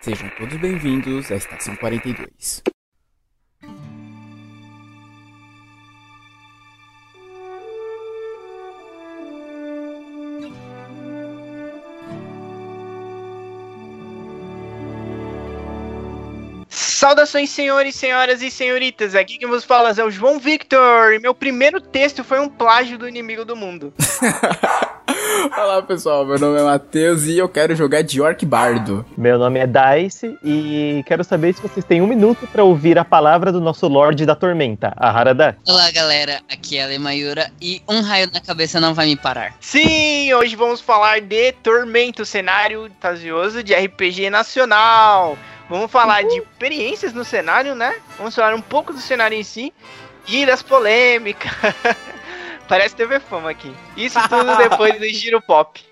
Sejam todos bem-vindos à Estação 42. Saudações, senhores, senhoras e senhoritas. Aqui quem vos fala é o João Victor. E meu primeiro texto foi um plágio do inimigo do mundo. Olá, pessoal. Meu nome é Matheus e eu quero jogar de Orc Bardo. Meu nome é Dice e quero saber se vocês têm um minuto para ouvir a palavra do nosso Lorde da Tormenta, a Harada. Olá, galera. Aqui é a Lemayura e um raio na cabeça não vai me parar. Sim, hoje vamos falar de Tormento, cenário fantasioso de RPG nacional. Vamos falar de experiências no cenário, né? Vamos falar um pouco do cenário em si e das polêmicas. Parece TV Fama aqui. Isso tudo depois do Giro Pop.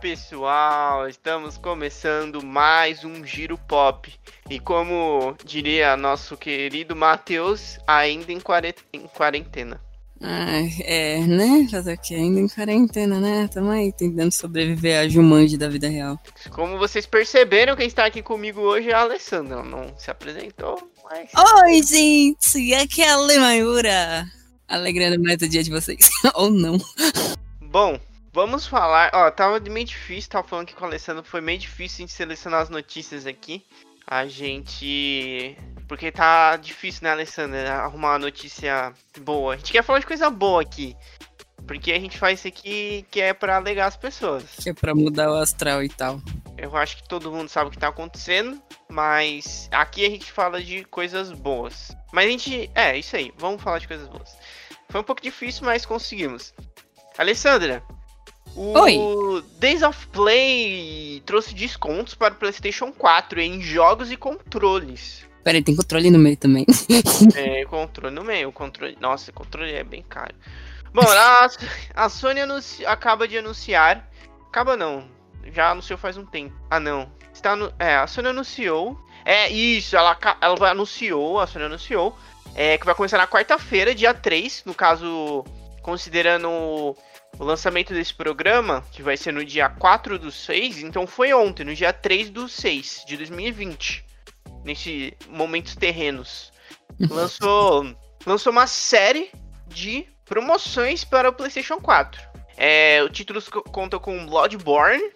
Pessoal, estamos começando mais um Giro Pop. E como diria nosso querido Matheus, ainda em, quare... em quarentena. Ah, é, né? Fazer o quê? Ainda em quarentena, né? Tamo aí tentando sobreviver a Jumanji da vida real. Como vocês perceberam, quem está aqui comigo hoje é a Alessandra. Não se apresentou, mas. Oi, gente! Aqui é a Lemayura. Alegrando mais o dia de vocês. Ou não. Bom, Vamos falar, ó, tava meio difícil, tava falando que com a Alessandra foi meio difícil de selecionar as notícias aqui. A gente. Porque tá difícil, né, Alessandra? Arrumar uma notícia boa. A gente quer falar de coisa boa aqui. Porque a gente faz isso aqui que é pra alegar as pessoas. É pra mudar o astral e tal. Eu acho que todo mundo sabe o que tá acontecendo. Mas aqui a gente fala de coisas boas. Mas a gente. É, isso aí. Vamos falar de coisas boas. Foi um pouco difícil, mas conseguimos. Alessandra, o Oi. Days of Play trouxe descontos para o PlayStation 4 em jogos e controles. Peraí, tem controle no meio também. é, controle no meio. Controle... Nossa, controle é bem caro. Bom, a, a Sony anunci... acaba de anunciar. Acaba não. Já anunciou faz um tempo. Ah, não. Está no... É, a Sony anunciou. É, isso. Ela, ela anunciou. A Sony anunciou. É, que vai começar na quarta-feira, dia 3. No caso, considerando o lançamento desse programa, que vai ser no dia 4 do 6, então foi ontem, no dia 3 do 6 de 2020. Nesse Momentos Terrenos. Lançou, lançou uma série de promoções para o PlayStation 4. É, o título conta com Bloodborne,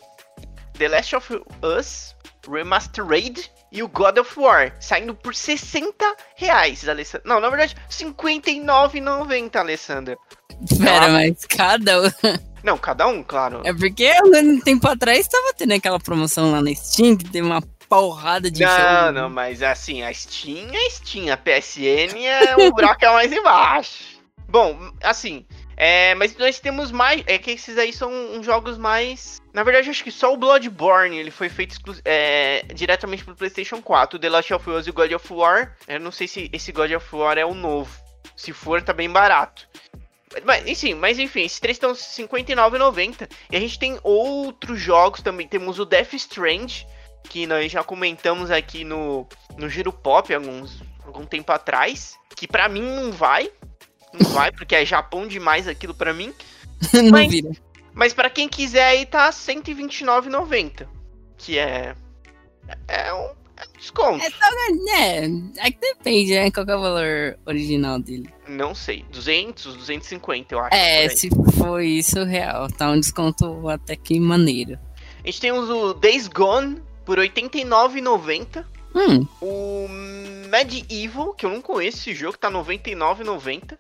The Last of Us, Remastered e o God of War, saindo por 60 reais, Alessandra. Não, na verdade, R$ 59,90, Alessandra. Pera, mas cada um. Não, cada um, claro. É porque um tempo atrás tava tendo aquela promoção lá na Steam que tem uma porrada de Não, jogo. não, mas assim, a Steam é Steam, a PSN é o buraco é mais embaixo. Bom, assim, é, mas nós temos mais. É que esses aí são jogos mais. Na verdade, acho que só o Bloodborne ele foi feito é, diretamente pro PlayStation 4. O The Last of Us e o God of War. Eu não sei se esse God of War é o novo. Se for, tá bem barato. Mas, enfim, mas enfim, esses três estão R$ 59,90. E a gente tem outros jogos também. Temos o Death Strange, que nós já comentamos aqui no, no Giro Pop alguns, algum tempo atrás. Que pra mim não vai. Não vai, porque é Japão demais aquilo pra mim. não mas, vira. Mas pra quem quiser aí tá R$ 129,90. Que é. É um, é um desconto. É, só, é, é que depende, né? Qual é o valor original dele? Não sei. 200, 250, eu acho. É, se for isso, real. Tá um desconto até que maneiro. A gente tem o Days Gone por R$ 89,90. Hum, O Medieval, que eu não conheço esse jogo, tá R$ 99,90.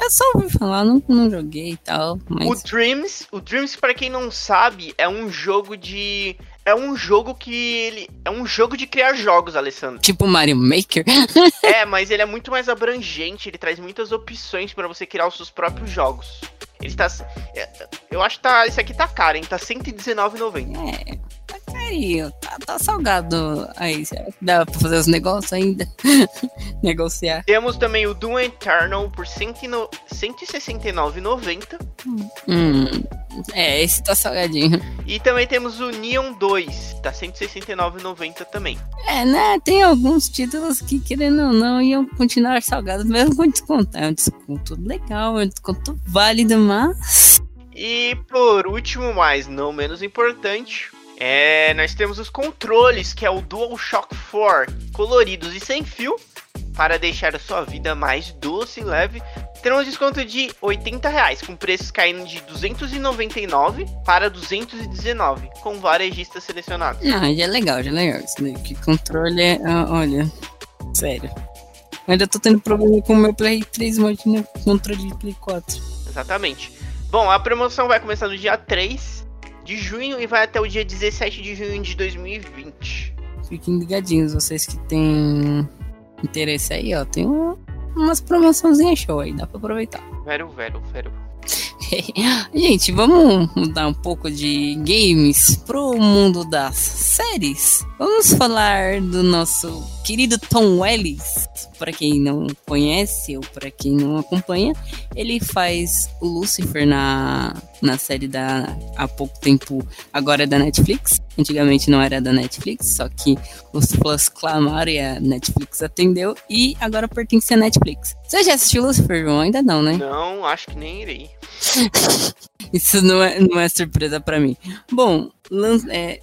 eu só ouvi falar, não, não joguei e tal, O mas... Dreams, o Dreams, pra quem não sabe, é um jogo de. É um jogo que ele. É um jogo de criar jogos, Alessandro. Tipo Mario Maker? É, mas ele é muito mais abrangente, ele traz muitas opções pra você criar os seus próprios jogos. Ele tá. é, Eu acho que tá. Esse aqui tá caro, hein? Tá R$ 119,90. É, aí, tá, tá salgado aí. Será que dá pra fazer os negócios ainda? Negociar. Temos também o Doom Eternal por 109 169,90. Hum, é, esse tá salgadinho. E também temos o Neon 2, tá 169,90 também. É, né? Tem alguns títulos que, querendo ou não, iam continuar salgados, mesmo com desconto. É um desconto legal, é um desconto válido, mas. E por último, mas não menos importante, é, nós temos os controles, que é o DualShock 4, coloridos e sem fio, para deixar a sua vida mais doce e leve. Terão um desconto de 80 reais, com preços caindo de 299 para 219, com várias listas selecionadas. Não, já é legal, já é legal. Isso daí, que controle é. ah, olha, sério. Eu ainda tô tendo problema com o meu Play 3, imagina o controle de Play 4. Exatamente. Bom, a promoção vai começar no dia 3 de junho e vai até o dia 17 de junho de 2020. Fiquem ligadinhos, vocês que têm interesse aí, ó. Tem um- umas promoçãozinhas show aí, dá pra aproveitar. Vero, vero, vero. Gente, vamos mudar um pouco de games pro mundo das séries. Vamos falar do nosso querido Tom Ellis. Para quem não conhece ou para quem não acompanha, ele faz o Lucifer na, na série da há pouco tempo agora é da Netflix. Antigamente não era da Netflix, só que os fãs clamaram e a Netflix atendeu e agora pertence à Netflix. Você já assistiu Lucifer, João? Ainda não, né? Não, acho que nem irei. Isso não é, não é surpresa pra mim. Bom, é,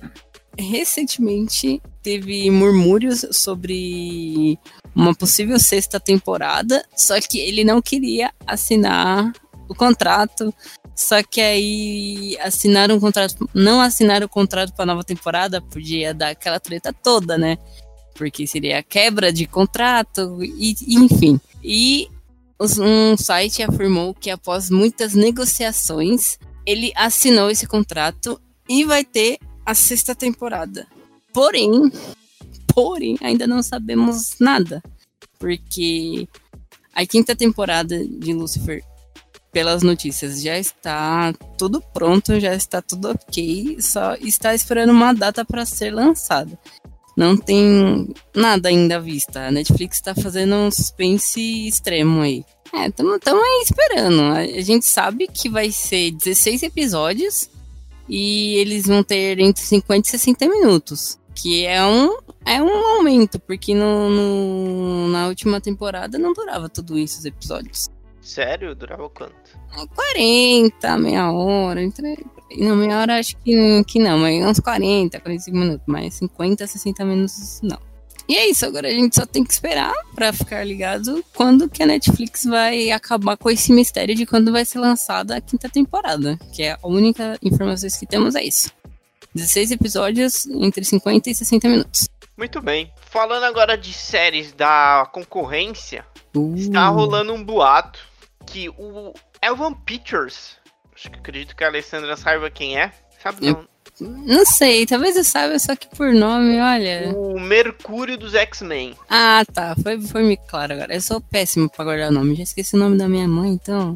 recentemente teve murmúrios sobre uma possível sexta temporada, só que ele não queria assinar o contrato. Só que aí assinaram um contrato, não assinaram o contrato para nova temporada, podia dar aquela treta toda, né? Porque seria quebra de contrato e enfim. E um site afirmou que após muitas negociações, ele assinou esse contrato e vai ter a sexta temporada. Porém, porém, ainda não sabemos nada, porque a quinta temporada de Lucifer, pelas notícias, já está tudo pronto, já está tudo ok, só está esperando uma data para ser lançada. Não tem nada ainda à vista. A Netflix tá fazendo um suspense extremo aí. É, estamos aí esperando. A a gente sabe que vai ser 16 episódios e eles vão ter entre 50 e 60 minutos. Que é um, é um aumento, porque no, no- na última temporada não durava tudo isso os episódios. Sério? Durava quanto? 40, meia hora, entre... Não, meia hora acho que, que não, mas uns 40, 45 minutos, mas 50, 60 minutos não. E é isso, agora a gente só tem que esperar pra ficar ligado quando que a Netflix vai acabar com esse mistério de quando vai ser lançada a quinta temporada, que é a única informação que temos é isso. 16 episódios entre 50 e 60 minutos. Muito bem. Falando agora de séries da concorrência, Uh, está rolando um boato que o Evan Pictures, acho que acredito que a Alessandra saiba quem é, sabe não? Não sei, talvez eu saiba, só que por nome, olha. O Mercúrio dos X-Men. Ah, tá. Foi, foi me claro agora. Eu sou péssimo pra guardar nome. Já esqueci o nome da minha mãe, então.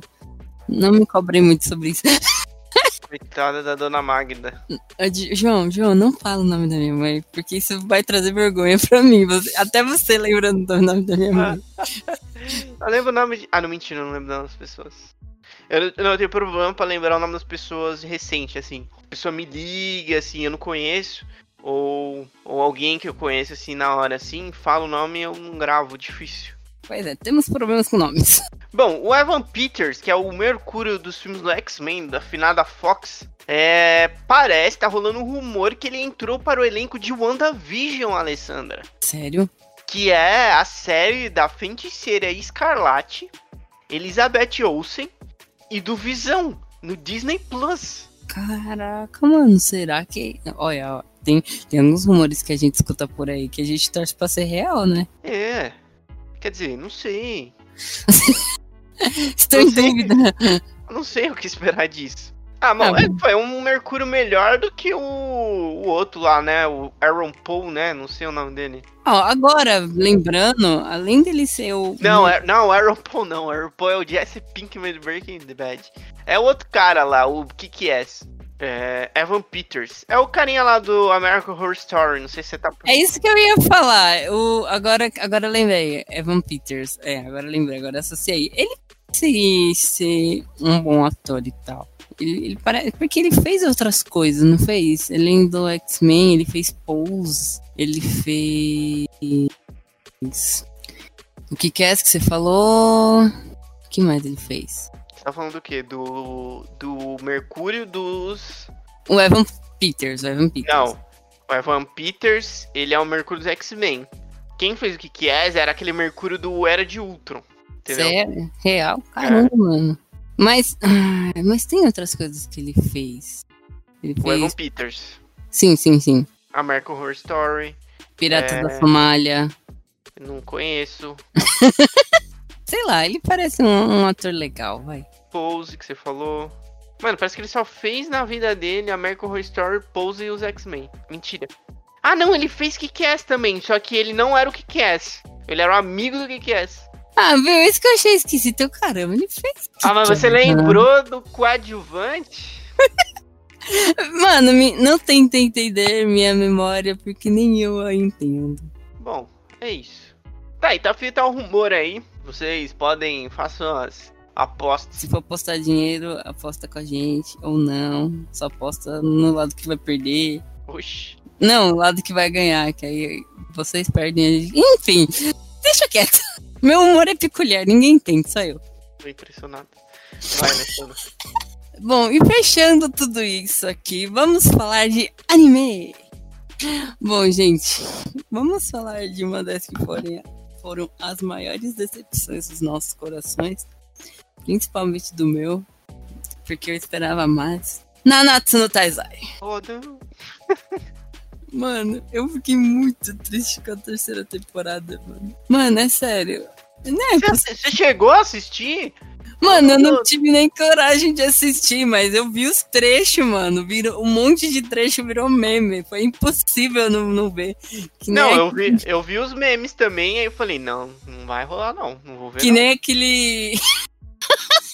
Não me cobrei muito sobre isso. Coitada da Dona Magda. Ah, João, João, não fala o nome da minha mãe, porque isso vai trazer vergonha pra mim. Você- até você lembrando do nome da minha mãe. Eu lembro o nome de... Ah, não, mentira, eu não lembro o nome das pessoas. Eu, não- eu não tenho problema pra lembrar o nome das pessoas recente, assim. A pessoa me liga, assim, eu não conheço. Ou, ou alguém que eu conheço, assim, na hora, assim, fala o nome e eu não gravo, difícil. Pois é, temos problemas com nomes. Bom, o Evan Peters, que é o Mercúrio dos filmes do X-Men, da finada Fox, é, parece, tá rolando um rumor que ele entrou para o elenco de WandaVision, Alessandra. Sério? Que é a série da feiticeira Escarlate, Elizabeth Olsen e do Visão, no Disney Plus. Caraca, mano, será que. Olha, tem, tem alguns rumores que a gente escuta por aí que a gente torce pra ser real, né? É. Quer dizer, não sei. Estou em Não sei. dúvida. Não sei o que esperar disso. Ah, bom, Ah, é, foi um Mercúrio melhor do que o, o outro lá, né? O Aaron Paul, né? Não sei o nome dele. Ó, agora, lembrando, além dele ser o. Não, é, não, Aaron Paul não. Aaron Paul é o Jesse Pinkman do Breaking Bad. É o outro cara lá, o Kick-Ass. É, Evan Peters. É o carinha lá do American Horror Story. Não sei se você tá. É isso que eu ia falar. O, agora, agora eu lembrei. Evan Peters. É, agora eu lembrei, agora associei. Ele parece ser um bom ator e tal. Ele, ele parece, porque ele fez outras coisas, não fez? Além do X-Men, ele fez Pose. Ele fez. O que que é que você falou? O que mais ele fez? Você tá falando do quê? Do. Do Mercúrio dos. O Evan Peters, o Evan Peters. Não. O Evan Peters, ele é o Mercúrio dos X-Men. Quem fez o que que é era aquele Mercúrio do Era de Ultron. Entendeu? Sério? Real? Caramba, mano. Mas, ah, mas tem outras coisas que ele fez. Ele O Evan fez. Peters. Sim, sim, sim. American Horror Story. Piratas É. da Somália. Não conheço. Sei lá, ele parece um, um ator legal, vai. Pose, que você falou. Mano, parece que ele só fez na vida dele American Horror Story, Pose e os X-Men. Mentira. Ah, não, ele fez Kick-Ass também, só que ele não era o Kick-Ass. Ele era o amigo do Kick-Ass. Ah, viu? Isso que eu achei esquisito. Eu, caramba, ele fez. Ah, mas você lembrou do coadjuvante? Mano, me- não tenta entender minha memória, porque nem eu a entendo. Bom, é isso. Tá, e tá feito um rumor aí. Vocês podem, façam as apostas. Se for postar dinheiro, aposta com a gente ou não. Só aposta no lado que vai perder. Oxi. Não, o lado que vai ganhar, que aí vocês perdem. a gente- Enfim, deixa quieto. Meu humor é peculiar, ninguém entende, só eu. Tô impressionado. Vai, Alessandro. Bom, e fechando tudo isso aqui, vamos falar de anime. Bom, gente, vamos falar de uma das que forem, foram as maiores decepções dos nossos corações, principalmente do meu, porque eu esperava mais. Nanatsu no Taizai. Oh, não. Mano, eu fiquei muito triste com a terceira temporada, mano. Mano, é sério. Não é Você, você chegou a assistir? Mano, eu não tive nem coragem de assistir, mas eu vi os trechos, mano. Virou, um monte de trecho virou meme. Foi impossível não, não ver. Que Não, eu vi, eu vi os memes também, aí eu falei, não, não vai rolar não, não vou ver que não. nem aquele.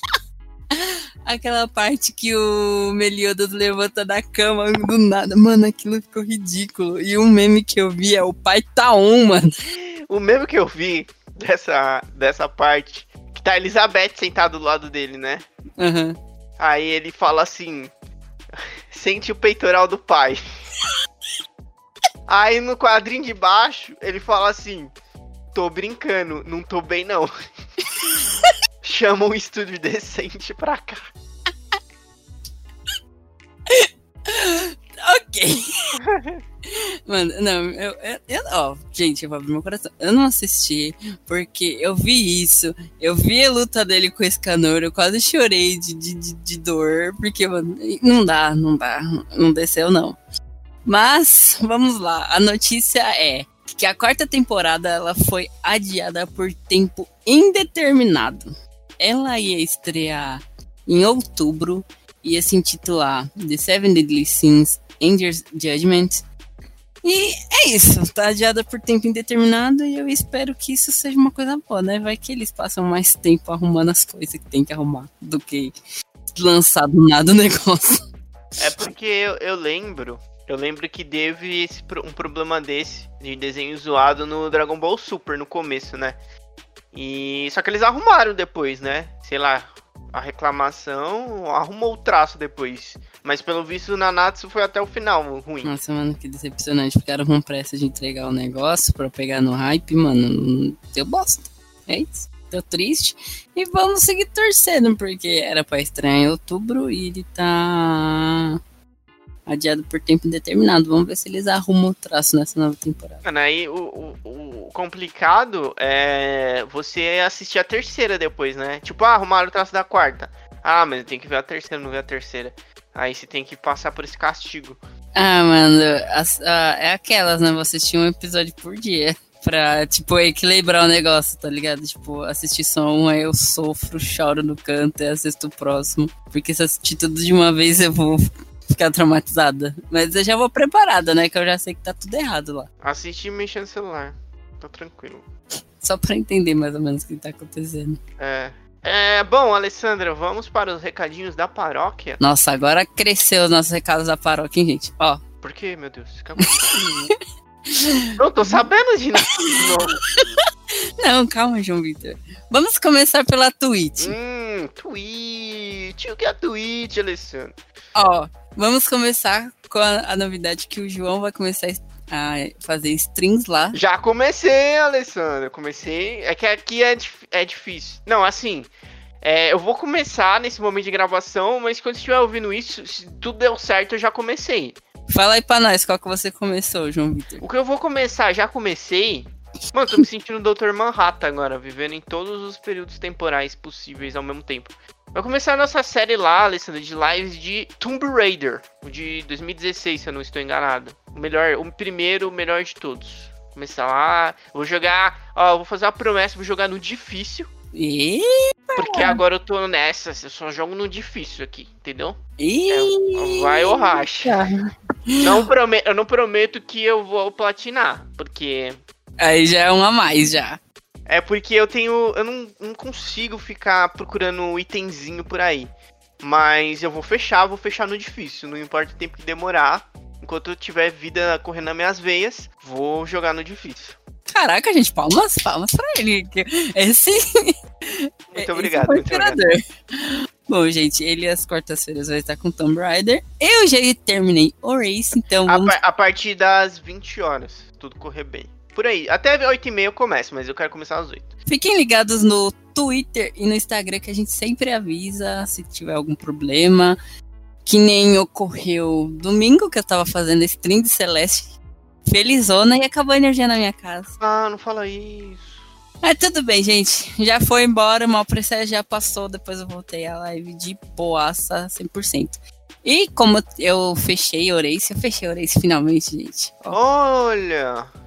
Aquela parte que o Meliodas levanta da cama do nada. Mano, aquilo ficou ridículo. E um meme que eu vi é o pai tá on, mano. O meme que eu vi dessa, dessa parte, que tá a Elizabeth sentada do lado dele, né? Aham. Aí ele fala assim: sente o peitoral do pai. Aí no quadrinho de baixo, ele fala assim: tô brincando, não tô bem não. Chama um estúdio decente pra cá. Ok. Mano, não, eu, eu, eu- ó, gente, eu vou abrir meu coração. Eu não assisti, porque eu vi isso, eu vi a luta dele com esse canor, eu quase chorei de, de, de dor, porque, mano, não dá, não dá, não desceu, não. Mas, vamos lá, a notícia é que a quarta temporada ela foi adiada por tempo indeterminado. Ela ia estrear em outubro, ia se intitular The Seven Deadly Sins Anger's Judgment. E é isso, tá adiada por tempo indeterminado e eu espero que isso seja uma coisa boa, né? Vai que eles passam mais tempo arrumando as coisas que tem que arrumar do que lançar do nada o negócio. É porque eu, eu lembro. Eu lembro que teve esse um problema desse de desenho zoado no Dragon Ball Super no começo, né? E só que eles arrumaram depois, né? Sei lá, a reclamação arrumou o traço depois. Mas pelo visto o Nanatsu foi até o final ruim. Nossa, mano, que decepcionante. Ficaram com pressa de entregar o negócio pra pegar no hype, mano. Deu bosta. É isso. Deu triste. E vamos seguir torcendo, porque era pra estrear em outubro e ele tá adiado por tempo indeterminado. Vamos ver se eles arrumam o traço nessa nova temporada. Mano, aí o, o, o complicado é você assistir a terceira depois, né? Tipo, ah, arrumaram o traço da quarta. Ah, mas eu tenho que ver a terceira, não ver a terceira. Aí você tem que passar por esse castigo. Ah, mano, as- ah, é aquelas, né? Você assistir um episódio por dia. Pra, tipo, equilibrar o negócio, tá ligado? Tipo, assistir só um, aí eu sofro, choro no canto e assisto o próximo. Porque se assistir tudo de uma vez, eu vou ficar traumatizada. Mas eu já vou preparada, né? Que eu já sei que tá tudo errado lá. Assiste e mexa no celular. Tá tranquilo. Só pra entender mais ou menos o que tá acontecendo. É. É, bom, Alessandra, vamos para os recadinhos da paróquia. Nossa, agora cresceu os nossos recados da paróquia, hein, gente? Ó, Por quê, meu Deus? Fica Não tô sabendo de nada não, calma, João Vitor. Vamos começar pela Twitch. Hum, Twitch. O que é Twitch, Alessandra? Ó, vamos começar com a, a novidade que o João vai começar a fazer streams lá. Já comecei, Alessandra. Comecei. É que aqui é, é difícil. Não, assim. é, eu vou começar nesse momento de gravação, mas quando estiver ouvindo isso, se tudo deu certo, eu já comecei. Fala aí pra nós qual que você começou, João Vitor. O que eu vou começar, já comecei. Mano, tô me sentindo Dr. Manhattan agora, vivendo em todos os períodos temporais possíveis ao mesmo tempo. Vai começar a nossa série lá, Alessandra, de lives de Tomb Raider, o de 2016, se eu não estou enganado. O melhor, o primeiro, o melhor de todos. Começar lá, vou jogar, ó, vou fazer uma promessa, vou jogar no difícil, E... porque agora eu tô nessa, eu só jogo no difícil aqui, entendeu? É, vai ou racha. Não prometo, eu não prometo que eu vou platinar, porque Aí já é um a mais, já. É porque eu tenho. Eu não, não consigo ficar procurando itemzinho por aí. Mas eu vou fechar, vou fechar no difícil. Não importa o tempo que demorar. Enquanto eu tiver vida correndo nas minhas veias, vou jogar no difícil. Caraca, gente, palmas, palmas pra ele. Esse, Muito esse obrigado, o muito obrigado. Bom, gente, ele às quartas-feiras vai estar com Tomb Raider. Eu já terminei o Race, então A, vamos... par- a partir das 20 horas, tudo correr bem. Por aí. Até 8h30 eu começo, mas eu quero começar às 8. Fiquem ligados no Twitter e no Instagram que a gente sempre avisa se tiver algum problema. Que nem ocorreu domingo que eu tava fazendo stream de Celeste. Felizona e acabou a energia na minha casa. Ah, não fala isso. Mas tudo bem, gente. Já foi embora, o mal processo já passou. Depois eu voltei à live de boaça 100%. E como eu fechei Oreice, eu fechei Oreice finalmente, gente. Ó, Olha!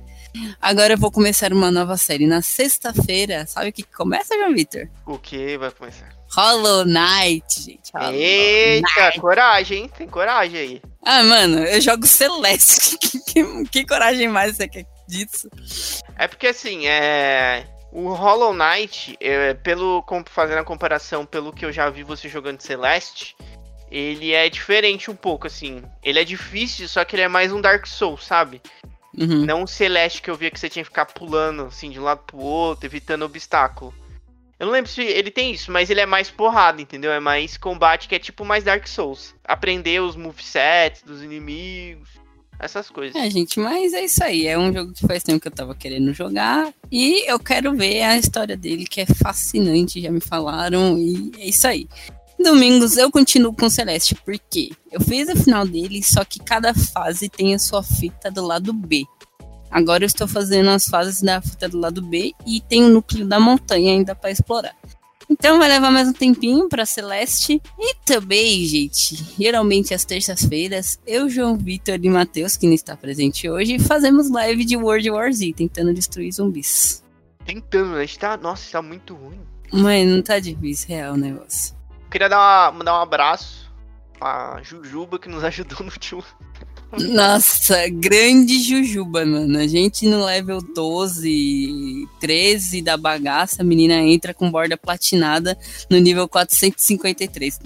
Agora eu vou começar uma nova série na sexta-feira. Sabe o que começa, João Vitor? O que vai começar? Hollow Knight, gente. Hollow Eita, coragem, hein? Tem coragem aí. Ah, mano, eu jogo Celeste. Que, que- que coragem mais você quer disso? É porque assim, é. O Hollow Knight, é, pelo fazendo a comparação pelo que eu já vi você jogando Celeste, ele é diferente um pouco, assim. Ele é difícil, só que ele é mais um Dark Souls, sabe? Uhum. Não um Celeste que eu via que você tinha que ficar pulando, assim, de um lado pro outro, evitando obstáculo. Eu não lembro se ele tem isso, mas ele é mais porrada, entendeu? É mais combate que é tipo mais Dark Souls. Aprender os movesets dos inimigos, essas coisas. É, gente, mas é isso aí. É um jogo que faz tempo que eu tava querendo jogar. E eu quero ver a história dele, que é fascinante, já me falaram. E é isso aí. Domingos eu continuo com Celeste, porque eu fiz a final dele, só que cada fase tem a sua fita do lado B. Agora eu estou fazendo as fases da fita do lado B e tem o núcleo da montanha ainda para explorar. Então vai levar mais um tempinho para Celeste. E também, gente, geralmente às terças-feiras, eu, João Vitor e Matheus, que não está presente hoje, fazemos live de World War Z, tentando destruir zumbis. Tentando, né? A gente tá. Nossa, tá muito ruim. Mas não tá difícil, real o negócio. Queria dar, uma- mandar um abraço pra Jujuba que nos ajudou no último. Nossa, grande Jujuba, mano. A gente no level 12, 13 da bagaça, a menina entra com borda platinada no nível 453.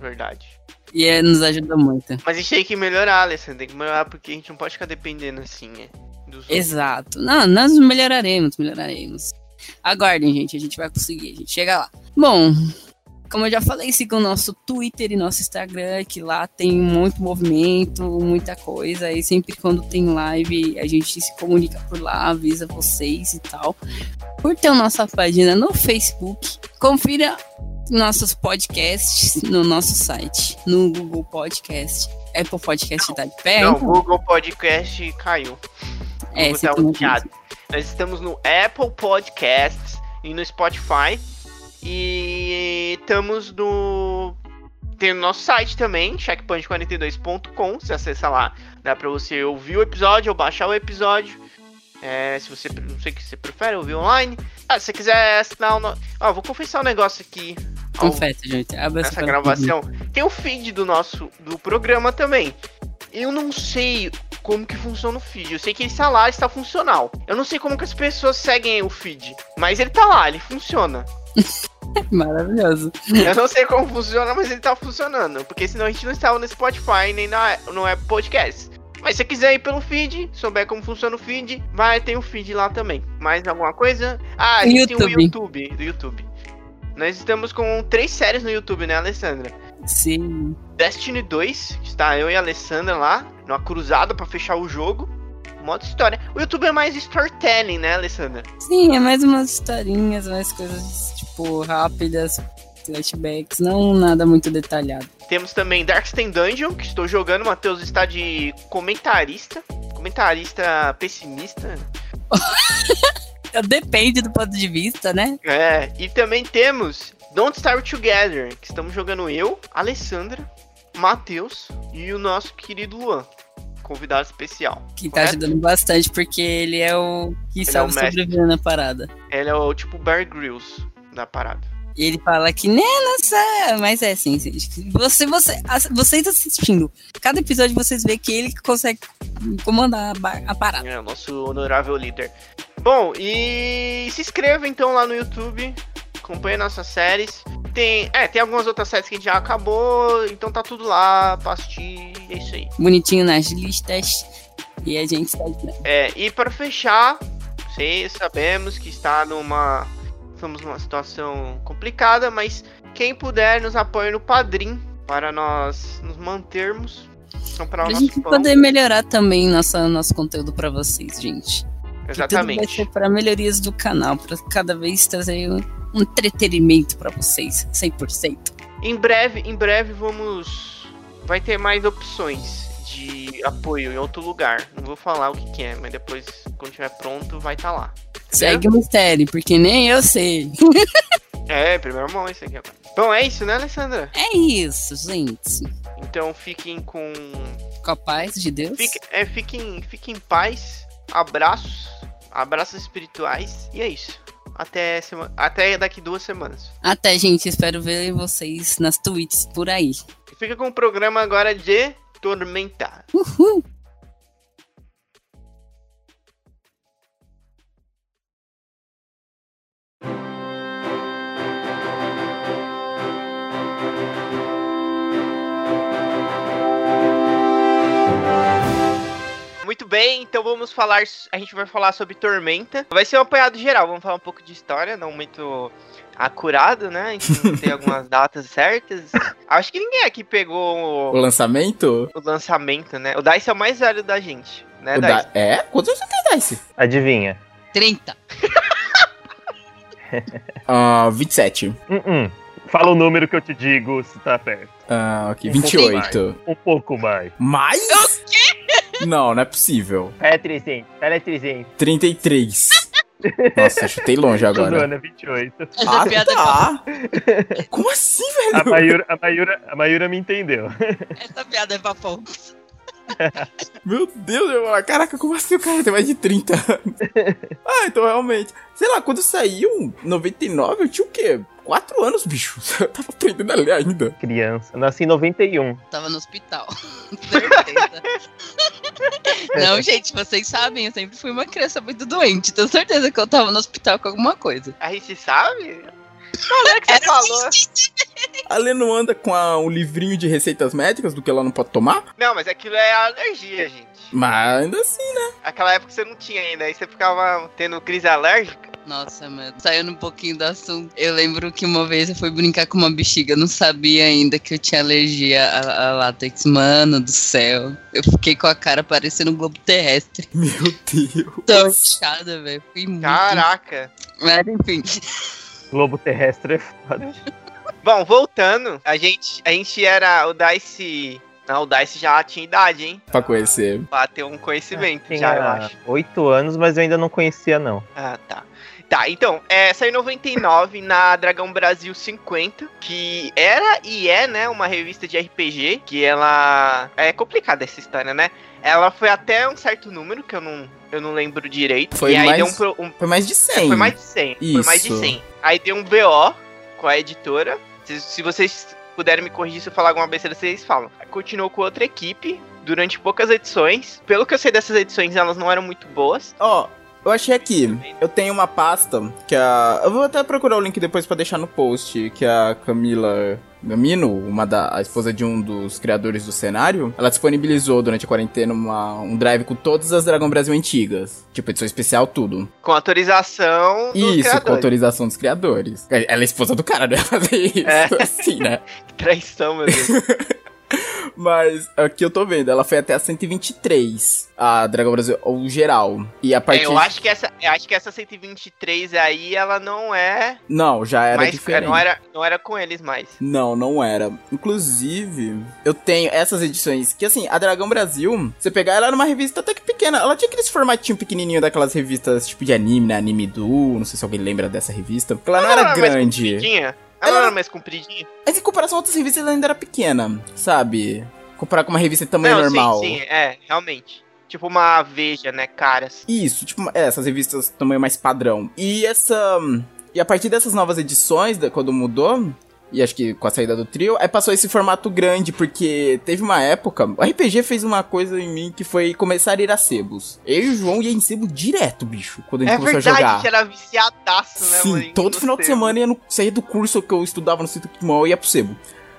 Verdade. E é, nos ajuda muito. Mas a gente tem que melhorar, Alessandro. Tem que melhorar porque a gente não pode ficar dependendo assim, né? Dos outros. Exato. Não, nós melhoraremos, melhoraremos. Aguardem, gente, a gente vai conseguir, a gente chega lá. Bom, como eu já falei, sigam o nosso Twitter e nosso Instagram, que lá tem muito movimento, muita coisa. E sempre quando tem live, a gente se comunica por lá, avisa vocês e tal. Curtam nossa página no Facebook. Confira nossos podcasts no nosso site, no Google Podcast. Apple Podcast tá de pé? Não, o então? Google Podcast caiu. É, tá. Nós estamos no Apple Podcasts e no Spotify. E estamos no. Tem o nosso site também, checkpoint42.com. Se acessa lá, dá pra você ouvir o episódio ou baixar o episódio. É, se você não sei o que você prefere, ouvir online. Ah, se você quiser assinar o. No... Ó, vou confessar um negócio aqui. ao- Confete, gente. Abre essa gravação. Tem o feed do nosso do programa também. Eu não sei como que funciona o feed. Eu sei que ele está lá, está funcional. Eu não sei como que as pessoas seguem o feed, mas ele tá lá, ele funciona. Maravilhoso. Eu não sei como funciona, mas ele tá funcionando. Porque senão a gente não estava no Spotify nem na, no Apple Podcast. Mas se você quiser ir pelo feed, souber como funciona o feed, vai ter o feed lá também. Mais alguma coisa? Ah, a gente tem o YouTube. YouTube, do YouTube. Nós estamos com três séries no YouTube, né, Alessandra? Sim. Destiny 2, que está eu e a Alessandra lá, numa cruzada pra fechar o jogo. Modo história. O YouTube é mais storytelling, né, Alessandra? Sim, é mais umas historinhas, mais coisas, tipo, rápidas, flashbacks, não nada muito detalhado. Temos também Darksten Dungeon, que estou jogando. O Matheus está de comentarista. Comentarista pessimista. Depende do ponto de vista, né? É, e também temos Don't Starve Together, que estamos jogando eu, Alessandra, Matheus e o nosso querido Luan, convidado especial. Que tá Correto? ajudando bastante, porque ele é o que é sabe mestre. sobreviver na parada. Ele é o tipo Bear Grylls da parada. E ele fala que, né, nossa, mas é assim, você, você, as- vocês assistindo, cada episódio vocês vê que ele consegue comandar a, a parada. É o nosso honorável líder. Bom, e se inscreva então lá no YouTube, acompanhe nossas séries. Tem, é, tem algumas outras séries que já acabou, então tá tudo lá pra assistir, é isso aí. Bonitinho nas listas. E a gente tá? É, e para fechar, vocês sabemos que está numa. Estamos numa situação complicada, mas quem puder nos apoia no Padrim para nós nos mantermos. Pra nosso gente pão. poder melhorar também nossa, nosso conteúdo pra vocês, gente. Que tudo vai Exatamente. ser para melhorias do canal, pra cada vez trazer um, entretenimento pra vocês, 100%. Em breve, em breve vamos. Vai ter mais opções de apoio em outro lugar. Não vou falar o que, que é, mas depois, quando estiver pronto, vai estar lá. Segue o mistério, porque nem eu sei. É, primeiro mão isso aqui agora. Bom, é isso, né, Alessandra? É isso, gente. Então fiquem com. Com a paz de Deus. Fique, é, fiquem, fiquem em paz. Abraços. Abraços espirituais. E é isso. Até, sema- Até daqui duas semanas. Até, gente. Espero ver vocês nas tweets por aí. Fica com o programa agora de Tormenta. Uhul. Bem, então vamos falar. A gente vai falar sobre Tormenta. Vai ser um apanhado geral. Vamos falar um pouco de história, não muito acurado, né? A gente não tem algumas datas certas. Acho que ninguém aqui pegou O lançamento? o lançamento, né? O Dice é o mais velho da gente, né, O Dice? da... É? Quantos anos você tem, Dice? Adivinha? 30. Ah, 27. Hum, hum. Fala o número que eu te digo se tá perto. Ah, ok. Um pouco 28. Um pouco mais. Mais? Não, não é possível. É 300. Ela é 300. 33. Nossa, chutei longe agora. é 28. Essa Ah, piada tá. Como assim, A velho? Mayura, a, Mayura, a Mayura me entendeu. Essa piada é pra poucos. Meu Deus, eu falo, caraca, como assim o cara tem mais de 30 anos? ah, então realmente. Sei lá, quando saiu 99, eu tinha o quê? 4 anos, bicho. Eu tava aprendendo a ler ainda. Criança. Eu nasci em 91. Tava no hospital. Certeza. Não, gente, vocês sabem, eu sempre fui uma criança muito doente. Tenho certeza que eu tava no hospital com alguma coisa. A gente sabe? Olha que você falou. A Lê não anda com a- um livrinho de receitas médicas do que ela não pode tomar? Não, mas aquilo é alergia, gente. Mas ainda assim. Aquela época você não tinha ainda, aí você ficava tendo crise alérgica. Nossa, mano. Saindo um pouquinho do assunto. Eu lembro que uma vez eu fui brincar com uma bexiga. Eu não sabia ainda que eu tinha alergia a, a látex. Mano do céu. Eu fiquei com a cara parecendo um globo terrestre. Meu Deus. Tão inchada, velho. Fui muito. Caraca. Mas enfim. Globo terrestre é foda. Bom, voltando, a gente, a gente era o Dice. Não, o Dice já tinha idade, hein? Pra conhecer. Pra ter um conhecimento, Tinha já, eu acho. 8 anos, mas eu ainda não conhecia, não. Ah, tá. Tá, então, é, saiu em 99 na Dragão Brasil 50, que era e é, né, uma revista de RPG, que ela... É complicada essa história, né? Ela foi até um certo número, que eu não, eu não lembro direito. Foi e aí mais- deu um, um- Foi mais de 100. Foi mais de 100. Foi mais de Isso. 100. Aí deu um BO com a editora. Se, se vocês puderem me corrigir se eu falar alguma besteira, vocês falam. Aí Continuou com outra equipe durante poucas edições. Pelo que eu sei dessas edições, elas não eram muito boas. Ó, Eu achei aqui. Eu tenho uma pasta que a. Eu vou até procurar o link depois pra deixar no post. Que a Camila Gamino, uma da a esposa de um dos criadores do cenário, ela disponibilizou durante a quarentena uma, um drive com todas as Dragão Brasil antigas. Tipo, edição especial, tudo. Com autorização dos isso, com criadores. autorização dos criadores. Ela é esposa do cara, né? Fazer isso, É. assim, né? Que traição, meu Deus. Mas aqui eu tô vendo, ela foi até a 123, a Dragão Brasil, ou geral. E a É, partir. eu acho que essa, eu acho que essa 123 aí, ela não é Não, já era mais, diferente. não era, não era com eles mais. Não, não era. Inclusive, eu tenho essas edições que, assim, a Dragão Brasil, você pegar ela era uma revista até que pequena. Ela tinha aqueles formatinho pequenininho daquelas revistas tipo de anime, né? Anime do. Não sei se alguém lembra dessa revista. Porque ela não era mais grande. compridinha? Ela era mais compridinha? Mas em comparação a outras revistas, ela ainda era pequena, sabe? Comparar com uma revista de tamanho não, normal. sim, sim, é, realmente. Tipo uma Veja, né, caras. Isso, tipo, é, essas revistas tamanho mais padrão. E essa. E a partir dessas novas edições, quando mudou, e acho que com a saída do trio, aí passou esse formato grande, porque teve uma época. O RPG fez uma coisa em mim que foi começar a ir a sebos. Eu e o João ia em sebo direto, bicho, quando a gente É começou verdade, a jogar. que era viciadaço, né, Sim, mano? todo final de semana ia no, saía do curso que eu estudava no Centro Timão, eu ia pro sebo.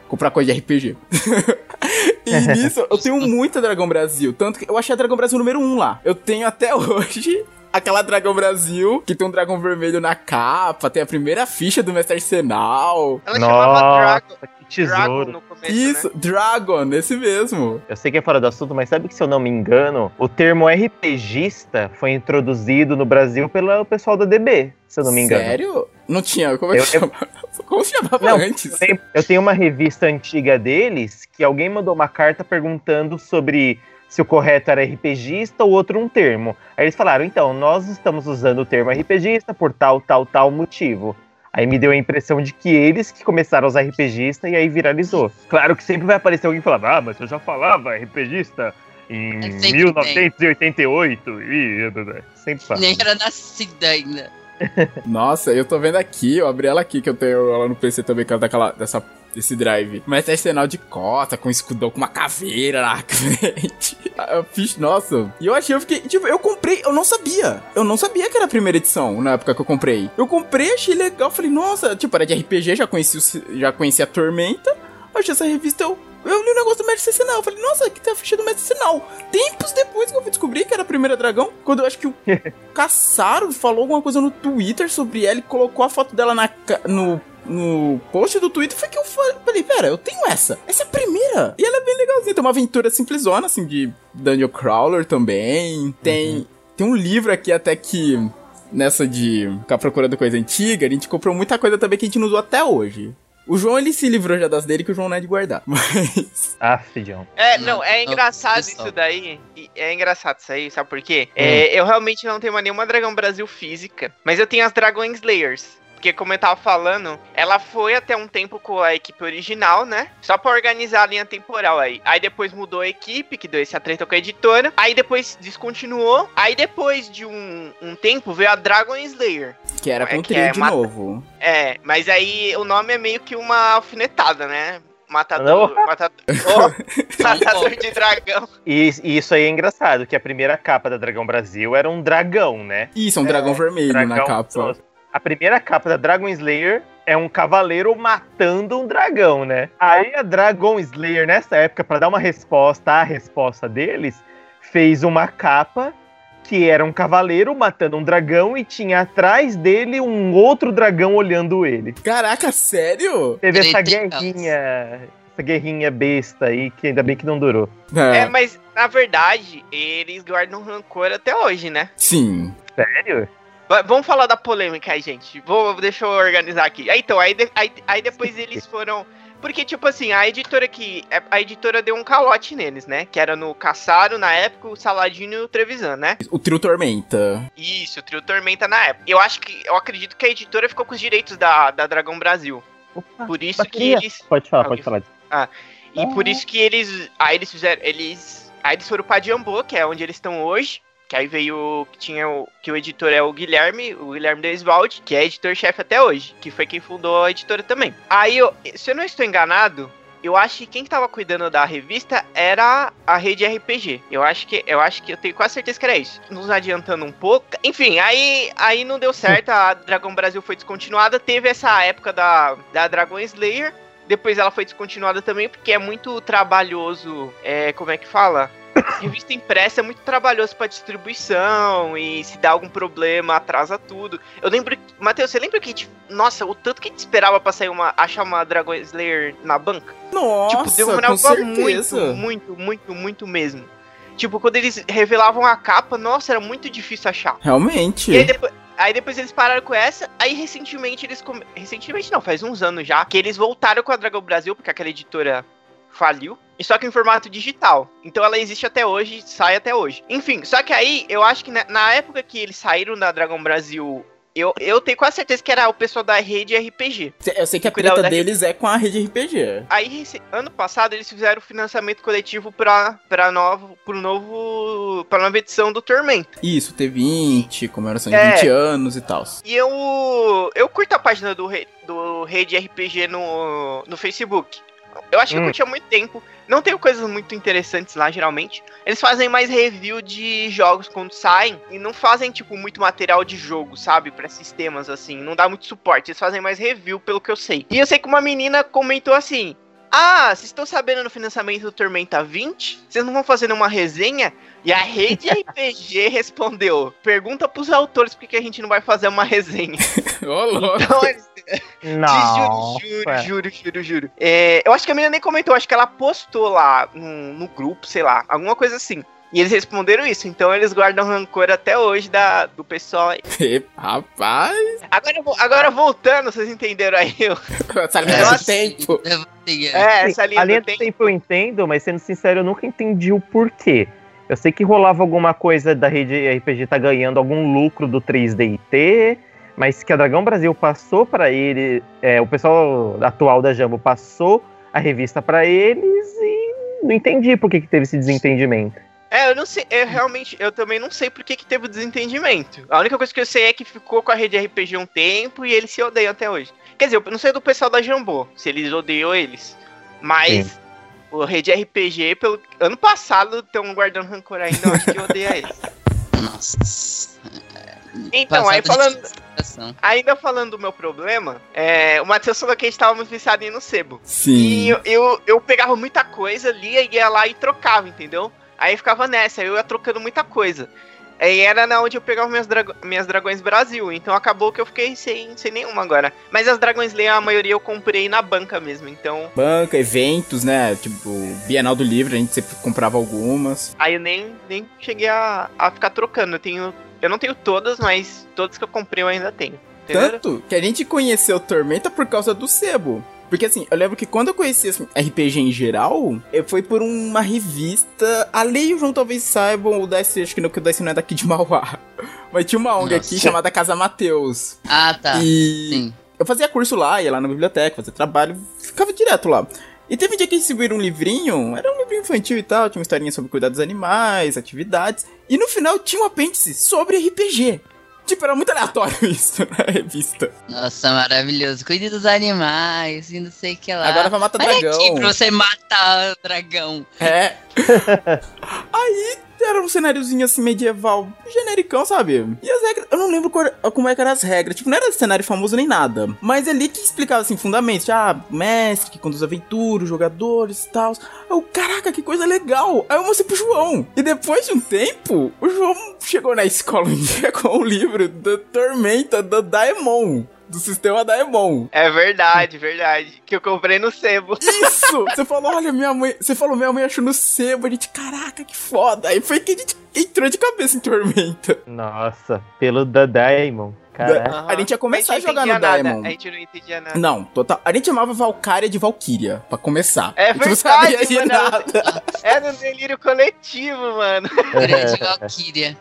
Comprar coisa de RPG. e nisso, eu tenho muita Dragão Brasil. Tanto que eu achei a Dragão Brasil número 1 lá. Eu tenho até hoje aquela Dragão Brasil, que tem um dragão vermelho na capa, tem a primeira ficha do Mestre Arsenal. Ela chamava Dragon, Nossa, que Dragon tesouro. no começo, Isso, né? Dragon, esse mesmo. Eu sei que é fora do assunto, mas sabe que se eu não me engano, o termo RPGista foi introduzido no Brasil pelo pessoal da DB, se eu não me engano. Sério? Não tinha, como é Eu- que chama? Como se chamava Não, antes? Eu tenho uma revista antiga deles que alguém mandou uma carta perguntando sobre se o correto era RPGista ou outro um termo. Aí eles falaram, então, nós estamos usando o termo RPGista por tal, tal, tal motivo. Aí me deu a impressão de que eles que começaram a usar RPGista e aí viralizou. Claro que sempre vai aparecer alguém falando, ah, mas eu já falava RPGista em É sempre 1988. E... Sempre fala. Nem era nascida ainda. Nossa, eu tô vendo aqui, eu abri ela aqui, que eu tenho ela no PC também, que ela daquela, dessa, desse drive. Mas tem sinal de cota, com escudão, com uma caveira na frente. Eu fiz, nossa. E eu achei, eu fiquei, tipo, eu comprei, eu não sabia. Eu não sabia que era a primeira edição, na época que eu comprei. Eu comprei, achei legal, falei, nossa, tipo, era de RPG, já conheci, já conheci a Tormenta. Achei essa revista, eu... Eu li o negócio do Mestre Sinal, eu falei, nossa, aqui tem a ficha do Mestre Sinal. Tempos depois que eu fui descobrir que era a primeira dragão, quando eu acho que o Caçaro falou alguma coisa no Twitter sobre ela e colocou a foto dela na, no, no post do Twitter. Foi que eu fa- falei, pera, eu tenho essa. Essa é a primeira. E ela é bem legalzinha. Tem uma aventura simplesona, assim, de Dungeon Crawler também. Tem, tem um livro aqui até que, nessa de ficar procurando coisa antiga, a gente comprou muita coisa também que a gente não usou até hoje. O João, ele se livrou já das dele, que o João não é de guardar. Mas... Ah, John. É, Não, é engraçado isso daí. É engraçado isso aí, sabe por quê? É, eu realmente não tenho mais nenhuma Dragão Brasil física, mas eu tenho as Dragon Slayers. Porque, como eu tava falando, ela foi até um tempo com a equipe original, né? Só pra organizar a linha temporal aí. Aí depois mudou a equipe, que deu esse treta com a editora. Aí depois descontinuou. Aí depois de um, um tempo veio a Dragon Slayer. Que era É com o que trio é de mata- novo. É, mas aí o nome é meio que uma alfinetada, né? Matador. Não. Matador, oh, matador de dragão. E, e isso aí é engraçado, que a primeira capa da Dragão Brasil era um dragão, né? Isso, é um dragão vermelho na Dragão- capa. A primeira capa da Dragon Slayer é um cavaleiro matando um dragão, né? Aí a Dragon Slayer, nessa época, pra dar uma resposta à resposta deles, fez uma capa que era um cavaleiro matando um dragão e tinha atrás dele um outro dragão olhando ele. Caraca, sério? Teve essa guerrinha, essa guerrinha besta aí, que ainda bem que não durou. É, mas na verdade, eles guardam rancor até hoje, né? Sim. Sério? Va- Vamos falar da polêmica aí, gente. Vou, deixa eu organizar aqui. Aí, então, aí, de- aí, aí depois eles foram. Porque, tipo assim, a editora que. A editora deu um calote neles, né? Que era no Caçaro, na época, o Saladino e o Trevisan, né? O trio Tormenta. Isso, o Trio Tormenta na época. Eu acho que. Eu acredito que a editora ficou com os direitos da, da Dragão Brasil. Opa, Por isso que bateria. eles. Pode falar, Alguém- pode falar. E por isso que eles. Aí eles fizeram. Eles. Aí eles foram pra Jambô, que é onde eles estão hoje. Que aí veio. Que tinha o. Que o editor é o Guilherme, o Guilherme Deiswald, que é editor-chefe até hoje. Que foi quem fundou a editora também. Aí, eu, se eu não estou enganado, eu acho que quem tava cuidando da revista era a rede RPG. Eu acho que eu acho que eu tenho quase certeza que era isso. Nos adiantando um pouco. Enfim, aí, aí não deu certo, a Dragão Brasil foi descontinuada, teve essa época da, da Dragon Slayer. Depois ela foi descontinuada também, porque é muito trabalhoso. É, como é que fala? Revista impressa é muito trabalhoso pra distribuição e se dá algum problema, atrasa tudo. Eu lembro. Matheus, você lembra que, tipo, nossa, o tanto que a gente esperava pra sair uma. achar uma Dragon Slayer na banca? Nossa, tipo, demorava muito, muito, muito, muito mesmo. Tipo, quando eles revelavam a capa, nossa, era muito difícil achar. Realmente. E aí depois, aí depois eles pararam com essa, aí recentemente eles. Recentemente não, faz uns anos já, que eles voltaram com a Dragão Brasil, porque aquela editora faliu. E só que em formato digital. Então ela existe até hoje, sai até hoje. Enfim, só que aí eu acho que na, na época que eles saíram da Dragão Brasil. Eu, eu tenho quase certeza que era o pessoal da rede RPG. Eu sei que a treta deles é com a rede RPG. Aí, ano passado, eles fizeram o financiamento coletivo pra, pra, novo, pro novo. pra nova edição do Tormento. Isso, T20, comemoração de É. 20 anos e tal. E eu. Eu curto a página do, do Rede RPG no, no Facebook. Eu acho que eu Hum. curti há muito tempo. Não tenho coisas muito interessantes lá, geralmente. Eles fazem mais review de jogos quando saem. E não fazem, tipo, muito material de jogo, sabe? Pra sistemas, assim. Não dá muito suporte. Eles fazem mais review, pelo que eu sei. E eu sei que uma menina comentou assim. Ah, vocês estão sabendo no financiamento do Tormenta 20? Vocês não vão fazer uma resenha? E a rede RPG respondeu: Pergunta pros autores por que que a gente não vai fazer uma resenha. Ô, louco. Então, eles- Nossa. Juro, juro, juro, juro. É, eu acho que a menina nem comentou, acho que ela postou lá no, no grupo, sei lá, alguma coisa assim. E eles responderam isso, então eles guardam rancor até hoje da, do pessoal aí. Rapaz, Agora, agora voltando, vocês entenderam aí? eu- essa linha Nossa. do tempo. É, essa linha a linha do do tempo. tempo eu entendo, mas sendo sincero, eu nunca entendi o porquê. Eu sei que rolava alguma coisa da rede RPG tá ganhando algum lucro do 3DT, mas que a Dragão Brasil passou pra ele, é, o pessoal atual da Jambo passou a revista pra eles e não entendi por que, que teve esse desentendimento. É, eu não sei, eu realmente, eu também não sei por que, que teve o desentendimento. A única coisa que eu sei é que ficou com a rede RPG um tempo e eles se odeiam até hoje. Quer dizer, eu não sei do pessoal da Jambô, se eles odeiam eles. Mas Sim. o rede RPG, pelo ano passado, estão guardando rancor ainda, eu acho que odeia eles. Nossa. Então, aí falando, ainda falando do meu problema, é, o Matheus falou que a gente tava muito viciado em ir no sebo. E Sim. eu, eu, eu pegava muita coisa, lia e ia lá e trocava, entendeu? Aí ficava nessa, eu ia trocando muita coisa. Aí era na onde eu pegava minhas, drago- minhas Dragões Brasil, então acabou que eu fiquei sem, sem nenhuma agora. Mas as Dragões Leia, a maioria eu comprei na banca mesmo, então Banca, eventos, né? Tipo, Bienal do Livro, a gente sempre comprava algumas. aí eu nem, nem cheguei a, a ficar trocando. Eu tenho. Eu não tenho todas, mas todas que eu comprei eu ainda tenho. Entendeu? Tanto que a gente conheceu Tormenta por causa do sebo. Porque assim, eu lembro que quando eu conheci assim, RPG em geral, eu foi por uma revista. A Lei e o João talvez saibam, o Dice, acho que não, que o Dice não é daqui de Mauá. Mas tinha uma ONG aqui Nossa. chamada Casa Mateus. Ah, tá. E Sim. eu fazia curso lá, ia lá na biblioteca, fazia trabalho, ficava direto lá. E teve um dia que eles distribuíram um livrinho, era um livrinho infantil e tal, tinha uma historinha sobre cuidar dos animais, atividades. E no final tinha um apêndice sobre RPG. Tipo, era muito aleatório isso na revista. Nossa, maravilhoso. Cuide dos animais e não sei o que lá. Agora vai matar Olha dragão. aqui pra você matar o dragão. É. Aí era um cenáriozinho assim medieval, genericão, sabe? E as regras, eu não lembro qual como é que eram as regras. Tipo, não era cenário famoso nem nada. Mas ali que explicava assim, fundamentos. Ah, mestre que conduz aventura, os jogadores e tal. Eu, caraca, que coisa legal. Aí eu mostrei pro João. E depois de um tempo, o João chegou na escola um dia com o livro da Tormenta da Daemon. Do sistema Daemon. É verdade, verdade. Que eu comprei no sebo. Isso! Você falou, olha, minha mãe. Você falou, minha mãe achou no sebo. A gente, caraca, que foda. Aí foi que a gente entrou de cabeça em Tormenta. Nossa, pelo da Diamond. Caraca. A gente ia começar a, gente não jogar no nada, Diamond. A gente não entendia nada. Não, total. A gente chamava Valkyria de Valkyria, pra começar. É A gente não verdade, sabia de mano. nada. Era um delírio coletivo, mano. Grande Valkyria.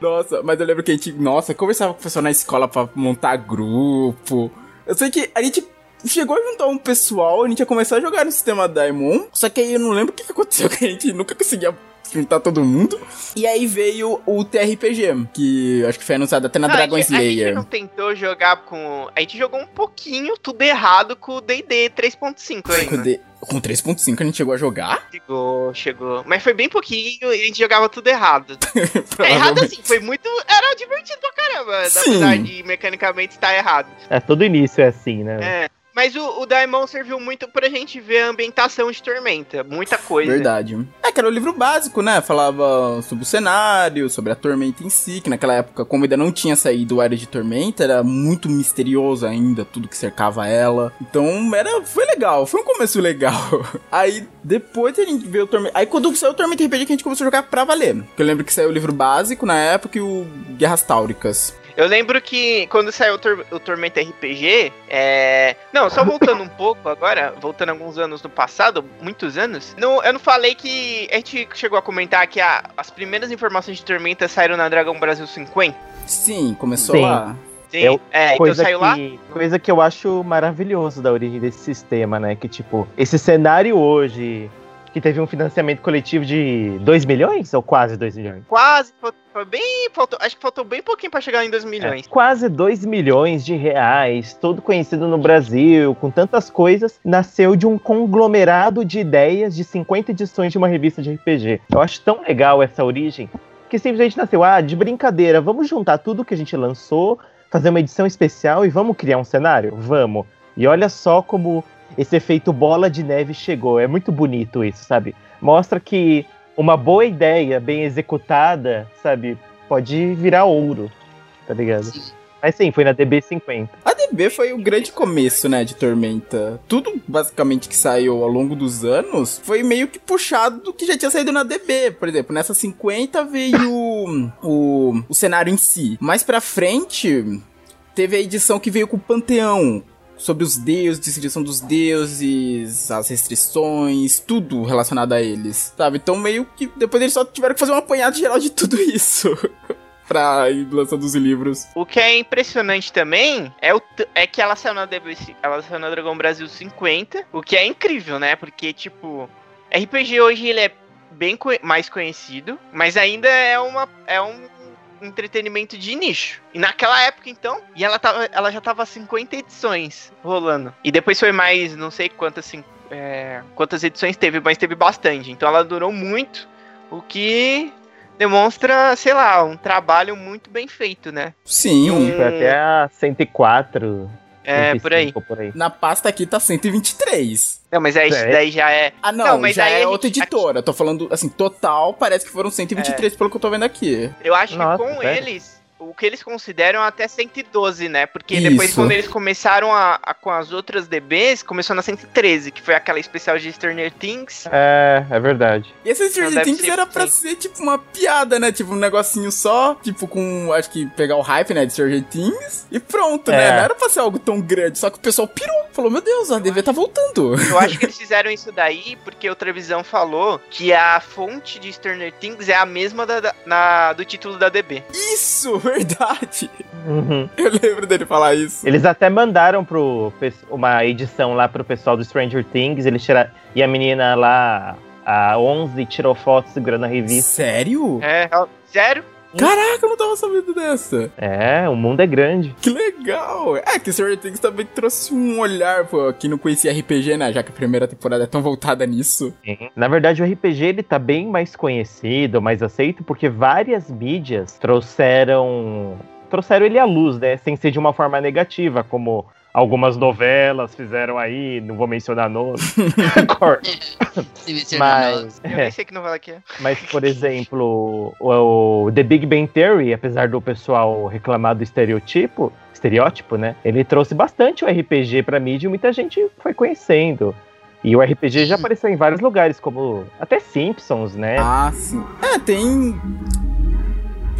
Nossa, mas eu lembro que a gente, nossa, conversava com o pessoal na escola pra montar grupo. Eu sei que a gente chegou a juntar um pessoal, a gente ia começar a jogar no sistema Daimon. Só que aí eu não lembro o que que aconteceu, que a gente nunca conseguia juntar todo mundo. E aí veio o TRPG, que acho que foi anunciado até na Não, Dragon a, gente, a gente Slayer. não tentou jogar com. A gente jogou um pouquinho tudo errado com o DD 3.5 Com ainda. Com 3.5 a gente chegou a jogar? Chegou, chegou. Mas foi bem pouquinho e a gente jogava tudo errado. É, errado assim, foi muito. Era divertido pra caramba. Sim. Apesar de mecanicamente estar errado. É, todo início é assim, né? É. Mas o, o Daimon serviu muito pra gente ver a ambientação de Tormenta. Muita coisa. Verdade. É que era o livro básico, né? Falava sobre o cenário, sobre a tormenta em si, que naquela época, como ainda não tinha saído o Era de Tormenta, era muito misterioso ainda tudo que cercava ela. Então, era, foi legal, foi um começo legal. Aí, depois a gente veio o Tormenta. Aí, quando saiu o Tormenta RPG, que a gente começou a jogar pra valer. Porque eu lembro que saiu o livro básico na época e o Guerras Táuricas. Eu lembro que quando saiu o, Tor- o Tormenta RPG, é. Não, só voltando um pouco agora, voltando alguns anos no passado, muitos anos. Não, eu não falei que. A gente chegou a comentar que a- as primeiras informações de Tormenta saíram na Dragão Brasil 50. Sim, começou Sim. lá. Sim. Eu- É, então Coisa saiu lá. que, coisa que eu acho maravilhoso da origem desse sistema, né? Que, tipo, esse cenário hoje, que teve um financiamento coletivo de 2 milhões? Ou quase 2 milhões? Quase, foi, bem. Faltou, acho que faltou bem pouquinho pra chegar em 2 milhões. É, quase 2 milhões de reais, todo conhecido no Brasil, com tantas coisas, nasceu de um conglomerado de ideias de 50 edições de uma revista de RPG. Eu acho tão legal essa origem, que simplesmente nasceu, ah, de brincadeira, vamos juntar tudo que a gente lançou, fazer uma edição especial e vamos criar um cenário? Vamos. E olha só como esse efeito bola de neve chegou. É muito bonito isso, sabe? Mostra que uma boa ideia, bem executada, sabe, pode virar ouro, tá ligado? Mas sim, foi na DB50. A DB foi o grande começo, né, de Tormenta. Tudo, basicamente, que saiu ao longo dos anos foi meio que puxado do que já tinha saído na DB. Por exemplo, nessa 50 veio o, o cenário em si. Mais pra frente, teve a edição que veio com o Panteão. Sobre os deuses, descrição dos deuses, as restrições, tudo relacionado a eles, sabe? Então meio que depois eles só tiveram que fazer um apanhado geral de tudo isso. pra ir lançando os livros. O que é impressionante também é, o é que ela saiu na DBC, ela saiu na Dragão Brasil 50, o que é incrível, né? Porque, tipo, RPG hoje ele é bem co- mais conhecido, mas ainda é, uma, é um entretenimento de nicho. E naquela época, então, e ela, tava, ela já tava 50 edições rolando. E depois foi mais, não sei quantas, cin- é, quantas edições teve, mas teve bastante. Então ela durou muito, o que demonstra, sei lá, um trabalho muito bem feito, né? Sim. Um- Foi até a 104. É, 105, por aí. por aí. Na pasta aqui tá 123. Não, mas aí, isso É. daí já é. Ah, não, Não, mas já é gente- outra editora. Tô falando, assim, total, parece que foram É. 123 pelo que eu tô vendo aqui. Eu acho Nossa, que com sério? eles, o que eles consideram até 112, né? Porque depois, Isso. quando eles começaram a, a- com as outras DBs, começou na 113, que foi aquela especial de Stranger Things. É, é verdade. E esse Stranger deve Things era pra ser, tipo, uma piada, né? Tipo, um negocinho só, tipo, com, acho que pegar o hype, né, de Stranger Things e pronto, né? É. Não era pra ser algo tão grande, só que o pessoal pirou. Falou, meu Deus, a DV tá voltando. Eu acho que eles fizeram isso daí porque o Trevisão falou que a fonte de Stranger Things é a mesma da, da- na- do título da DB. Isso, verdade. Uhum. Eu lembro dele falar isso. Eles até mandaram pro, uma edição lá pro pessoal do Stranger Things. Eles tiraram. E a menina lá, a 11, tirou foto segurando a revista. Sério? É, sério? Caraca, eu não tava sabendo dessa. É, o mundo é grande. Que legal! É que Stranger Things também trouxe um olhar, pô, quem não conhecia RPG, né? Já que a primeira temporada é tão voltada nisso. Na verdade, o RPG ele tá bem mais conhecido, mais aceito, porque várias mídias trouxeram trouxeram ele à luz, né? Sem ser de uma forma negativa, como algumas novelas fizeram aí, não vou mencionar nomes. Cor- Se mencionar mas, Eu é, nem sei que novela que é. mas, por exemplo, o, o The Big Bang Theory, apesar do pessoal reclamar do estereotipo, estereótipo, né? Ele trouxe bastante o RPG pra mídia e muita gente foi conhecendo. E o RPG já apareceu em vários lugares, como até Simpsons, né? Ah, sim. É, tem.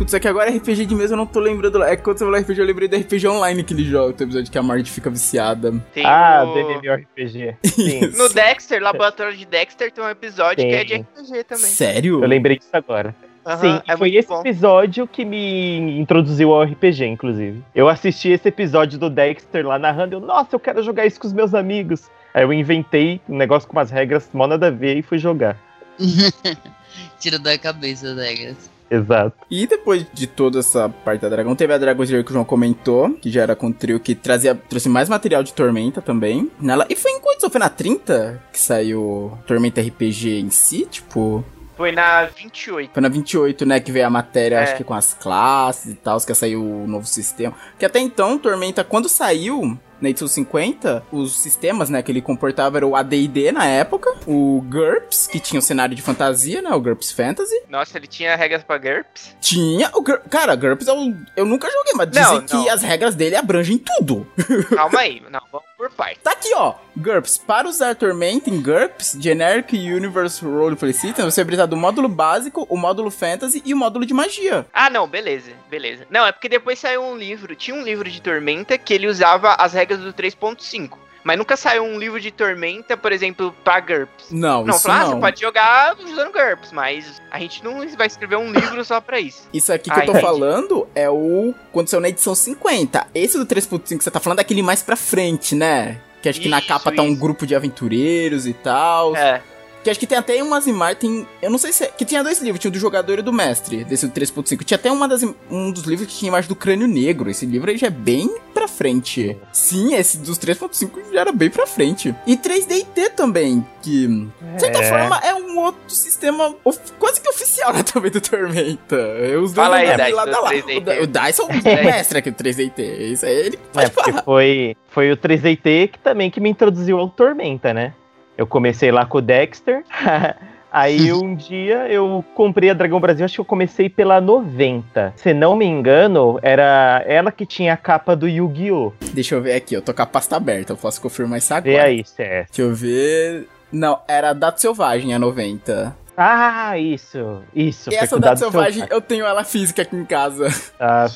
Putz, é que agora RPG de mesa eu não tô lembrando. lá. É que quando você falou RPG, eu lembrei do RPG online que ele joga, episódio que a Marge fica viciada. Tem ah, o- do MMORPG. Sim. No Dexter, Laboratório de Dexter, tem um episódio que é de. RPG também. Sério? Eu lembrei disso agora. Aham, Sim, é foi esse bom. episódio que me introduziu ao RPG, inclusive. Eu assisti esse episódio do Dexter lá narrando, eu, nossa, eu quero jogar isso com os meus amigos. Aí eu inventei um negócio com umas regras mó nada a ver e fui jogar. Tira da cabeça, Degas. Exato. E depois de toda essa parte da Dragão, teve a Dragon Slayer que o João comentou, que já era com o trio que trazia, trouxe mais material de Tormenta também. Nela, e foi em quantos? Foi na 30 que saiu Tormenta RPG em si? Tipo. Foi na 28. Foi na 28, né, que veio a matéria, É. acho que com as classes e tal, que saiu o novo sistema. Que até então, Tormenta, quando saiu na edição 50, os sistemas, né, que ele comportava era o AD&D na época, o GURPS, que tinha o cenário de fantasia, né, o GURPS Fantasy. Nossa, ele tinha regras pra GURPS? Tinha o GURPS, cara, GURPS eu, eu nunca joguei, mas Não, dizem não. que as regras dele abrangem tudo. Calma aí, não, vamos por. Tá aqui, ó. GURPS. Para usar Tormenta em GURPS, Generic Universe Role Play System, você precisa do módulo básico, o módulo Fantasy e o módulo de magia. Ah, não, beleza, beleza. Não, é porque depois saiu um livro, tinha um livro de Tormenta que ele usava as regras do 3.5. Mas nunca saiu um livro de Tormenta, por exemplo, pra GURPS. Não, Não, isso falou, ah, não. você pode jogar usando GURPS, mas a gente não vai escrever um livro só pra isso. Isso aqui que Ah, eu tô entendi. falando é o. Quando saiu na edição 50. Esse do 3.5 que você tá falando é aquele mais pra frente, né? Que acho que na Isso, capa tá um isso. grupo de aventureiros e tal. É. Que acho que tem até umas imagens. Tem, eu não sei se. É, que tinha dois livros, tinha o do jogador e do mestre, desse do 3.5. Tinha até uma das, um dos livros que tinha imagem do crânio negro. Esse livro aí já é bem pra frente. Sim, esse dos 3.5 já era bem pra frente. E 3DT também, que. De certa É. forma, é um outro sistema of- quase que oficial, né, também do Tormenta. Os dois Fala aí, Dice, lado do a lado. 3DT. O O Dyson é o mestre aqui do 3DT. Isso aí ele É, pode porque falar. foi, foi o 3DT que também que me introduziu ao Tormenta, né? Eu comecei lá com o Dexter. Aí um dia eu comprei a Dragão Brasil, acho que eu comecei pela 90. Se não me engano, era ela que tinha a capa do Yu-Gi-Oh! Deixa eu ver aqui, eu tô com a pasta aberta, eu posso confirmar isso agora. Vê aí, Cé. Deixa eu ver. Não, era Dato Selvagem, a 90. Ah, isso, isso. E essa Dado Selvagem, eu tenho ela física aqui em casa. Ah,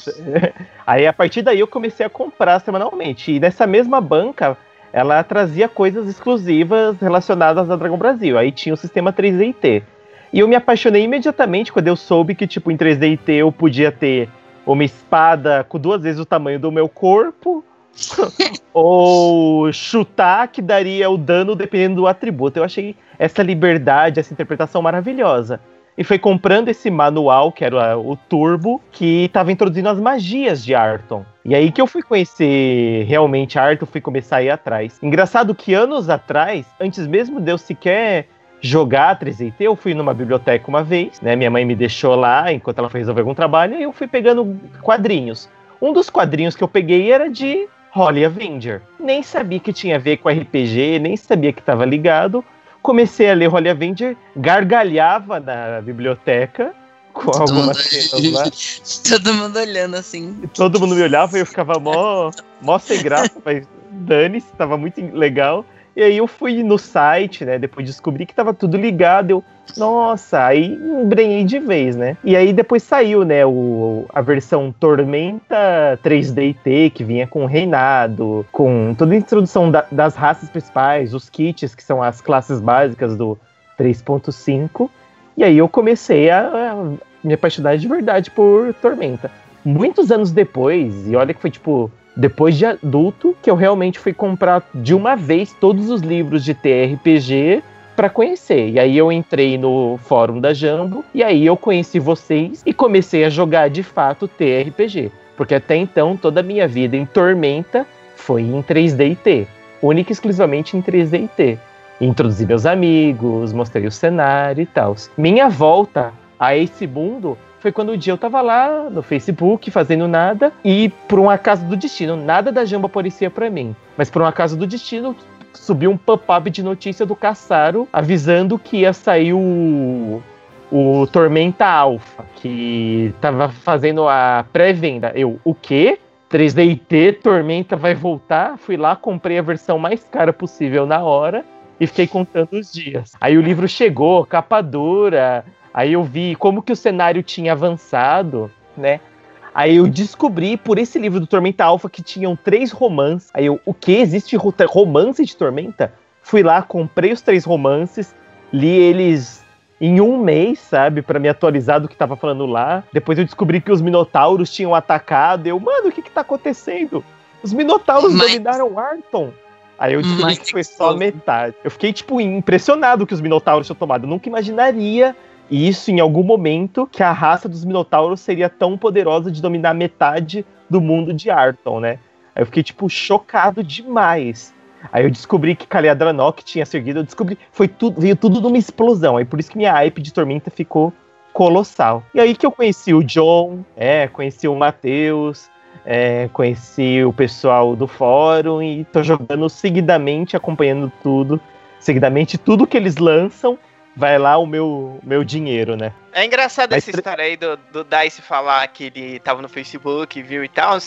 aí a partir daí eu comecei a comprar semanalmente. E nessa mesma banca, ela trazia coisas exclusivas relacionadas a Dragão Brasil. Aí tinha o sistema 3DT. E eu me apaixonei imediatamente quando eu soube que, tipo, em 3DT eu podia ter uma espada com duas vezes o tamanho do meu corpo. ou chutar que daria o dano dependendo do atributo. Eu achei essa liberdade, essa interpretação maravilhosa. E foi comprando esse manual, que era o Turbo, que estava introduzindo as magias de Arton. E aí que eu fui conhecer realmente Arton, fui começar a ir atrás. Engraçado que anos atrás, antes mesmo de eu sequer jogar 3DT, eu fui numa biblioteca uma vez, né? Minha mãe me deixou lá enquanto ela foi resolver algum trabalho, e eu fui pegando quadrinhos. Um dos quadrinhos que eu peguei era de Holly Avenger. Nem sabia que tinha a ver com RPG, nem sabia que estava ligado comecei a ler Holy Avenger, gargalhava na biblioteca com Todo algumas cenas lá. todo mundo olhando assim. Todo mundo me olhava e eu ficava mó, mó sem graça, mas dane-se, tava muito legal. E aí eu fui no site, né? Depois descobri que tava tudo ligado. Eu, nossa, aí embrenhei de vez, né? E aí depois saiu, né, o, a versão Tormenta 3DT, que vinha com o reinado, com toda a introdução da- das raças principais, os kits, que são as classes básicas do 3.5. E aí eu comecei a, a me apaixonar de verdade por Tormenta. Muitos anos depois, e olha que foi tipo depois de adulto, que eu realmente fui comprar de uma vez todos os livros de TRPG para conhecer. E aí eu entrei no fórum da Jambo e aí eu conheci vocês e comecei a jogar de fato TRPG, porque até então toda a minha vida em Tormenta foi em 3D e T, única e exclusivamente em 3D e T. Introduzi meus amigos, mostrei o cenário e tal. Minha volta a esse mundo foi quando um dia eu tava lá no Facebook fazendo nada e por um acaso do destino, nada da Jambo aparecia pra mim, mas por um acaso do destino subiu um pop-up de notícia do Caçaro avisando que ia sair o, o Tormenta Alpha, que tava fazendo a pré-venda. Eu, o quê? 3DT, Tormenta vai voltar? Fui lá, comprei a versão mais cara possível na hora e fiquei contando os dias. Aí o livro chegou, capa dura, aí eu vi como que o cenário tinha avançado, né? Aí eu descobri por esse livro do Tormenta Alpha que tinham três romances. Aí eu, o que? Existe ro- romance de Tormenta? Fui lá, comprei os três romances, li eles em um mês, sabe, Pra me atualizar do que tava falando lá. Depois eu descobri que os Minotauros tinham atacado. Eu, mano, o que que tá acontecendo? Os Minotauros Mas- dominaram Arton. Aí eu descobri Mas que foi só metade. Eu fiquei, tipo, impressionado que os Minotauros tinham tomado. Eu nunca imaginaria E isso em algum momento que a raça dos Minotauros seria tão poderosa de dominar metade do mundo de Arton, né? Aí eu fiquei, tipo, chocado demais. Aí eu descobri que Kaliadranok tinha seguido, eu descobri, foi tudo, veio tudo numa explosão. Aí por isso que minha hype de Tormenta ficou colossal. E aí que eu conheci o John, é, conheci o Matheus, é, conheci o pessoal do fórum e tô jogando seguidamente, acompanhando tudo. Seguidamente, tudo que eles lançam, vai lá o meu, meu dinheiro, né? É engraçado Mas essa história aí do, do Dice falar que ele tava no Facebook, viu e tal. Hum.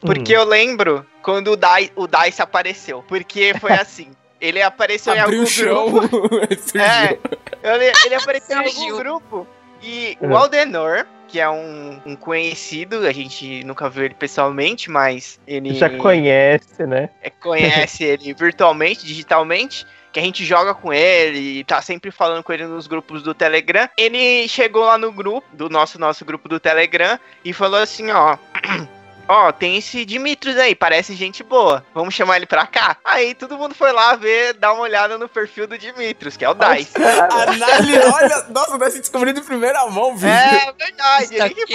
Porque eu lembro quando o Dice, o Dice apareceu. Porque foi assim. Ele apareceu em Abriu algum o chão. grupo. É, ele, ele apareceu em algum grupo. E Uhum. o Aldenor, que é um, um conhecido, a gente nunca viu ele pessoalmente, mas ele Já conhece, né? é, conhece ele virtualmente, digitalmente, que a gente joga com ele e tá sempre falando com ele nos grupos do Telegram. Ele chegou lá no grupo, do nosso nosso grupo do Telegram, e falou assim, ó. Ó, tem esse Dimitrios aí, parece gente boa. Vamos chamar ele pra cá? Aí todo mundo foi lá ver, dar uma olhada no perfil do Dimitrios, que é o Dice. Análise, olha, nossa, deve se descobrir de primeira mão, viu? É verdade, ele que.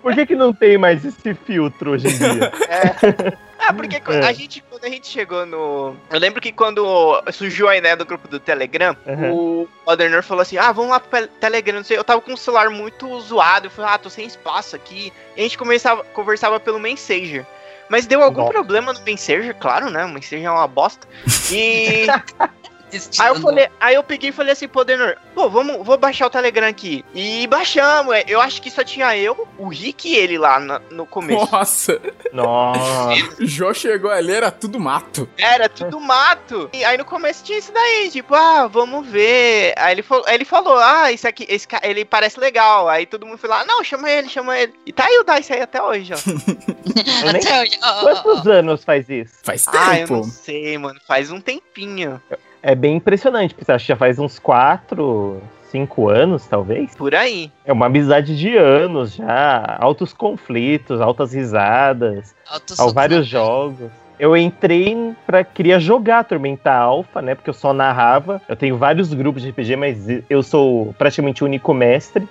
Por que, que não tem mais esse filtro hoje em dia? É. Ah, porque É. a gente, quando a gente chegou no. Eu lembro que quando surgiu a ideia do grupo do Telegram, Uhum. o Modernor falou assim: ah, vamos lá pro Telegram, não sei. Eu tava com o celular muito zoado. Eu falei, ah, tô sem espaço aqui. E a gente começava, conversava pelo Messenger. Mas deu algum Nossa. problema no Messenger, claro, né? O Messenger é uma bosta. E. Aí eu falei, aí eu peguei e falei assim, pô, Denor, pô, vamos, vou baixar o Telegram aqui. E baixamos, eu acho que só tinha eu, o Rick e ele lá na- no começo. Nossa, Nossa. o Jô chegou ali, era tudo mato. Era tudo mato. E aí no começo tinha isso daí, tipo, ah, vamos ver. Aí ele falou, aí ele falou ah, isso aqui, esse ele parece legal. Aí todo mundo foi lá, não, chama ele, chama ele. E tá aí o Dice aí até hoje, ó. Eu Até hoje. Quantos anos faz isso? Faz ah, eu tempo. não sei, mano. Faz um tempinho. É bem impressionante, porque acho que já faz uns 4, 5 anos, talvez. Por aí. É uma amizade de anos já, altos conflitos, altas risadas, Alto há vários jogos. Eu entrei pra queria jogar Tormenta Alpha, né? Porque eu só narrava. Eu tenho vários grupos de RPG, mas eu sou praticamente o único mestre.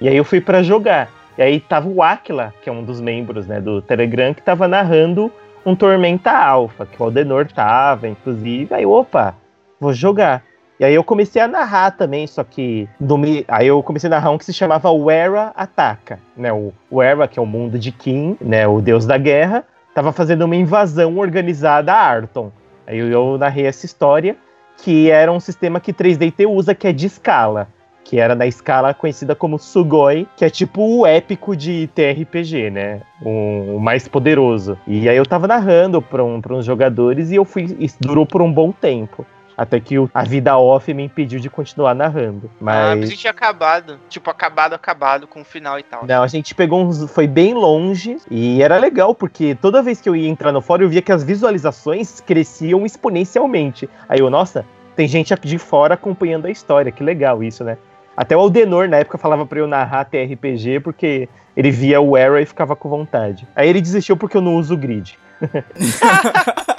E aí eu fui pra jogar. E aí tava o Aquila, que é um dos membros, né, do Telegram, que tava narrando um Tormenta Alpha, que o Aldenor tava, inclusive. Aí, opa, vou jogar. E aí eu comecei a narrar também, só que do aí eu comecei a narrar um que se chamava Wera Ataca, né? O Wera, que é o mundo de Kim, né, o deus da guerra, tava fazendo uma invasão organizada a Arton. Aí eu, narrei essa história, que era um sistema que 3DT usa, que é de escala. Que era na escala conhecida como Sugoi, que é tipo o épico de TRPG, né? O, o mais poderoso. E aí eu tava narrando para um, uns jogadores e eu fui. Isso durou por um bom tempo. Até que o- a vida off me impediu de continuar narrando. Ah, Mas. isso tinha acabado. Tipo, acabado, acabado com o final e tal. Não, a gente pegou uns. Foi bem longe e era legal, porque toda vez que eu ia entrar no fórum, eu via que as visualizações cresciam exponencialmente. Aí eu, nossa, tem gente aqui de fora acompanhando a história, que legal isso, né? Até o Aldenor, na época, falava pra eu narrar TRPG, porque ele via o Era e ficava com vontade. Aí ele desistiu porque eu não uso o grid.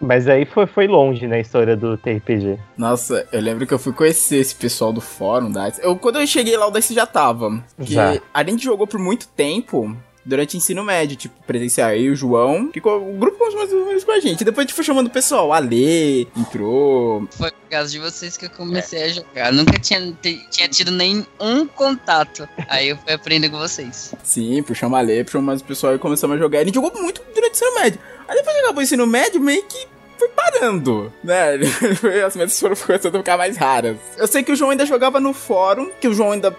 Mas aí foi, foi longe na história do TRPG. Nossa, eu lembro que eu fui conhecer esse pessoal do fórum da eu Quando eu cheguei lá, o Dice já tava. Porque Já. a gente jogou por muito tempo durante o ensino médio, tipo, presencial. Eu e o João, ficou o grupo mais ou menos com a gente. Depois a gente foi chamando o pessoal. A Lê entrou. Foi por causa de vocês que eu comecei a jogar. Nunca tinha, tinha tido nenhum contato. Aí eu fui aprender com vocês. Sim, puxamos a Lê, puxamos mais o pessoal e começamos a jogar. A gente jogou muito durante o ensino médio. Aí depois que acabou o ensino médio, meio que foi parando, né? As metas foram começando a ficar mais raras. Eu sei que o João ainda jogava no fórum, que o João ainda.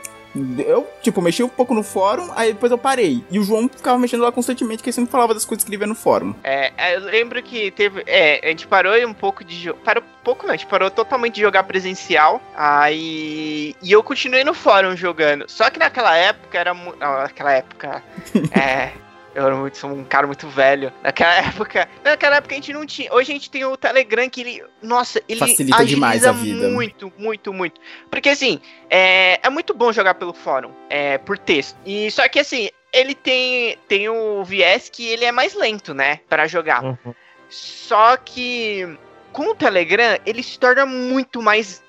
Eu, tipo, mexi um pouco no fórum, aí depois eu parei. E o João ficava mexendo lá constantemente, porque ele sempre falava das coisas que ele via no fórum. É, é, eu lembro que teve. É, a gente parou um pouco de. Parou um pouco não, a gente parou totalmente de jogar presencial. Aí. E eu continuei no fórum jogando. Só que naquela época era. mu- ah, Naquela época. é. Eu era muito, sou um cara muito velho. Naquela época. Naquela época a gente não tinha. Hoje a gente tem o Telegram que ele. Nossa, ele Facilita demais a vida. Muito, muito, muito. Porque assim, é, é muito bom jogar pelo fórum. É, por texto. E só que assim, ele tem, tem o viés que ele é mais lento, né? Pra jogar. Uhum. Só que com o Telegram, ele se torna muito mais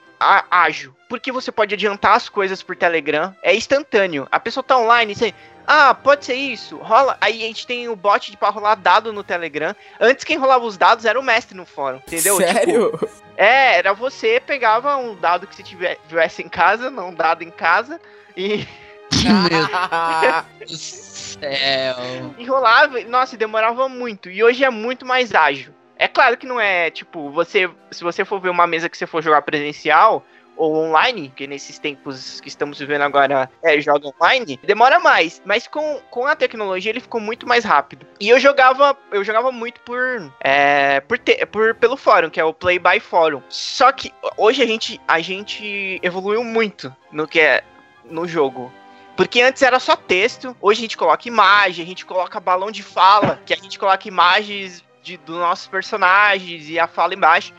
ágil. Porque você pode adiantar as coisas por Telegram. É instantâneo. A pessoa tá online, você. Ah, pode ser isso. Rola. Aí a gente tem o bot de pra rolar dado no Telegram. Antes quem rolava os dados era o mestre no fórum. Entendeu? Tipo, Sério? é, era você, pegava um dado que você tiver- tivesse em casa, não um dado em casa, e, Meu Deus do céu. e rolava. Nossa, e demorava muito. E hoje é muito mais ágil. É claro que não é, tipo, você. Se você for ver uma mesa que você for jogar presencial ou online, que nesses tempos que estamos vivendo agora é joga online, demora mais. Mas com, com a tecnologia ele ficou muito mais rápido. E eu jogava, eu jogava muito por, é, por, te- por pelo fórum, que é o Play by Fórum. Só que hoje a gente, a gente evoluiu muito no que é no jogo. Porque antes era só texto, hoje a gente coloca imagem, a gente coloca balão de fala, que a gente coloca imagens de, dos nossos personagens e a fala embaixo.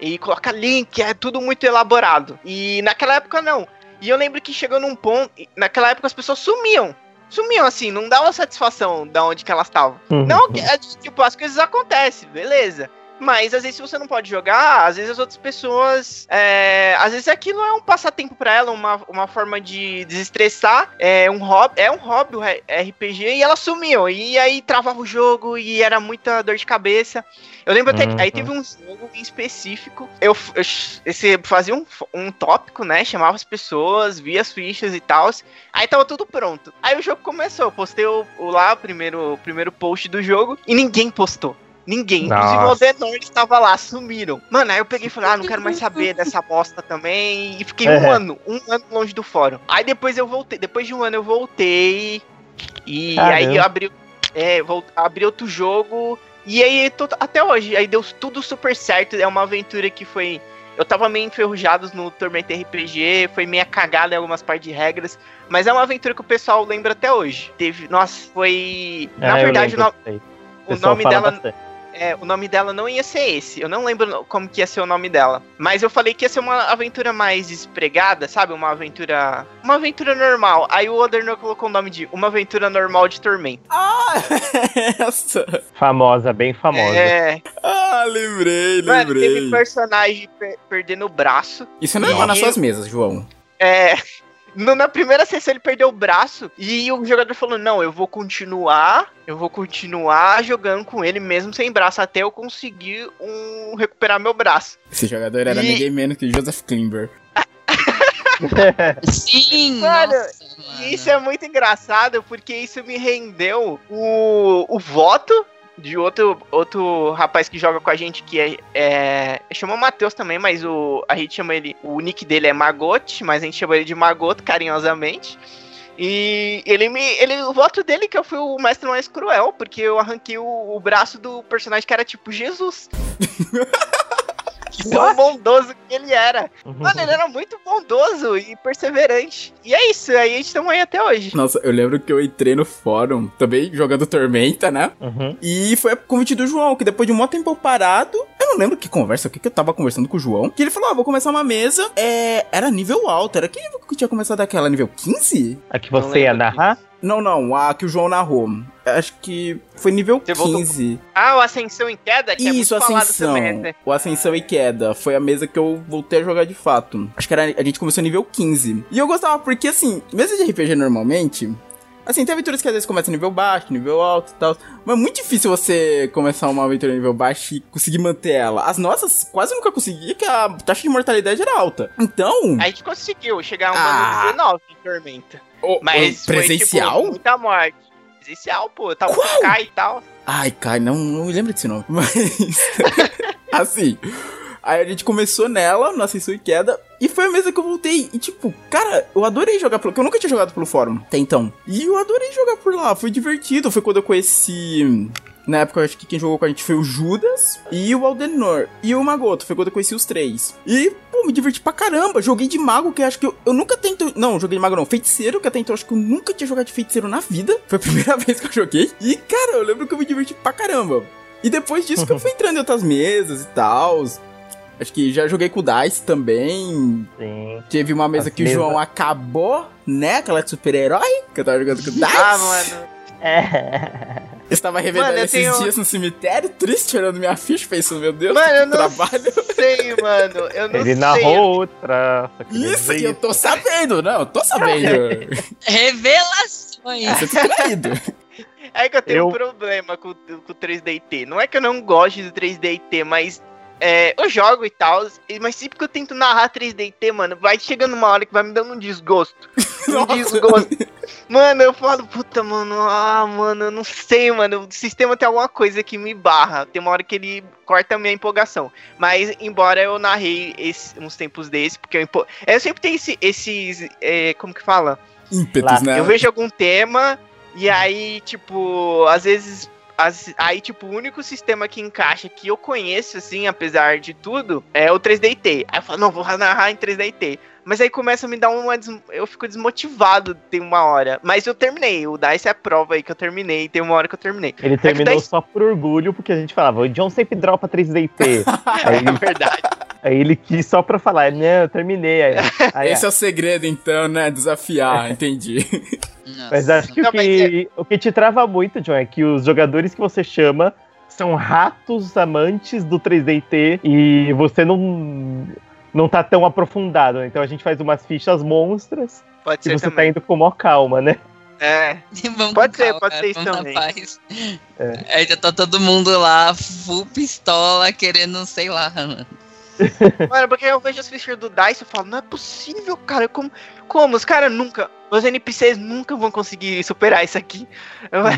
E coloca link, é tudo muito elaborado. E naquela época não. E eu lembro que chegou num ponto. Naquela época as pessoas sumiam. Sumiam assim, não dava satisfação da onde que elas estavam. Não, que- é, tipo, as coisas acontecem, beleza. Mas às vezes se você não pode jogar, às vezes as outras pessoas. é, às vezes aquilo é um passatempo pra ela, uma, uma forma de desestressar. É um hobby, é um hobby o RPG e elas sumiam. E aí travava o jogo e era muita dor de cabeça. Eu lembro até que aí Uhum. teve um jogo em específico. Eu, eu esse, fazia um, um tópico, né? Chamava as pessoas, via as fichas e tal. Aí tava tudo pronto. Aí o jogo começou. Eu postei o, o lá, o primeiro, o primeiro post do jogo, e ninguém postou. Ninguém. Inclusive o Nossa. Aldenor estava lá, sumiram. Mano, aí eu peguei e falei, ah, não quero mais saber dessa bosta também. E fiquei um Uhum. ano, um ano longe do fórum. Aí depois eu voltei, depois de um ano eu voltei. E Caramba. aí eu abri, é, vol- abri outro jogo. E aí, tô- até hoje, aí deu tudo super certo. É uma aventura que foi. Eu tava meio enferrujado no Tormenta RPG, foi meio cagada em algumas partes de regras. Mas é uma aventura que o pessoal lembra até hoje. Teve. Nossa, foi. Na Ah, eu verdade, o, lembro no- disso aí. o nome dela. bastante. É, o nome dela não ia ser esse. Eu não lembro como que ia ser o nome dela. Mas eu falei que ia ser uma aventura mais espregada, sabe? Uma aventura. Uma aventura normal. Aí o Odernor colocou o nome de Uma Aventura Normal de Tormenta. Ah, essa. Famosa, bem famosa. É. Ah, lembrei, Mano, teve lembrei. personagem per- perdendo o braço. Isso não é igual nas suas mesas, João. É. no- na primeira sessão ele perdeu o braço e o jogador falou: Não, eu vou continuar, eu vou continuar jogando com ele mesmo sem braço até eu conseguir um, recuperar meu braço. Esse jogador era E- ninguém menos que Joseph Klimber. Sim, Mano, nossa, E isso é muito engraçado porque isso me rendeu o, o voto de outro, outro rapaz que joga com a gente que é. é chama Matheus também, mas o, a gente chama ele. O nick dele é Magote, mas a gente chama ele de Magoto carinhosamente. E ele me. Ele, o voto dele que eu fui o mestre mais cruel, porque eu arranquei o, o braço do personagem que era tipo Jesus. Tão bondoso que ele era. Mano, ele era muito bondoso e perseverante. E é isso, aí a gente tá aí até hoje. Nossa, eu lembro que eu entrei no fórum, também jogando Tormenta, né? Uhum. E foi a convite do João, que depois de um maior tempo parado, eu não lembro que conversa, o que, que eu tava conversando com o João, que ele falou, ah, vou começar uma mesa, é, era nível alto, era que nível que tinha começado aquela, nível 15? A que você ia narrar? Não, não, a que o João narrou. Acho que foi nível Você voltou 15. Ah, o Ascensão em Queda, que Isso, é muito falado Ascensão. O Ascensão e Queda. Foi a mesa que eu voltei a jogar de fato. Acho que era, a gente começou nível 15. E eu gostava porque, assim, mesa de RPG normalmente. Assim, tem aventuras que às vezes começam nível baixo, nível alto e tal. Mas é muito difícil você começar uma aventura nível baixo e conseguir manter ela. As nossas quase nunca consegui, que a taxa de mortalidade era alta. Então. A gente conseguiu chegar a um Ah. ano 19 em Tormenta. O- Mas o presencial? foi, tipo, muita morte. Presencial, pô. Tava com Qual? o Kai e tal. Ai, cara, não, não me lembro desse nome. Mas. assim. Aí a gente começou nela, no Ascensão e Queda, e foi a mesa que eu voltei. E tipo, cara, eu adorei jogar pelo. Porque eu nunca tinha jogado pelo fórum até então. E eu adorei jogar por lá, foi divertido. Foi quando eu conheci. Na época, eu acho que quem jogou com a gente foi o Judas e o Aldenor. E o Magoto, foi quando eu conheci os três. E, pô, me diverti pra caramba. Joguei de mago, que acho que eu, eu nunca tento. Não, joguei de mago não. Feiticeiro, que até então acho que eu nunca tinha jogado de feiticeiro na vida. Foi a primeira vez que eu joguei. E, cara, eu lembro que eu me diverti pra caramba. E depois disso que eu fui entrando em outras mesas e tal. Acho que já joguei com o Dice também. Sim. Teve uma mesa que o. João acabou, né? Aquela de super-herói que eu tava jogando com o Dice. Ah, mano. É. estava revelando Mano, esses tenho- dias no cemitério, triste, olhando minha ficha, pensando, meu Deus, Mano, eu que não trabalho. sei, mano. Eu não Ele sei. narrou outra. Isso que eu tô sabendo, não, eu tô sabendo. Revelações! Você tá traído. É que eu tenho Eu- um problema com, com o 3DT. Não é que eu não goste do 3DT, mas é, eu jogo e tal, mas sempre que eu tento narrar 3DT, mano, vai chegando uma hora que vai me dando um desgosto. Um desgosto. Mano, eu falo, puta, mano, ah, mano, eu não sei, mano. O sistema tem alguma coisa que me barra. Tem uma hora que ele corta a minha empolgação. Mas, embora eu narrei esse- uns tempos desses, porque eu, empo- eu sempre tenho esse- esses. é, como que fala? Ímpetos, Lá, né? Eu vejo algum tema e aí, tipo, às vezes. As- aí, tipo, o único sistema que encaixa que eu conheço, assim, apesar de tudo, é o 3DT. Aí eu falo, não, vou narrar em 3DT. Mas aí começa a me dar uma. des- Eu fico desmotivado, tem uma hora. Mas eu terminei. O Dice é a prova aí que eu terminei. Tem uma hora que eu terminei. Ele terminou daí- só por orgulho, porque a gente falava, o John sempre dropa 3DT. aí, É verdade. aí ele quis só pra falar, não, eu terminei. Aí, aí, Esse é o segredo, então, né? Desafiar, entendi. Nossa. Mas acho que, Não, o, que o que te trava muito, John, é que os jogadores que você chama são ratos amantes do 3DT e você não, não tá tão aprofundado. né? Então a gente faz umas fichas monstras Pode e você tá também. indo com mó calma, né? É. Vamos Pode ser, calma, pode cara, ser isso também. paz. É. Aí já tá todo mundo lá, full pistola, querendo, sei lá, mano. Mano, porque eu vejo as fichas do Dice e falo, não é possível, cara. Como, como? Os caras nunca. Os NPCs nunca vão conseguir superar isso aqui.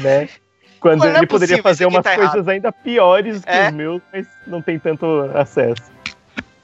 Né? Quando Mano, não é ele poderia fazer aqui umas tá coisas ainda piores que É. os meus, mas não tem tanto acesso.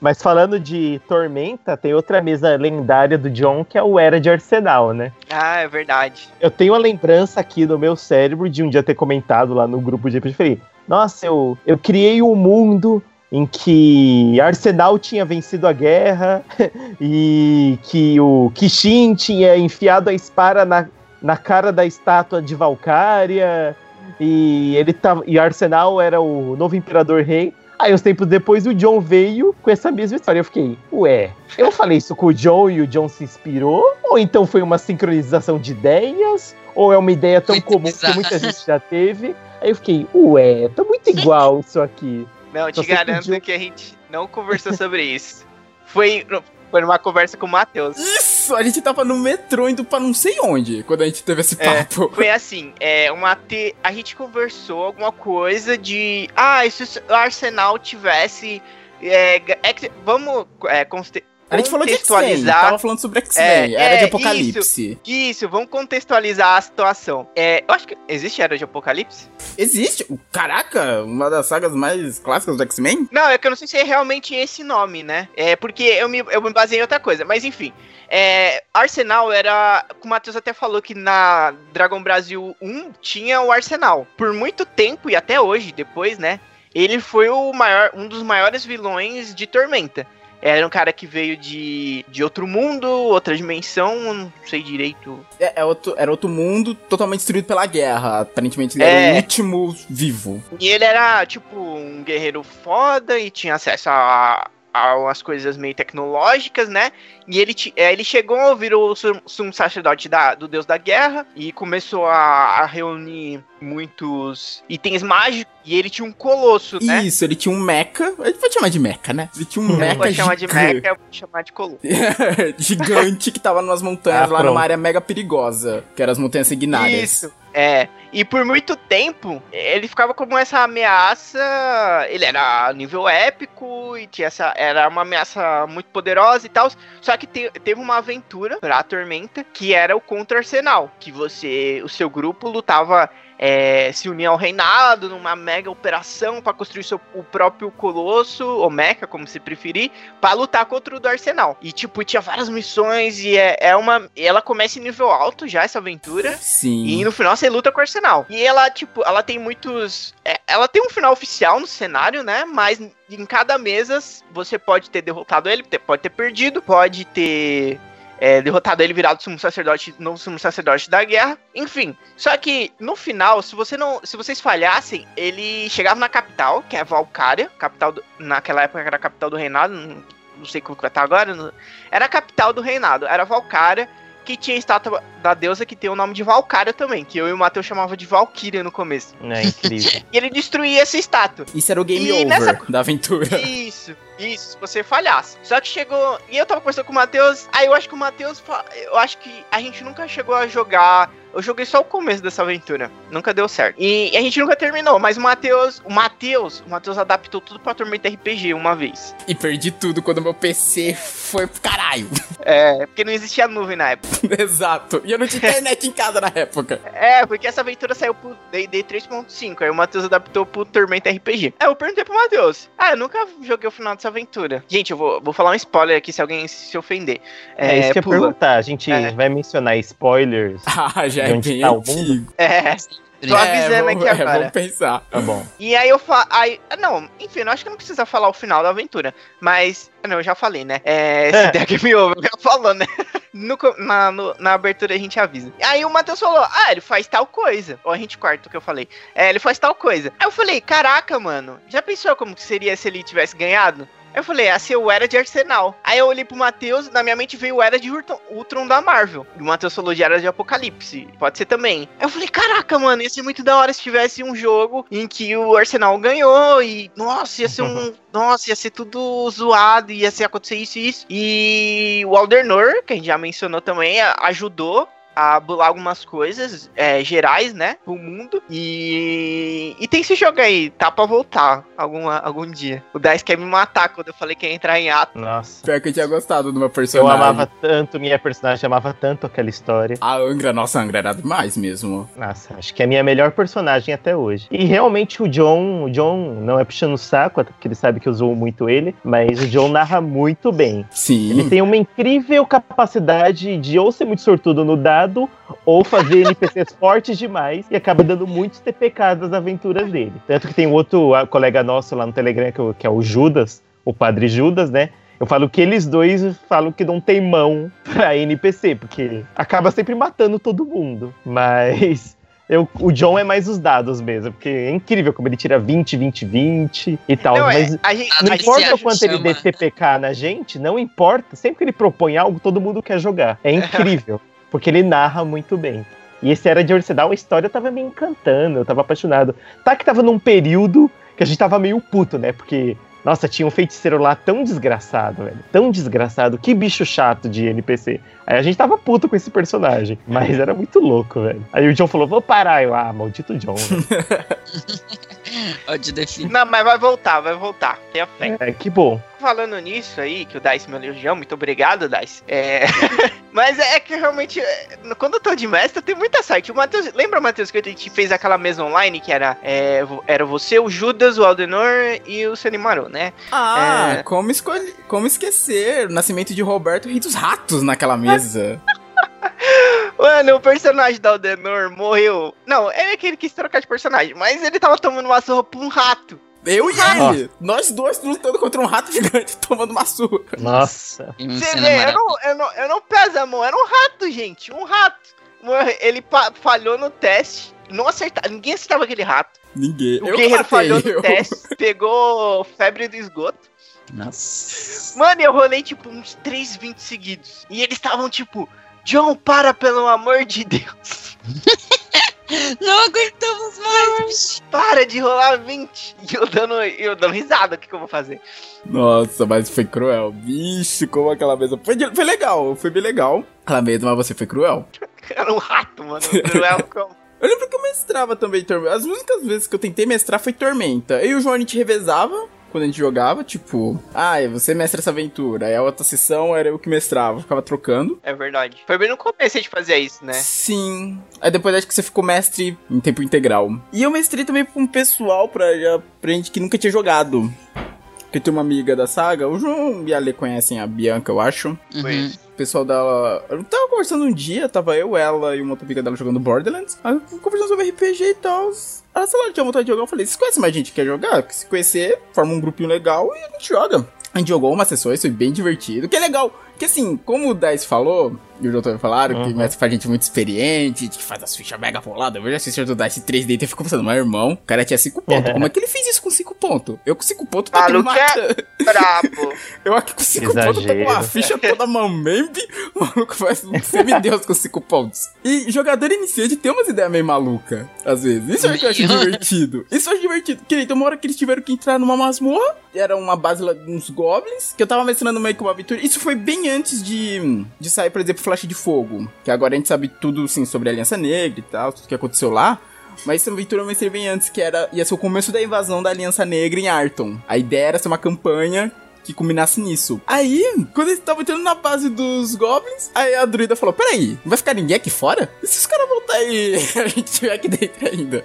Mas falando de Tormenta, tem outra mesa lendária do John que é o Era de Arsenal, né? Ah, é verdade. Eu tenho a lembrança aqui no meu cérebro de um dia ter comentado lá no grupo de RPG. Falei, nossa, eu, eu criei um mundo em que Arsenal tinha vencido a guerra e que o Kishin tinha enfiado a espada na, na cara da estátua de Valkyria e ele tava, e Arsenal era o novo imperador rei. Aí, uns tempos depois, o John veio com essa mesma história. Eu fiquei, ué, eu falei isso com o John e o John se inspirou? Ou então foi uma sincronização de ideias? Ou é uma ideia tão Muito comum bizarro. que muita gente já teve? Aí eu fiquei, ué, tá muito igual isso aqui. Não, eu te garanto pediu- que a gente não conversou sobre isso. Foi, foi numa conversa com o Matheus. Isso! A gente tava no metrô indo pra não sei onde quando a gente teve esse É. papo. Foi assim, é, uma te... a gente conversou alguma coisa de. Ah, e se o Arsenal tivesse. É, é vamos é, conste- A gente falou de X-Men, tava falando sobre X-Men, É, era é, de apocalipse. Isso, vamos contextualizar a situação. É, eu acho que. Existe Era de Apocalipse? Existe, caraca, uma das sagas mais clássicas do X-Men? Não, é que eu não sei se é realmente esse nome, né? É porque eu me, eu me baseei em outra coisa. Mas enfim. É, Arsenal era. O Matheus até falou que na Dragon Brasil 1 tinha o Arsenal. Por muito tempo e até hoje, depois, né? Ele foi o maior, um dos maiores vilões de Tormenta. Era um cara que veio de, de outro mundo, outra dimensão, não sei direito. É, é outro, era outro mundo totalmente destruído pela guerra. Aparentemente ele É. era o último vivo. E ele era, tipo, um guerreiro foda e tinha acesso a, a umas coisas meio tecnológicas, né? E ele, é, ele chegou, virou sum, sumo sacerdote da, do deus da guerra e começou a, a reunir muitos itens mágicos. E ele tinha um colosso, né? Isso, ele tinha um mecha. A gente pode chamar de mecha, né? Ele tinha um Eu mecha vou chamar de mecha, eu vou chamar de colosso. gigante que tava nas montanhas Ah, lá pronto. numa área mega perigosa, que eram as montanhas signárias. Isso. É, e por muito tempo ele ficava como essa ameaça. Ele era nível épico e tinha essa, era uma ameaça muito poderosa e tal. Só que te- teve uma aventura pra Tormenta que era o contra-arsenal. Que você, o seu grupo lutava. É, se unir ao reinado numa mega operação pra construir seu, o próprio colosso, ou mecha, como se preferir, pra lutar contra o do arsenal. E tipo, tinha várias missões e é, é uma. Ela começa em nível alto já, essa aventura. Sim. E no final você luta com o Arsenal. E ela, tipo, ela tem muitos. é, ela tem um final oficial no cenário, né? Mas em cada mesa você pode ter derrotado ele, pode ter perdido, pode ter. É, derrotado ele virado sumo sacerdote, novo sumo sacerdote da guerra, enfim. Só que no final, se você não, se vocês falhassem, ele chegava na capital, que é Valkyria, capital do- naquela época era a capital do reinado, não, não sei como que vai estar agora, não- era a capital do reinado, era Valkyria, que tinha a estátua da deusa que tem o nome de Valkyria também, que eu e o Matheus chamava de Valkyria no começo. É incrível. E ele destruía essa estátua. Isso era o game E over nessa- da aventura. Isso, isso, se você falhasse. Só que chegou. E eu tava conversando com o Matheus. Aí eu acho que o Matheus. Eu acho que a gente nunca chegou a jogar. Eu joguei só o começo dessa aventura. Nunca deu certo. E, e a gente nunca terminou. Mas o Matheus. O Matheus. O Matheus adaptou tudo pra Tormenta RPG uma vez. E perdi tudo quando meu PC foi pro caralho. É, porque não existia nuvem na época. Exato. E eu não tinha internet em casa na época. É, porque essa aventura saiu pro D&D 3.5, aí o Matheus adaptou pro Tormenta RPG. Aí eu perguntei pro Matheus, ah, eu nunca joguei o final dessa aventura. Gente, eu vou, vou falar um spoiler aqui se alguém se ofender. É, isso que eu ia perguntar. A gente É. vai mencionar spoilers. Ah, já De é onde bem tá o mundo? É, tô avisando vamos, aqui é, agora. vamos pensar. Tá bom. E aí eu falo. Aí, não, enfim, eu acho que não precisa falar o final da aventura. Mas. Não, eu já falei, né? É, se der que me ouve, eu já falou, né? No na, no- na abertura a gente avisa. Aí o Matheus falou: Ah, ele faz tal coisa. Ou a gente corta o que eu falei. É, ele faz tal coisa. Aí eu falei: Caraca, mano, já pensou como que seria se ele tivesse ganhado? Eu falei, se eu era de Arsenal. Aí eu olhei pro Matheus, na minha mente veio o Era de Ultron, Ultron da Marvel. E o Matheus falou de Era de Apocalipse. Pode ser também. Aí eu falei, caraca, mano, ia ser muito da hora se tivesse um jogo em que o Arsenal ganhou e, nossa, ia ser um. nossa, ia ser tudo zoado, ia ser acontecer isso e isso. E o Aldernor, que a gente já mencionou também, ajudou a bular algumas coisas é, gerais, né, pro mundo. E, e tem esse jogo aí, tá pra voltar alguma, algum dia. O Dice quer me matar quando eu falei que ia entrar em ato. Nossa. Pior que eu tinha gostado do meu Eu personagem. amava tanto, minha personagem amava tanto aquela história. A Angra, nossa, a Angra era demais mesmo. Nossa, acho que é a minha melhor personagem até hoje. E realmente o John, o John não é puxando o saco, porque ele sabe que eu zoo muito ele, mas o John narra muito bem. Sim. Ele tem uma incrível capacidade de ou ser muito sortudo no dado, ou fazer NPCs fortes demais e acaba dando muitos TPKs das aventuras dele. Tanto que tem outro colega nosso lá no Telegram, que, é o- é Judas, o padre Judas, né? Eu falo que eles dois falam que não tem mão pra NPC, porque acaba sempre matando todo mundo. Mas eu- o John é mais os dados mesmo, porque é incrível como ele tira 20, 20, 20 e tal. Não, é, mas a gente, não importa o quanto ele dê chama. TPK na gente, não importa. Sempre que ele propõe algo, todo mundo quer jogar. É incrível, porque ele narra muito bem. E esse era de Arsenal, a história tava me encantando, eu tava apaixonado. Tá que tava num período que a gente tava meio puto, né? Porque, nossa, tinha um feiticeiro lá tão desgraçado, velho. Tão desgraçado. Que bicho chato de NPC. Aí a gente tava puto com esse personagem. Mas era muito louco, velho. Aí o John falou, vou parar. Eu, ah, maldito John, Ódio define. Não, mas vai voltar, vai voltar. Tenha fé. É, que bom. Falando nisso aí, que o Dice me elogiou, muito obrigado, Dice. É... mas é que realmente, é, quando eu tô de mestre, eu tenho muita sorte. O Matheus, lembra, Matheus, que a gente fez aquela mesa online que era, é, era você, o Judas, o Aldenor e o Senimaru, né? Ah, É. como, escolhe... como esquecer o nascimento de Roberto Rei dos Ratos naquela mesa. Mano, o personagem da Aldenor morreu. Não, ele é aquele que quis trocar de personagem, mas ele tava tomando uma surra pra um rato. Eu e ele. Nós dois lutando contra um rato gigante tomando uma surra. Nossa. Você vê, eu não, eu, não, eu não peso a mão, era um rato, gente, um rato. Ele falhou no teste, não acertava, ninguém acertava aquele rato. Ninguém. O eu guerreiro matei, falhou no eu. teste, pegou febre do esgoto. Nossa. Mano, eu rolei tipo uns 3 20 seguidos. E eles estavam tipo, John, para pelo amor de Deus. Não aguentamos mais. Para de rolar 20. E eu dando, eu dando risada, o que, que eu vou fazer? Nossa, mas foi cruel. Bicho, como aquela mesa. Foi, de- foi legal, foi bem legal. Aquela mesa, mas você foi cruel. Era um rato, mano. Cruel como. Eu lembro que eu mestrava também Tormenta. As únicas vezes que eu tentei mestrar foi Tormenta. Eu e o João a gente revezava quando a gente jogava, tipo, ah, você mestra essa aventura. Aí a outra sessão era eu que mestrava, ficava trocando. É verdade. Foi bem no começo a gente fazia isso, né? Sim. Aí depois acho que você ficou mestre em tempo integral. E eu mestrei também pra um pessoal, pra, já, pra gente que nunca tinha jogado. Porque tem uma amiga da saga, o João e a Lê conhecem a Bianca, eu acho. Foi Uhum. Pessoal dela. Eu tava conversando um dia, tava eu, ela e uma outra amiga dela jogando Borderlands. Aí conversando sobre RPG e tal. Ela, sei lá, tinha vontade de jogar. Eu falei, vocês conhecem mais gente que quer jogar? Se conhecer, forma um grupinho legal e a gente joga. A gente jogou umas sessões, foi bem divertido. Que é legal Porque assim, como o Dice falou, e o doutor falaram, que mestre faz gente muito experiente, que faz as fichas mega poladas. Eu vejo assistir do Dice 3D e fico pensando, meu irmão, o cara tinha 5 pontos. Como é que ele fez isso com 5 pontos? Eu com 5 pontos tá me Maluco é matando. brabo. Eu aqui com 5 pontos tô com uma ficha toda mamembe. O maluco faz um semideus com 5 pontos. E jogador iniciante tem umas ideias meio malucas, às vezes. Isso é que eu acho divertido. Isso eu acho divertido. Que nem tem uma hora que eles tiveram que entrar numa masmorra. Era uma base lá de uns goblins. Que eu tava mencionando meio que uma aventura. Isso foi bem antes de, de sair, por exemplo, Flash de Fogo. Que agora a gente sabe tudo, assim, sobre a Aliança Negra e tal, tudo que aconteceu lá. Mas essa aventura eu mostrei bem antes, que era, ia ser o começo da invasão da Aliança Negra em Arton. A ideia era ser uma campanha que culminasse nisso. Aí, quando eles estavam entrando na base dos goblins, aí a druida falou: Peraí, não vai ficar ninguém aqui fora? E se os caras voltarem e a gente estiver aqui dentro ainda?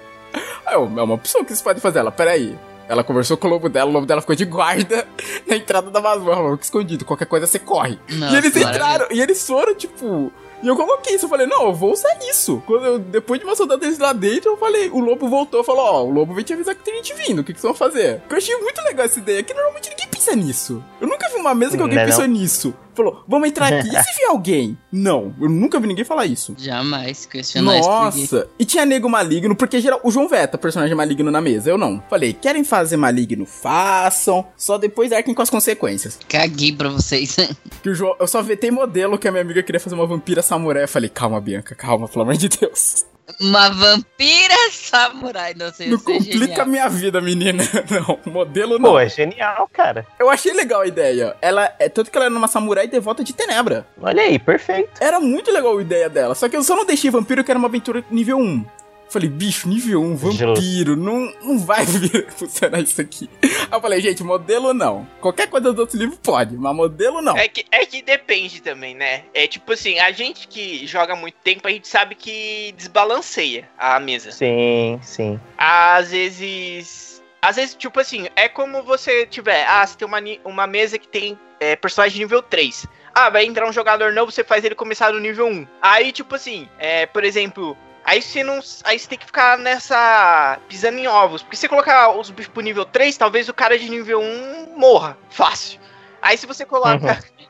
Aí, é uma opção que vocês podem fazer. Ela, peraí. Ela conversou com o lobo dela, o lobo dela ficou de guarda na entrada da masmorra, "Fica escondido, qualquer coisa você corre. Nossa, e eles entraram, e eles foram, tipo. E eu coloquei isso, eu falei, não, eu vou usar isso. Quando eu, depois de uma soldada deles lá dentro, eu falei, o lobo voltou, falou, ó, o lobo veio te avisar que tem gente vindo, o que, que vocês vão fazer? Porque eu achei muito legal essa ideia, que normalmente ninguém pensa nisso. Eu nunca vi uma mesa que alguém Não é pensou nisso. Falou, vamos entrar aqui, e se vier alguém? Não, eu nunca vi ninguém falar isso. Jamais questionar isso porque Nossa, e tinha nego maligno, porque geral, o João Veta, personagem maligno na mesa, eu não. Falei, querem fazer maligno? Façam, só depois arquem com as consequências. caguei pra vocês. Que o João, eu só vetei modelo que a minha amiga queria fazer uma vampira samurai. Eu falei, calma, Bianca, calma, pelo amor de Deus. Uma vampira samurai, não sei Não se é complica a minha vida, menina. Não, modelo não. Pô, é genial, cara. Eu achei legal a ideia. Ela é tanto que ela era uma samurai devota de tenebra. Olha aí, perfeito. Era muito legal a ideia dela. Só que eu só não deixei vampiro que era uma aventura nível 1. Falei, bicho, nível 1, vampiro, não, não vai vir funcionar isso aqui. Aí eu falei, gente, modelo não. Qualquer coisa do outro livro pode, mas modelo não. É que, é que depende também, né? É tipo assim, a gente que joga muito tempo, a gente sabe que desbalanceia a mesa. Sim, sim. Às vezes. Às vezes, tipo assim, é como você tiver. Ah, você tem uma, uma mesa que tem é, personagem nível 3. Ah, vai entrar um jogador novo, você faz ele começar no nível 1. Aí, tipo assim, é, por exemplo. Aí você não. Aí você tem que ficar nessa. pisando em ovos. Porque se você colocar os bichos pro nível 3, talvez o cara de nível 1 morra. Fácil. Aí se você coloca.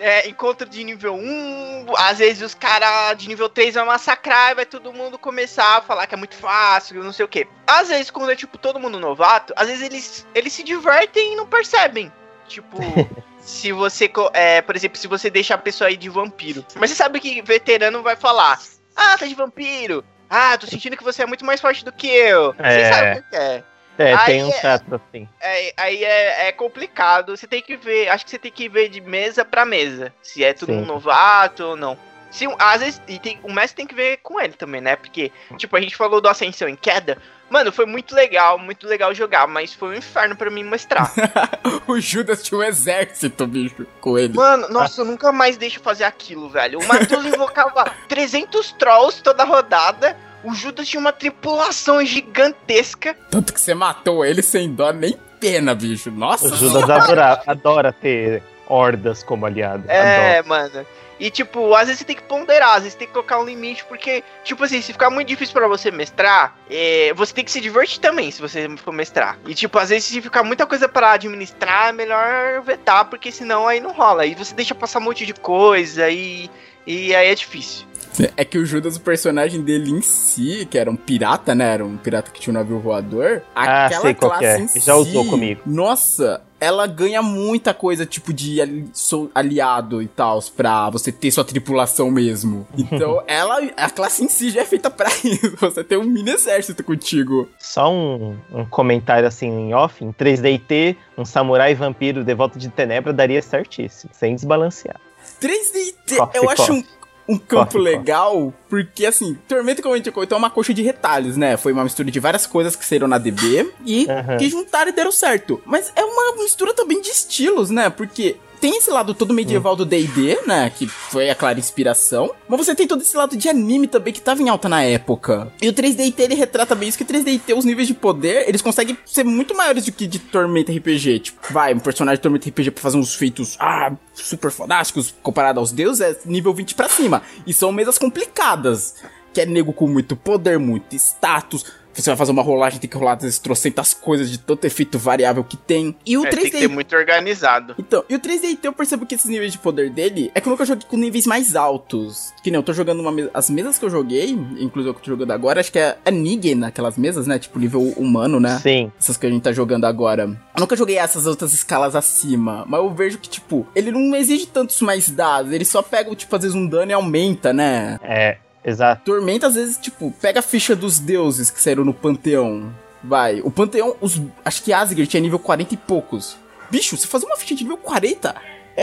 É, encontro de nível 1, às vezes os caras de nível 3 vão massacrar e vai todo mundo começar a falar que é muito fácil, não sei o que. Às vezes, quando é tipo todo mundo novato, às vezes eles, eles se divertem e não percebem. Tipo, se você, é, por exemplo, se você deixa a pessoa aí de vampiro. Mas você sabe que veterano vai falar: Ah, tá de vampiro. Ah, tô sentindo que você é muito mais forte do que eu. Você É. sabe o que é. É, Aí tem um é- trato assim. É, aí é, é complicado. Você tem que ver. Acho que você tem que ver de mesa pra mesa. Se é Sim. mundo novato ou não. Se, às vezes. E tem, o mestre tem que ver com ele também, né? Porque, tipo, a gente falou do Ascensão em Queda. Mano, foi muito legal, muito legal jogar, mas foi um inferno pra mim mostrar. o Judas tinha um exército, bicho, com ele. Mano, nossa, eu nunca mais deixo fazer aquilo, velho. O Matheus invocava 300 trolls toda rodada. O Judas tinha uma tripulação gigantesca. Tanto que você matou ele sem dó nem pena, bicho. Nossa O Judas adora, adora ter hordas como aliado. Adora. É, mano. E, tipo, às vezes você tem que ponderar, às vezes tem que colocar um limite, porque, tipo assim, se ficar muito difícil pra você mestrar, é, você tem que se divertir também, se você for mestrar. E, tipo, às vezes se ficar muita coisa pra administrar, é melhor vetar, porque senão aí não rola. Aí você deixa passar um monte de coisa e, e aí é difícil. É que o Judas, o personagem dele em si, que era um pirata, né? Era um pirata que tinha um navio voador. Ah, Aquela sei qual classe é. em Já usou si, comigo. Nossa, ela ganha muita coisa, tipo, de ali- aliado e tal, pra você ter sua tripulação mesmo. Então, ela, a classe em si já é feita pra isso. Você tem um mini exército contigo. Só um, um comentário assim em off, em 3DT, um samurai vampiro devoto de tenebra daria certíssimo, sem desbalancear. 3D, Coffee, eu acho um. Um campo Coffee, legal, porque assim, Tormenta, como comentou, é uma coxa de retalhos, né? Foi uma mistura de várias coisas que saíram na DB e Aham. que juntaram e deram certo. Mas é uma mistura também de estilos, né? Porque tem esse lado todo medieval do D&D, né? Que foi a clara inspiração. Mas você tem todo esse lado de anime também que tava em alta na época. E o 3D&T, ele retrata bem isso, que o 3D&T, os níveis de poder, eles conseguem ser muito maiores do que de Tormenta RPG. Tipo, vai, um personagem de Tormenta RPG pra fazer uns feitos, ah, super fodásticos comparado aos deuses, é nível 20 pra cima. E são mesas complicadas. Que é nego com muito poder, muito status. Você vai fazer uma rolagem, tem que rolar as trocentas coisas de tanto efeito variável que tem. E o É, 3D tem que ser muito organizado. então, e o 3D eu percebo que esses níveis de poder dele é que eu nunca joguei com níveis mais altos. Que nem eu tô jogando uma mesa. As mesas que eu joguei, inclusive eu tô jogando agora, acho que é, é Nigen naquelas mesas, né? Tipo nível humano, né? Sim. Essas que a gente tá jogando agora. Eu nunca joguei essas outras escalas acima. Mas eu vejo que, tipo, ele não exige tantos mais dados. Ele só pega, tipo, às vezes um dano e aumenta, né? É, exato. Tormenta, às vezes, tipo, pega a ficha dos deuses que saíram no Panteão. Vai. O Panteão, os, acho que Asgard tinha nível 40 e poucos. Bicho, você fazer uma ficha de nível 40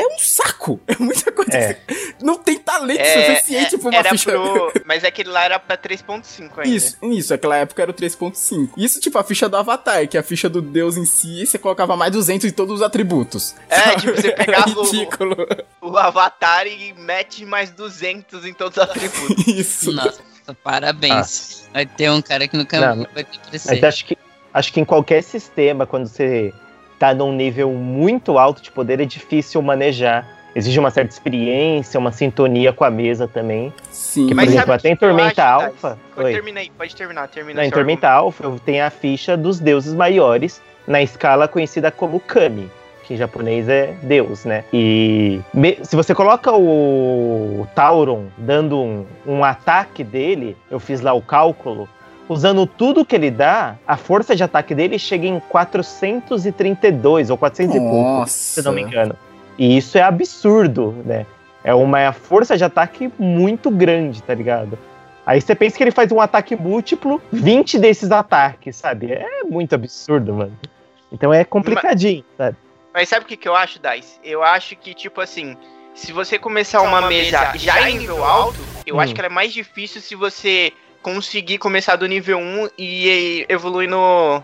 é um saco. É muita coisa. É. que você- Não tem talento É, suficiente é, pra uma era ficha. pro... Mas aquele lá era pra 3.5 ainda. Isso, isso, aquela época era o 3.5. Isso, tipo, a ficha do Avatar, que é a ficha do deus em si, você colocava mais 200 em todos os atributos. É, Sabe? tipo, você pegava o- ridículo. O Avatar e mete mais 200 em todos os atributos. Isso. Nossa, parabéns. Vai ter um cara que nunca Não, vai ter que Mas crescer. acho que, acho que em qualquer sistema, quando você tá num nível muito alto de poder, é difícil manejar. Exige uma certa experiência, uma sintonia com a mesa também. Sim, Que, por Mas exemplo, até em eu Tormenta acho, Alpha. Thais? Oi. Termina aí, pode terminar, termina Não, em Tormenta Alpha eu tenho a ficha dos deuses maiores na escala conhecida como Kami, que em japonês é Deus, né? E me- se você coloca o Tauron dando um, um ataque dele, eu fiz lá o cálculo, usando tudo que ele dá, a força de ataque dele chega em 432 ou 400 e pouco, se eu não me engano. E isso é absurdo, né? É uma força de ataque muito grande, tá ligado? Aí você pensa que ele faz um ataque múltiplo, 20 desses ataques, sabe? É muito absurdo, mano. Então é complicadinho, sabe? Mas sabe o que, que eu acho, Dice? Eu acho que, tipo assim, se você começar uma, mesa já em nível alto, eu Hum. acho que ela é mais difícil se você conseguir começar do nível 1 e evoluir no,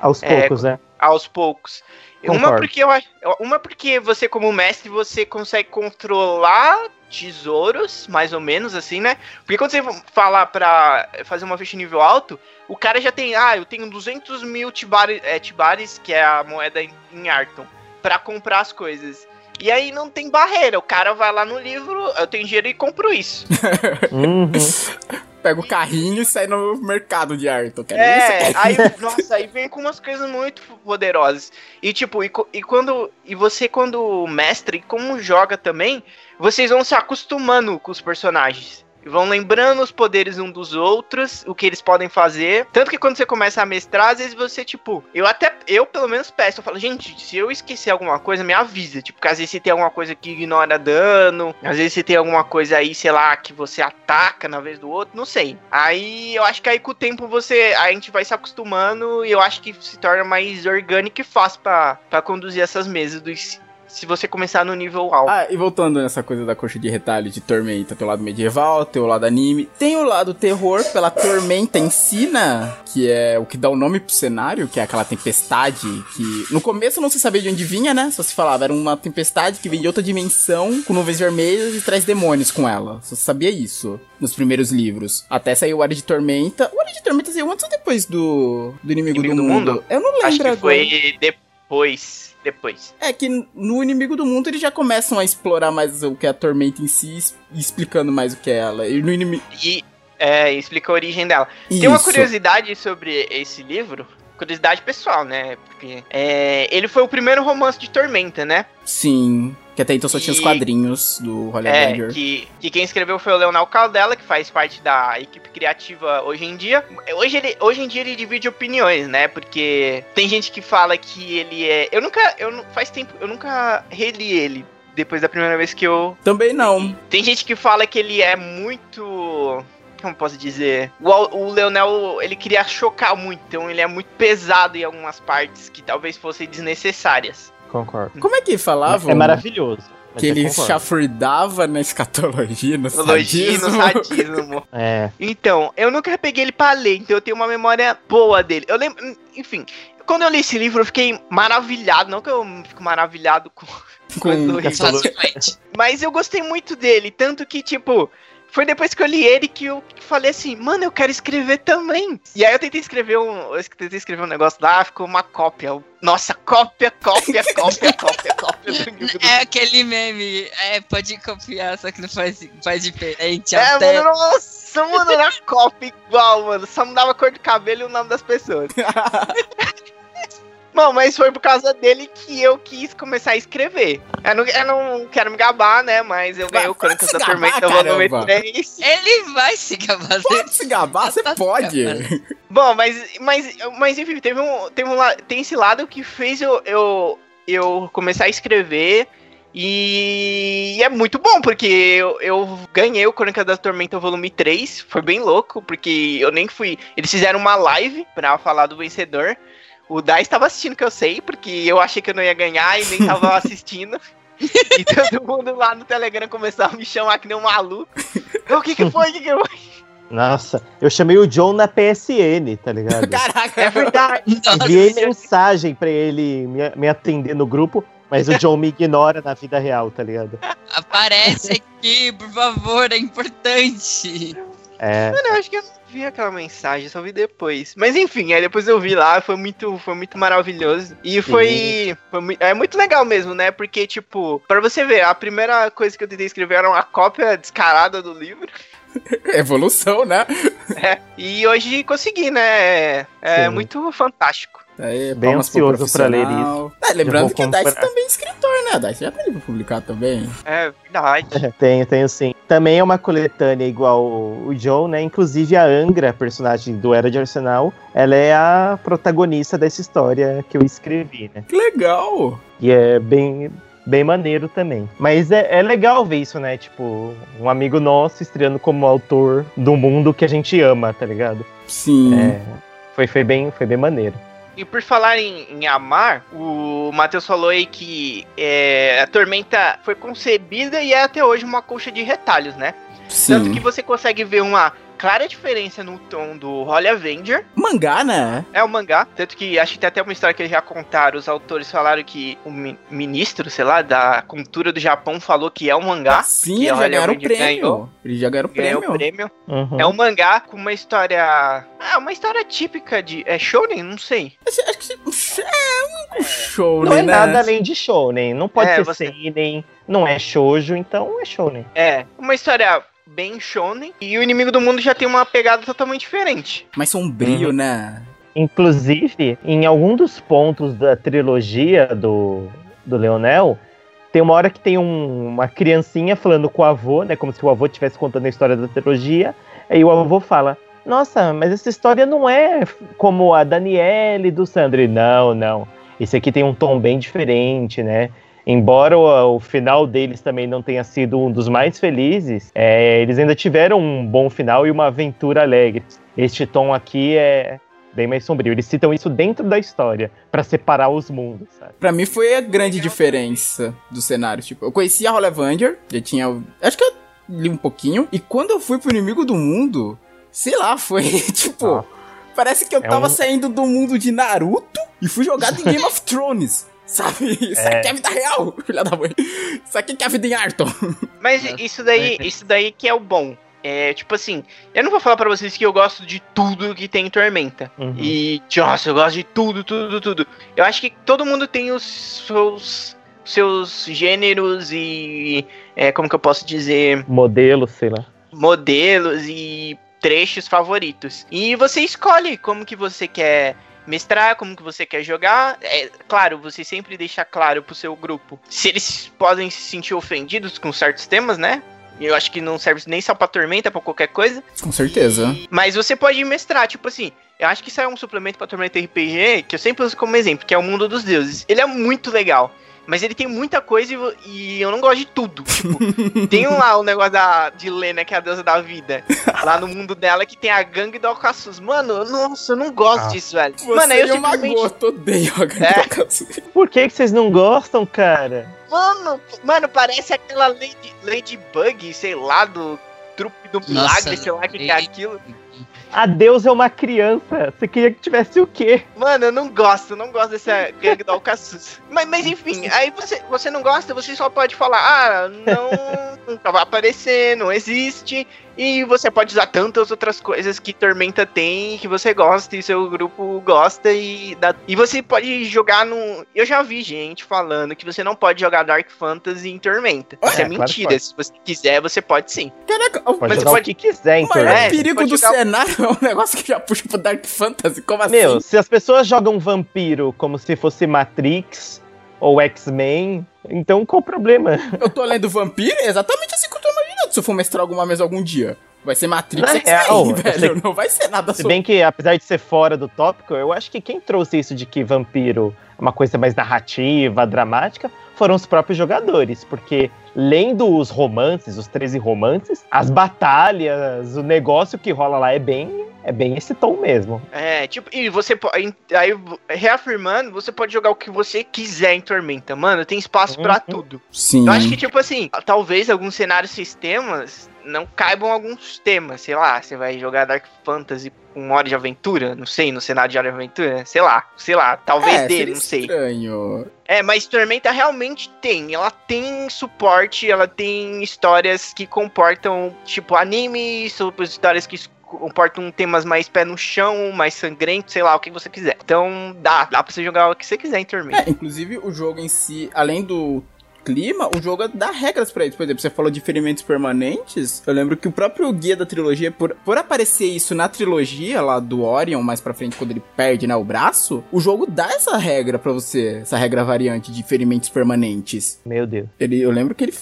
Aos É, poucos, né? aos poucos. Uma porque eu acho. Uma porque você, como mestre, você consegue controlar tesouros, mais ou menos, assim, né? Porque quando você falar pra fazer uma ficha nível alto, o cara já tem. Ah, eu tenho 200 mil tibares, é, tibares que é a moeda em, em Arton, pra comprar as coisas. E aí não tem barreira, o cara vai lá no livro, eu tenho dinheiro e compro isso. Uhum. Pega o carrinho e sai no mercado de Arthur. Quer É, isso? aí, nossa, aí vem com umas coisas muito poderosas. E tipo, e, e quando. E você, quando mestre, como joga também, vocês vão se acostumando com os personagens. Vão lembrando os poderes um dos outros, o que eles podem fazer. Tanto que quando você começa a mestrar, às vezes você, tipo, eu até, eu pelo menos peço, eu falo, gente, se eu esquecer alguma coisa, me avisa. Tipo, que às vezes você tem alguma coisa que ignora dano, às vezes você tem alguma coisa aí, sei lá, que você ataca na vez do outro, não sei. Aí eu acho que aí com o tempo você, a gente vai se acostumando e eu acho que se torna mais orgânico e fácil pra conduzir essas mesas dos, se você começar no nível alto. Ah, e voltando nessa coisa da coxa de retalho de Tormenta, tem o lado medieval, tem o lado anime, tem o lado terror pela Tormenta em si, né? Que é o que dá o nome pro cenário, que é aquela tempestade que no começo não se sabia de onde vinha, né? Só se falava, era uma tempestade que vem de outra dimensão, com nuvens vermelhas e traz demônios com ela. Só se sabia isso nos primeiros livros. Até saiu o Área de Tormenta. O Área de Tormenta saiu antes ou depois do, do Inimigo, Inimigo do, do mundo? Mundo? Eu não lembro acho que agora. foi depois. Depois. É que no Inimigo do Mundo eles já começam a explorar mais o que é a Tormenta em si, explicando mais o que é ela. E no inimigo. E é, explica a origem dela. Tem uma curiosidade sobre esse livro. Curiosidade pessoal, né? Porque é, ele foi o primeiro romance de Tormenta, né? Sim. Que até então só tinha os quadrinhos do Holy É, Avenger. que, que quem escreveu foi o Leonel Caldela, que faz parte da equipe criativa hoje em dia. Hoje, ele, hoje em dia ele divide opiniões, né? Porque tem gente que fala que ele é. Eu nunca. Eu, faz tempo. Eu nunca reli ele depois da primeira vez que eu. Também não. Tem gente que fala que ele é muito. Como posso dizer? O, o Leonel, ele queria chocar muito, então ele é muito pesado em algumas partes que talvez fossem desnecessárias. Concordo. Como é que falavam? É maravilhoso. Que ele concordo. chafurdava na escatologia, no Elogio no sadismo. sadismo. É. Então, eu nunca peguei ele pra ler, então eu tenho uma memória boa dele. Eu lembro, enfim, quando eu li esse livro eu fiquei maravilhado, não que eu fico maravilhado com, Com quando eu li, Facilmente. mas eu gostei muito dele, tanto que tipo, foi depois que eu li ele que eu falei assim, mano, eu quero escrever também. E aí eu tentei escrever um, eu tentei escrever um negócio lá, ficou uma cópia. Nossa, cópia, cópia, cópia, cópia, cópia do É aquele meme. É, pode copiar, só que não faz, faz diferente. É, até mano, nossa! Nossa, mano, era cópia igual, mano. Só mudava a cor do cabelo e o nome das pessoas. Mano, mas foi por causa dele que eu quis começar a escrever. Eu não, eu não quero me gabar, né? Mas eu ganhei o Crônicas da Tormenta volume caramba. 3. Ele vai se gabar. Pode se gabar, você Tá pode. Bom, mas, mas, mas enfim, teve um, teve um, tem esse lado que fez eu, eu, eu começar a escrever. E é muito bom, porque eu, eu ganhei o Crônica da Tormenta volume 3. Foi bem louco, porque eu nem fui. Eles fizeram uma live pra falar do vencedor. O Dai estava assistindo, que eu sei, porque eu achei que eu não ia ganhar e nem tava assistindo. E todo mundo lá no Telegram começou a me chamar que nem um maluco. O que que foi? O que que foi? Nossa, eu chamei o John na PSN, tá ligado? Caraca. É verdade. Enviei mensagem pra ele me, me atender no grupo, mas o John me ignora na vida real, tá ligado? Aparece aqui, por favor, é importante. É, Mano, eu acho que eu vi aquela mensagem, só vi depois. Mas enfim, aí depois eu vi lá, foi muito, foi muito maravilhoso. E foi, foi mui- é muito legal mesmo, né? Porque, tipo, pra você ver, a primeira coisa que eu tentei escrever era uma cópia descarada do livro. Evolução, né? É, e hoje consegui, né? É Sim. muito fantástico. Aí, Bem ansioso pra ler profissional. É, lembrando que o Dice comprar. também é escritor, né? Dice já tem livro publicado também. É verdade. tenho, tenho sim. Também é uma coletânea igual o John, né? Inclusive a Angra, personagem do Era de Arsenal, ela é a protagonista dessa história que eu escrevi, né? Que legal. E é bem, bem maneiro também. Mas é, é legal ver isso, né? Tipo, um amigo nosso estreando como autor do mundo que a gente ama, tá ligado? Sim. É, foi, foi, bem, foi bem maneiro. E por falar em, em amar, o Matheus falou aí que é, a Tormenta foi concebida e é até hoje uma colcha de retalhos, né? Tanto que Sim. você consegue ver uma clara diferença no tom do Holy Avenger. Mangá, né? É o mangá. Tanto que acho que tem até uma história que eles já contaram. Os autores falaram que o mi- ministro, sei lá, da cultura do Japão falou que é um mangá. Ah, sim, que eles já ganharam o prêmio. ganhou. Eles já ganharam o Ganhou prêmio. o prêmio. Uhum. É um mangá com uma história. Ah, uma história típica de. É Shonen? Não sei. Acho que é um show, Não né? é nada além de shounen. Não pode É, ser você- seinen, não é shoujo, então é shounen. É. Uma história bem shonen. E o inimigo do mundo já tem uma pegada totalmente diferente. Mais sombrio, Uhum. né? Inclusive, em algum dos pontos da trilogia do, do Leonel, tem uma hora que tem um- uma criancinha falando com o avô, né? Como se o avô estivesse contando a história da trilogia. Aí o avô fala: Nossa, mas essa história não é como a Daniele do Sandro. E, Não, não. Esse aqui tem um tom bem diferente, né? Embora o, o final deles também não tenha sido um dos mais felizes, é, eles ainda tiveram um bom final e uma aventura alegre. Este tom aqui é bem mais sombrio. Eles citam isso dentro da história pra separar os mundos, sabe? Pra mim foi a grande diferença do cenário. Tipo, eu conhecia Avenger, já tinha. Acho que eu li um pouquinho. E quando eu fui pro inimigo do mundo, sei lá, foi tipo. Ah. Parece que eu É tava um- saindo do mundo de Naruto e fui jogado em Game of Thrones. Sabe? Isso É. aqui é a vida real, filha da mãe. Isso aqui que é a vida em Arton. Mas É. isso daí, isso daí que é o bom. É, tipo assim, eu não vou falar pra vocês que eu gosto de tudo que tem em Tormenta. Uhum. E, nossa, eu gosto de tudo, tudo, tudo. Eu acho que todo mundo tem os seus, seus gêneros e, é, como que eu posso dizer, Modelo, sei lá. modelos e trechos favoritos. E você escolhe como que você quer mestrar, como que você quer jogar. É claro, você sempre deixa claro pro seu grupo se eles podem se sentir ofendidos com certos temas, né? E Eu acho que não serve nem só pra tormenta, pra qualquer coisa. Com certeza. Mas você pode mestrar, tipo assim. Eu acho que isso é um suplemento pra Tormenta RPG que eu sempre uso como exemplo, que é o Mundo dos Deuses. Ele é muito legal. Mas ele tem muita coisa e, e eu não gosto de tudo. Tipo, tem lá o negócio da, de Lena, que é a deusa da vida. Lá no mundo dela que tem a gangue do Alcaçuz. Mano, nossa, eu não gosto Ah. disso, velho. Você Mano, eu o simplesmente. Magoto odeio a Gangue É. do Caçu. Por que, que vocês não gostam, cara? Mano, mano, parece aquela Lady, Ladybug, sei lá, do trupe do milagre, Nossa, sei lá o que, que é aquilo. A Deus é uma criança. Você queria que tivesse o quê? Mano, eu não gosto, eu não gosto dessa gangue do Alcaçuz. Mas, mas enfim, aí você, você não gosta, você só pode falar, ah, não, nunca vai aparecer, não existe. E você pode usar tantas outras coisas que Tormenta tem, que você gosta e seu grupo gosta. E, dá, e você pode jogar no. Eu já vi gente falando que você não pode jogar Dark Fantasy em Tormenta. Isso é, É, claro mentira. pode. Se você quiser, você pode sim. Caraca, Pode mas jogar pode- o que quiser em O maior torneio. É, você perigo do jogar- cenário é um negócio que já puxa pro Dark Fantasy. Como Meu, assim? se as pessoas jogam vampiro como se fosse Matrix ou X-Men, então qual o problema? Eu tô lendo Vampiro, é exatamente assim que eu tô imaginando. Se eu for mestrar alguma mesa algum dia. Vai ser Matrix Na X-Men, real, velho. Não vai ser nada Se sobre... bem que, apesar de ser fora do tópico, eu acho que quem trouxe isso de que vampiro é uma coisa mais narrativa, dramática, foram os próprios jogadores. Porque, lendo os romances, os 13 romances, as batalhas, o negócio que rola lá é bem, é bem esse tom mesmo. É, tipo, e você pode. Aí, reafirmando, você pode jogar o que você quiser em Tormenta. Mano, tem espaço pra Uhum. tudo. Sim. Eu acho que, tipo assim, talvez alguns cenários sistemas não caibam alguns temas. Sei lá, você vai jogar Dark Fantasy com hora de aventura, não sei, no cenário de hora de aventura, sei lá, sei lá, talvez é, dele, não sei. estranho. É, mas Tormenta realmente tem. Ela tem suporte, ela tem histórias que comportam, tipo, anime, sobre histórias que comportam temas mais pé no chão, mais sangrentos, sei lá, o que você quiser. Então, dá, dá pra você jogar o que você quiser em Tormenta. É, inclusive o jogo em si, além do clima, o jogo dá regras pra isso. Por exemplo, você falou de ferimentos permanentes. Eu lembro que o próprio guia da trilogia, por, por aparecer isso na trilogia lá do Orion, mais pra frente, quando ele perde, né, o braço, o jogo dá essa regra pra você, essa regra variante de ferimentos permanentes. Meu Deus. Ele, eu lembro que ele.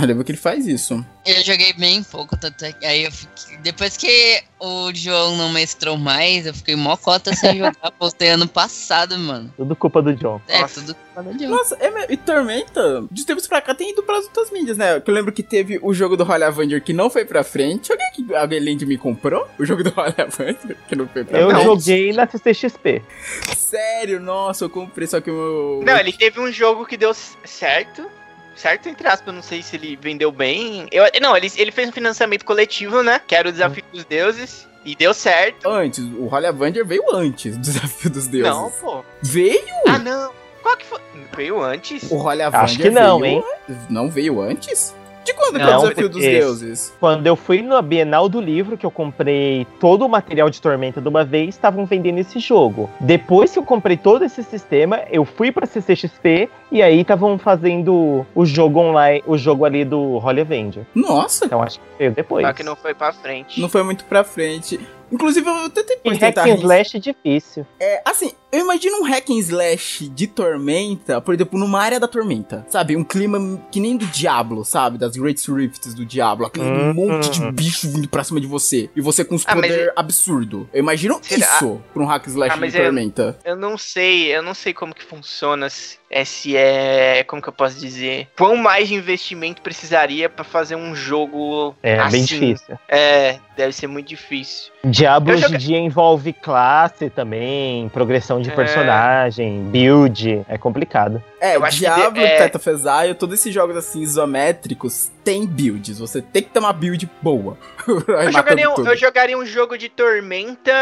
Eu lembro que ele faz isso. Eu joguei bem pouco, tanto é que aí eu fiquei. Depois que o João não mestrou mais, eu fiquei mó cota sem jogar. Postei ano passado, mano. Tudo culpa do John. É, Nossa. tudo culpa do João. Nossa, é, me- e Tormenta, de tempos pra cá, tem ido pelas outras mídias, né? Que eu lembro que teve o jogo do Holly Avenger que não foi pra frente. Alguém, que, alguém além de me comprou? O jogo do Holly Avenger que não foi pra Eu frente. joguei na CCXP. Sério, nossa, eu comprei, só que o meu. Não, ele teve um jogo que deu certo. Certo, entre aspas, não sei se ele vendeu bem. Eu, não, ele, ele fez um financiamento coletivo, né? Que era o Desafio dos Deuses. E deu certo. Antes, o Holly Avenger veio antes do Desafio dos Deuses. Não, pô. Veio? Ah, não. Qual que foi? Veio antes? O Holly Avenger Acho que não, veio- hein? Não veio antes? De quando que é o Desafio dos porque- Deuses? Quando eu fui na Bienal do Livro, que eu comprei todo o material de Tormenta de uma vez, estavam vendendo esse jogo. Depois que eu comprei todo esse sistema, eu fui pra CCXP e aí estavam fazendo o jogo online, o jogo ali do Holy Avenger. Nossa, Então acho que veio depois. Só que não foi pra frente. não foi muito pra frente. Inclusive, eu até E depois hack tentar and slash é difícil. É, assim, eu imagino um hack and slash de Tormenta, por exemplo, numa área da Tormenta. Sabe? Um clima que nem do Diablo, sabe? Das Great Rifts do Diablo. Aquele Hum, monte de hum. bicho vindo pra cima de você. E você com uns Ah, mas poder absurdo. Eu imagino Será? isso pra um hack and slash Ah, mas de Tormenta. Eu não sei, eu não sei como que funciona. Se é, se é como que eu posso dizer? Quão mais de investimento precisaria pra fazer um jogo É assim? bem difícil. É, deve ser muito difícil. Diablo hoje em joguei- dia envolve classe também, progressão de É. personagem, build. É complicado. É, eu acho que Diablo, de- é- Exile, todos esses jogos assim isométricos tem builds. Você tem que ter uma build boa. Eu jogaria, um, eu jogaria um jogo de tormenta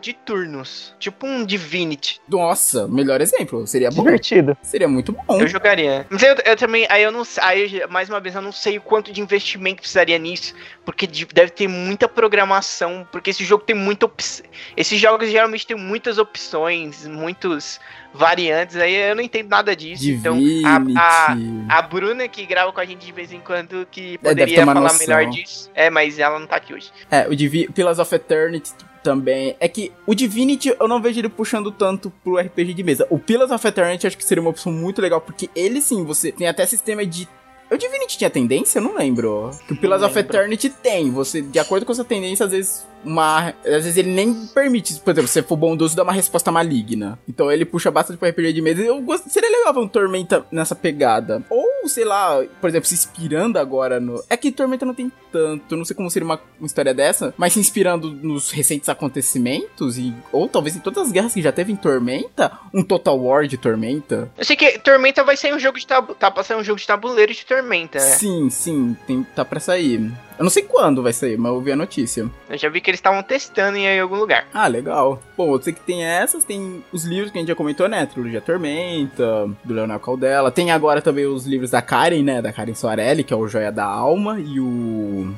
de turnos. Tipo um Divinity. Nossa, melhor exemplo. Seria bom. Divertido. Seria muito bom. Eu jogaria. Mas eu, eu também. Aí eu não sei. Aí, eu- mais uma vez, eu não sei o quanto de investimento precisaria nisso. Porque de- deve ter muita programação. Porque esse jogo tem muita opção. Esses jogos geralmente tem muitas opções, muitos variantes. Aí eu não entendo nada disso. Divinity. Então, a, a, a Bruna, que grava com a gente de vez em quando, que É, poderia uma falar noção. melhor disso. É, mas ela não tá aqui hoje. É, o Divi Pillars of Eternity também. É que o Divinity eu não vejo ele puxando tanto pro RPG de mesa. O Pillars of Eternity acho que seria uma opção muito legal, porque ele sim, você tem até sistema de. O Divinity tinha tendência? Eu não lembro. Que o Pillars of. Eternity tem. Você, de acordo com essa tendência, às vezes uma. Às vezes ele nem permite, por exemplo, se você for bondoso, dá uma resposta maligna. Então ele puxa bastante pro RPG de mesa. Eu gost... Seria legal ver um Tormenta nessa pegada. Ou, sei lá, por exemplo, se inspirando agora no. É que Tormenta não tem tanto. Não sei como seria uma, uma história dessa. Mas se inspirando nos recentes acontecimentos. E, ou talvez em todas as guerras que já teve em Tormenta. Um Total War de Tormenta. Eu sei que Tormenta vai sair um jogo de tabu... Tá pra sair um jogo de tabuleiro de Tormenta, né? Sim, sim. Tem, tá pra sair. Eu não sei quando vai sair, mas eu vi a notícia. Eu já vi que eles estavam testando em algum lugar. Ah, legal. Bom, eu sei que tem essas, tem os livros que a gente já comentou, né? Trilogia Tormenta, do Leonel Caldela. Tem agora também os livros da Karen, né? Da Karen Soarelli, que é o Joia da Alma, e o.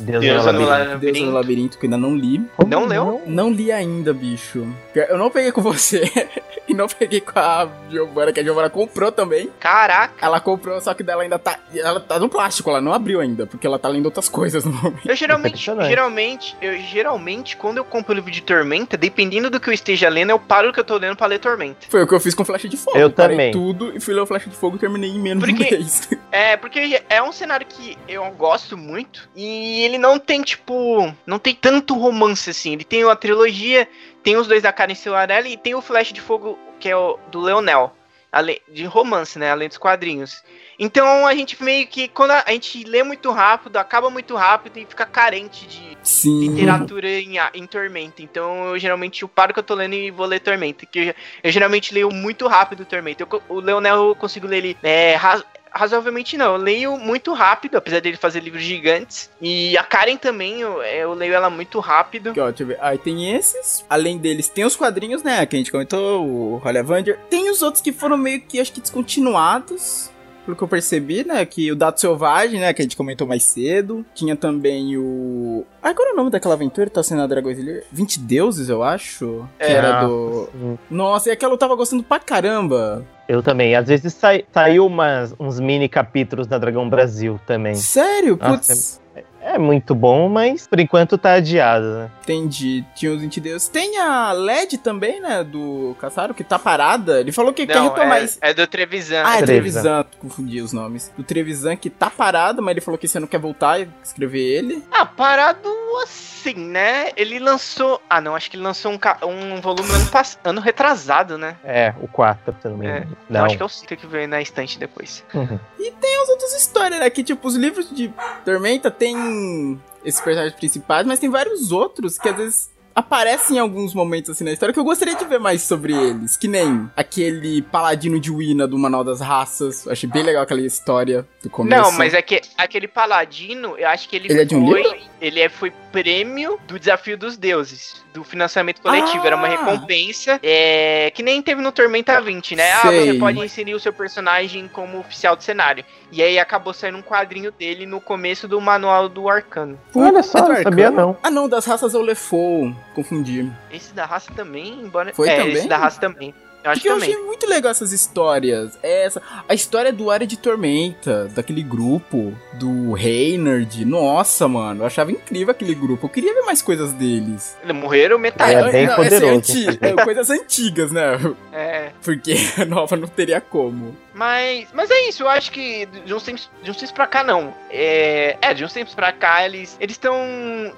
Deus, Deus no no labirinto. Deus no Labirinto, que eu ainda não li. Como Não leu? Não li ainda, bicho. Eu não peguei com você. e não peguei com a Giovana, que a Giovana comprou também. Caraca. Ela comprou, só que dela ainda tá. Ela tá no plástico, ela não abriu ainda, porque ela tá lendo outras coisas no momento. Eu geralmente, Impressionante. geralmente, eu geralmente, quando eu compro o livro de Tormenta, dependendo do que eu esteja lendo, eu paro o que eu tô lendo pra ler Tormenta. Foi o que eu fiz com Flecha de Fogo. Eu Parei também. tudo e fui ler o Flecha de Fogo e terminei em menos de um Porque- mês. É, porque é um cenário que eu gosto muito e ele não tem, tipo, não tem tanto romance assim. Ele tem a trilogia, tem os dois da Karen Silvarelli e tem o Flash de Fogo, que é o do Leonel. ale- De romance, né? Além dos quadrinhos. Então a gente meio que, quando a, a gente lê muito rápido, acaba muito rápido e fica carente de Sim. literatura em, em Tormenta. Então eu geralmente eu paro que eu tô lendo e vou ler Tormenta. Que eu, eu geralmente leio muito rápido Tormenta. Eu o Leonel eu consigo ler ele é, razoavelmente não. Eu leio muito rápido, apesar dele fazer livros gigantes. E a Karen também, eu, eu leio ela muito rápido. Aqui, ó, deixa eu ver. Aí tem esses. Além deles, tem os quadrinhos, né? Que a gente comentou, o Holly Avenger. Tem os outros que foram meio que, acho que, descontinuados. Pelo que eu percebi, né? Que o Dado Selvagem, né? Que a gente comentou mais cedo. Tinha também o. Ah, qual era o nome daquela aventura que tá sendo a Dragões Slayer? 20 Deuses, eu acho. Que É. era do. Sim. Nossa, e aquela eu tava gostando pra caramba. Eu também. Às vezes sai, saiu umas, uns mini capítulos da Dragão Brasil também. Sério? Nossa, Putz. É muito bom, mas por enquanto tá adiado, né? Entendi. Tinha os 20 Deuses. Tem a LED também, né? Do Caçaro, que tá parada. Ele falou que quer Não, retomar é, isso. é do Trevisan. Ah, é Trevisan. Trevisan, confundi os nomes. Do Trevisan que tá parado, mas ele falou que você não quer voltar e escrever ele. Ah, parado assim, né? Ele lançou. Ah, não, acho que ele lançou um, ca- um volume ano, pass... ano retrasado, né? É, o 4 também. É, Não. Não, acho que é o 5 que veio na estante depois. Uhum. Tem as outras histórias, né? Que tipo, os livros de Tormenta tem esses personagens principais, mas tem vários outros que às vezes aparecem em alguns momentos assim na história que eu gostaria de ver mais sobre eles. Que nem aquele paladino de Wina do Manual das Raças. Eu achei bem legal aquela história do começo. Não, mas é que aquele paladino, eu acho que ele, Ele é de um foi. livro? ele é, foi prêmio do Desafio dos Deuses, do financiamento coletivo. Ah! Era uma recompensa. É, que nem teve no Tormenta 20, né? Ah, Sei. você pode inserir o seu personagem como oficial do cenário. E aí acabou saindo um quadrinho dele no começo do manual do Arcano. Olha só, é não sabia não. Ah, não, das raças eu Lefou. Confundi. Esse da raça também, embora. Foi é, também? esse da raça também. Eu acho Porque eu também. achei muito legal essas histórias. Essa, a história do Área de Tormenta, daquele grupo, do Reynard. Nossa, mano, eu achava incrível aquele grupo. Eu queria ver mais coisas deles. Eles morreram metade. É bem não, poderoso. Assim, anti- é, coisas antigas, né? É. Porque a nova não teria como. Mas, mas é isso, eu acho que de uns tempos, de uns tempos pra cá não. É, é, de uns tempos pra cá eles eles estão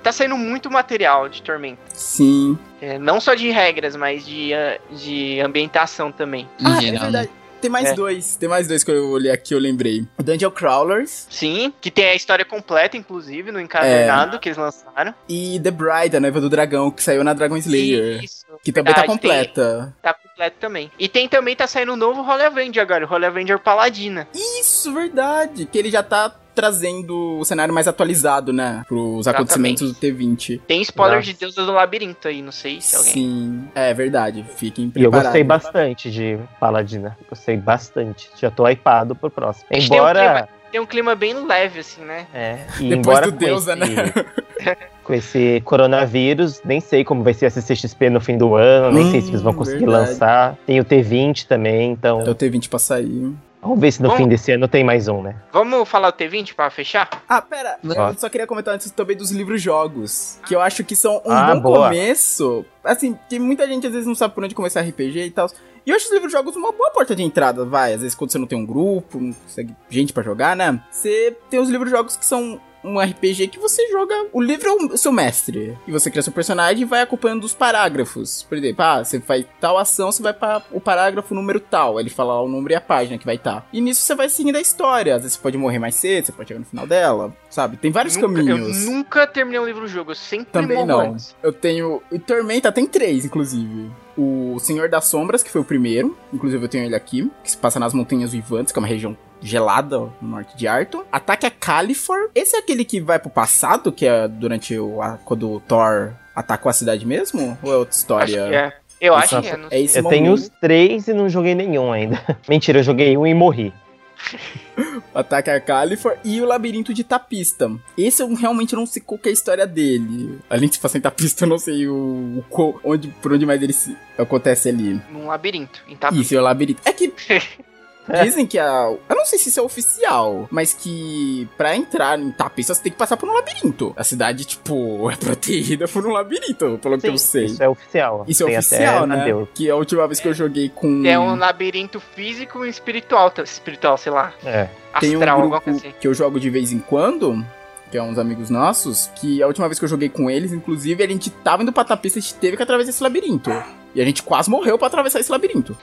tá saindo muito material de Tormenta. Sim. É, não só de regras, mas de, ah, de ambientação também. Ah, é né? verdade. Tem mais É. dois. Tem mais dois que eu olhei aqui, eu lembrei. O Dungeon Crawlers Sim, que tem a história completa, inclusive, no encadernado que eles lançaram. e The Bride, a noiva do dragão, que saiu na Dragon Slayer. Isso, Que também tá verdade, tem- completa. tá completo também. E tem também, tá saindo o novo Holy Avenger agora, o Holy Avenger Paladina. Isso, verdade. Que ele já tá trazendo o cenário mais atualizado, né? Pros Exatamente. acontecimentos do T20. Tem spoiler Nossa. de Deusa do Labirinto aí, não sei se alguém... Sim, é verdade. Fiquem E eu preparados. gostei bastante de Paladina. Gostei bastante. Já tô hypado pro próximo. Tem um Embora. Tem um clima bem leve, assim, né? É, e Depois embora do com Deusa, esse, né? com esse coronavírus, nem sei como vai ser a CCXP no fim do ano, nem sei se eles vão Hum, conseguir verdade. lançar. Tem o T20 também, então É o T20 pra sair. Vamos ver se no Bom. fim desse ano tem mais um, né? Vamos falar o T20 pra fechar? Ah, pera. Ó. Eu só queria comentar antes também dos livros-jogos. Que eu acho que são um Ah, bom boa. começo. Assim, que muita gente às vezes não sabe por onde começar RPG e tal. E eu acho os livros-jogos uma boa porta de entrada, vai. Às vezes quando você não tem um grupo, não consegue gente pra jogar, né? Você tem os livros-jogos que são um RPG que você joga. O livro é o seu mestre. E você cria seu personagem e vai acompanhando os parágrafos. Por exemplo, ah, você faz tal ação, você vai para o parágrafo número tal. Ele fala o número e a página que vai estar. E nisso você vai seguindo a história. Às vezes você pode morrer mais cedo, você pode chegar no final dela. Sabe? Tem vários Nunca- caminhos. Eu nunca terminei um livro-jogo, eu sempre Também não. antes. Eu tenho. O Tormenta tem três, inclusive. O Senhor das Sombras, que foi o primeiro. Inclusive eu tenho ele aqui. Que se passa nas Montanhas Vivantes, que é uma região gelada no norte de Arton. Ataque a Califor. Esse é aquele que vai pro passado, que é durante o. a- quando o Thor atacou a cidade mesmo? Ou é outra Acho história? que é. Eu acho que é, não é eu momento. tenho os três e não joguei nenhum ainda. Mentira, eu joguei um e morri. Ataque a Califor e o Labirinto de Tapista. Esse eu realmente não sei qual que é a história dele. Além de se passar em Tapista, eu não sei o, o onde, por onde mais ele se, acontece ali. Num labirinto. Em Tapista. Isso, é o labirinto. É que dizem que a. Eu não sei se isso é oficial, mas que pra entrar em Tapista você tem que passar por um labirinto. A cidade, tipo, é protegida por um labirinto, pelo que eu sei. Isso é oficial. Isso é Tem oficial, até na né? Deus. Que a última vez que eu joguei com. É um labirinto físico e espiritual. tá- Espiritual, sei lá. É. Tem um Astral, grupo assim. que eu jogo de vez em quando, que é uns amigos nossos, que a última vez que eu joguei com eles, inclusive, a gente tava indo pra tapista, a gente teve que atravessar esse labirinto. E a gente quase morreu pra atravessar esse labirinto.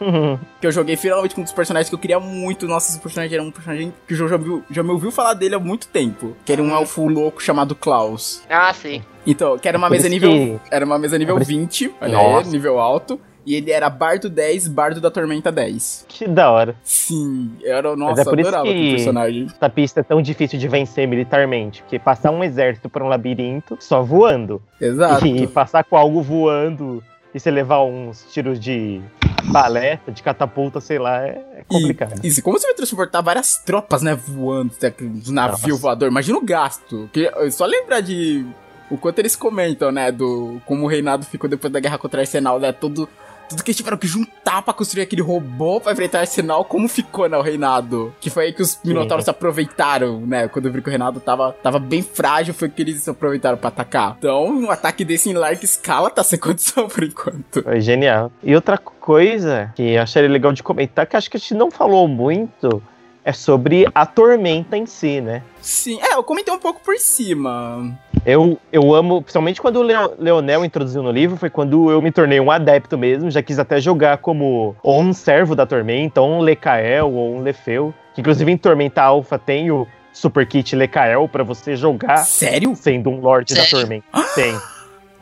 Que eu joguei finalmente com um dos personagens que eu queria muito. Nossa, esse personagem era um personagem que o João já, viu- já me ouviu falar dele há muito tempo. Que era um elfo louco chamado Klaus. Ah, sei. Então, que era uma mesa nível. Era uma mesa nível Por isso- 20, olha aí, nível alto. E ele era Bardo 10, Bardo da Tormenta 10. Que da hora. Sim, era. Mas Nossa, é por isso adorava aquele que- personagem. Essa pista é tão difícil de vencer militarmente. Porque passar um exército por um labirinto só voando. Exato. E passar com algo voando e você levar uns tiros de baleta, de catapulta, sei lá, é complicado. E, isso, como você vai transportar várias tropas, né, voando, aqueles navio Nossa. voador, imagina o gasto. Que, só lembrar de o quanto eles comentam, né, do como o reinado ficou depois da guerra contra o Arsenal, né, tudo, tudo que eles tiveram que juntar pra construir aquele robô pra enfrentar o Arsenal, como ficou, né, o reinado. Que foi aí que os Minotauros se aproveitaram, né, quando eu vi que o reinado tava, tava bem frágil, foi que eles se aproveitaram pra atacar. Então, um ataque desse em larga escala tá sem condição por enquanto. Foi genial. E outra coisa que eu acharia legal de comentar, que acho que a gente não falou muito, é sobre a tormenta em si, né? Sim, é, eu comentei um pouco por cima. Eu, eu amo, principalmente quando o Leo- Leonel introduziu no livro, foi quando eu me tornei um adepto mesmo, já quis até jogar como ou um servo da Tormenta, ou um Lecael, ou um Lefeu. Que inclusive em Tormenta Alpha tem o Super Kit Lecael pra você jogar Sério? sendo um Lorde da Sério? Tormenta. Tem.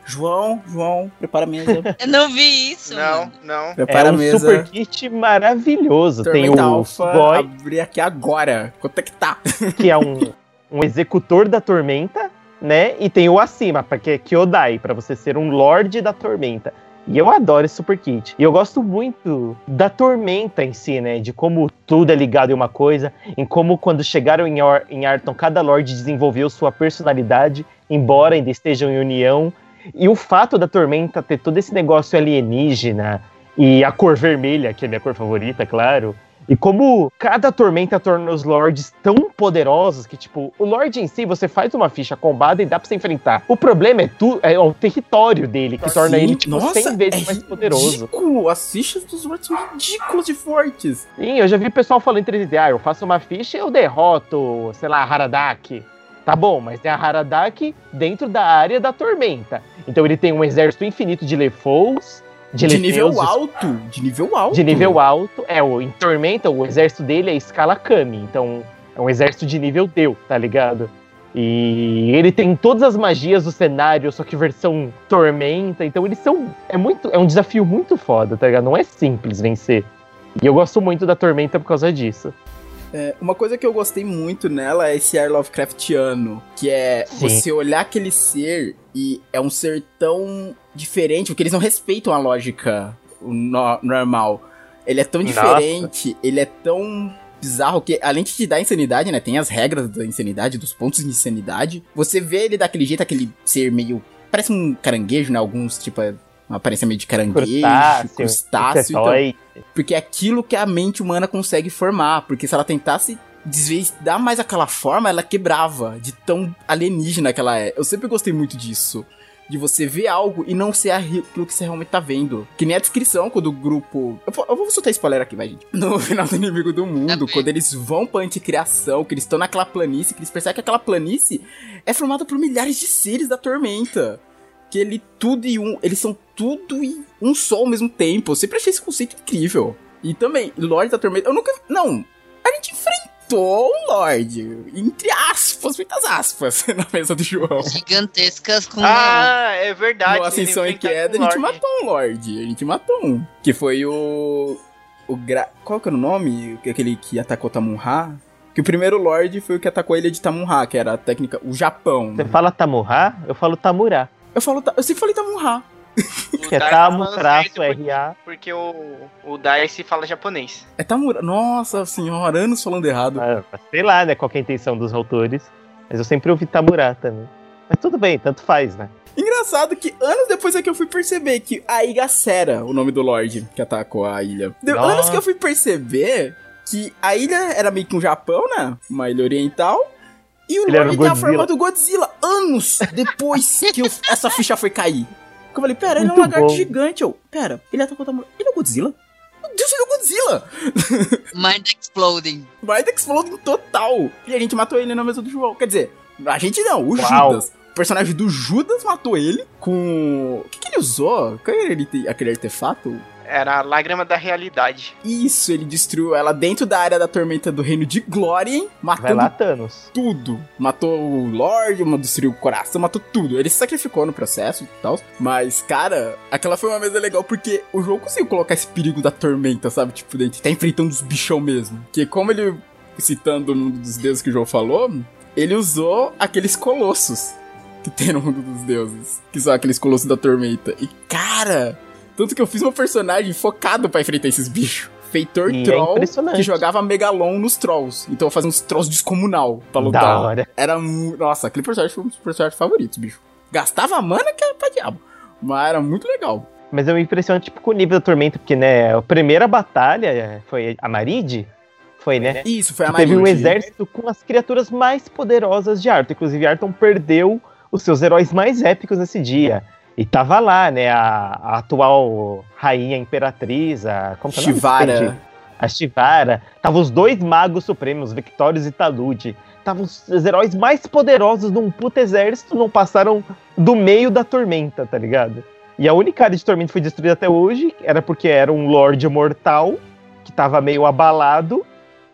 João, João, prepara a mesa. Eu não vi isso. Não, mano. não. É prepara a um mesa. Super Kit maravilhoso. Tem Tormenta o Alpha, Boy, abrir aqui agora. Quanto é que tá? que é um, um executor da tormenta, né? E tem o acima, que é Kyodai, pra você ser um Lorde da Tormenta. E eu adoro esse Super Kit. E eu gosto muito da Tormenta em si, né? De como tudo é ligado em uma coisa, em como quando chegaram em, Or em Arton, cada Lorde desenvolveu sua personalidade, embora ainda estejam em união. E o fato da Tormenta ter todo esse negócio alienígena e a cor vermelha, que é a minha cor favorita, claro. E como cada tormenta torna os lords tão poderosos que, tipo, o lord em si, você faz uma ficha combada e dá pra você enfrentar. O problema é, tu, é o território dele, que torna Sim, ele, tipo, nossa, 100 vezes é mais poderoso. Ridículo. As fichas dos Words são ridículas de fortes. Sim, eu já vi pessoal falando entre eles, ah, eu faço uma ficha e eu derroto, sei lá, Haradak. Tá bom, mas tem a Haradak dentro da área da tormenta. Então ele tem um exército infinito de Lefous, de, De, nível alto. De nível alto. de nível alto. É, o em Tormenta, o exército dele é escala Kami. Então, é um exército de nível Deu, tá ligado? E ele tem todas as magias do cenário, só que versão Tormenta. Então, eles são. É, muito, é um desafio muito foda, tá ligado? Não é simples vencer. E eu gosto muito da Tormenta por causa disso. É, uma coisa que eu gostei muito nela é esse ar Lovecraftiano, que é Sim. você olhar aquele ser e é um ser tão diferente, porque eles não respeitam a lógica no- normal. Ele é tão Nossa. diferente, ele é tão bizarro que, além de te dar insanidade, né, tem as regras da insanidade, dos pontos de insanidade, você vê ele daquele jeito, aquele ser meio... Parece um caranguejo, né, alguns, tipo, é uma aparência meio de caranguejo, Crustáceo, crustáceo, então, porque é aquilo que a mente humana consegue formar. Porque se ela tentasse desvendar mais aquela forma, ela quebrava de tão alienígena que ela é. Eu sempre gostei muito disso. De você ver algo e não ser aquilo que você realmente tá vendo. Que nem a descrição quando o grupo. Eu vou, eu vou soltar spoiler aqui, vai, gente. No final do Inimigo do Mundo, bem. quando eles vão pra anticriação, que eles estão naquela planície, que eles percebem que aquela planície é formada por milhares de seres da tormenta. Que ele tudo e um. Eles são tudo e um só ao mesmo tempo. Eu sempre achei esse conceito incrível. E também, Lorde da Tormenta. Eu nunca. Não. A gente enfrentou um Lorde. Entre aspas, muitas aspas, na mesa do João. Gigantescas com. Ah, é verdade. No Ascensão e Queda, a gente matou um Lorde. A gente matou um. Que foi o. O Gra... Qual que era o nome? Aquele que atacou Tamunha? Que o primeiro Lorde foi o que atacou a ilha de Tamunha, que era a técnica. O Japão. Você fala Tamurá, eu falo Tamurá. Eu falo. Ta- Eu sempre falei Tamunha. O Que é Dice certo porque- o, o Dice fala japonês. É Tamura. Nossa senhora, anos falando errado. Ah, sei lá, né, qual que é a intenção dos autores. Mas eu sempre ouvi Tamurá também. Mas tudo bem, tanto faz, né? Engraçado que anos depois é que eu fui perceber que a Igacera, o nome do Lorde que atacou a ilha. Nossa. anos que eu fui perceber que a ilha era meio que um Japão, né? Uma ilha oriental. E o Ele Lorde o tem a Godzilla. forma do Godzilla. Anos depois que eu- essa ficha foi cair. Eu falei, pera, ele é um lagarto bom. gigante. Eu, pera, ele atacou o Tamura. Ele é o Godzilla? Meu Deus, ele é o Godzilla! Mind exploding. Mind exploding total. E a gente matou ele na mesa do João. Quer dizer, a gente não, o Uau. Judas. O personagem do Judas matou ele com. O que, que ele usou? Qual era ele, aquele artefato? Era a lágrima da realidade. Isso, ele destruiu ela dentro da área da tormenta do reino de Glórien, Vai matando lá, tudo. Matou o Lorde, destruiu o coração, matou tudo. Ele se sacrificou no processo e tal. Mas, cara, aquela foi uma mesa legal porque o jogo conseguiu colocar esse perigo da tormenta, sabe? Tipo, de tá enfrentando os bichão mesmo. Que como ele, citando um dos deuses que o João falou, ele usou aqueles colossos que tem no mundo dos deuses. Que são aqueles colossos da tormenta. E, cara, tanto que eu fiz um personagem focado pra enfrentar esses bichos. Feitor E é Troll impressionante. que jogava Megalon nos Trolls. Então eu fazia uns Trolls descomunal pra Da lutar. hora. Era mu... Nossa, aquele personagem foi um dos personagens favoritos, bicho. Gastava mana que era pra diabo. Mas era muito legal. Mas eu me impressiono, tipo, com o nível da tormenta, porque, né, a primeira batalha foi a Maride? Foi, né? Isso, foi a Que teve um exército com as criaturas mais poderosas de Arthur. Inclusive, Arthur perdeu os seus heróis mais épicos nesse dia. E tava lá, né, a, a atual rainha imperatriz, a... Como nome? Shivara. A Shivara. Tava os dois magos supremos, Victorious e Talude. Tava os, heróis mais poderosos de um puto exército não passaram do meio da tormenta, tá ligado? E a única área de tormenta que foi destruída até hoje era porque era um Lorde mortal que tava meio abalado.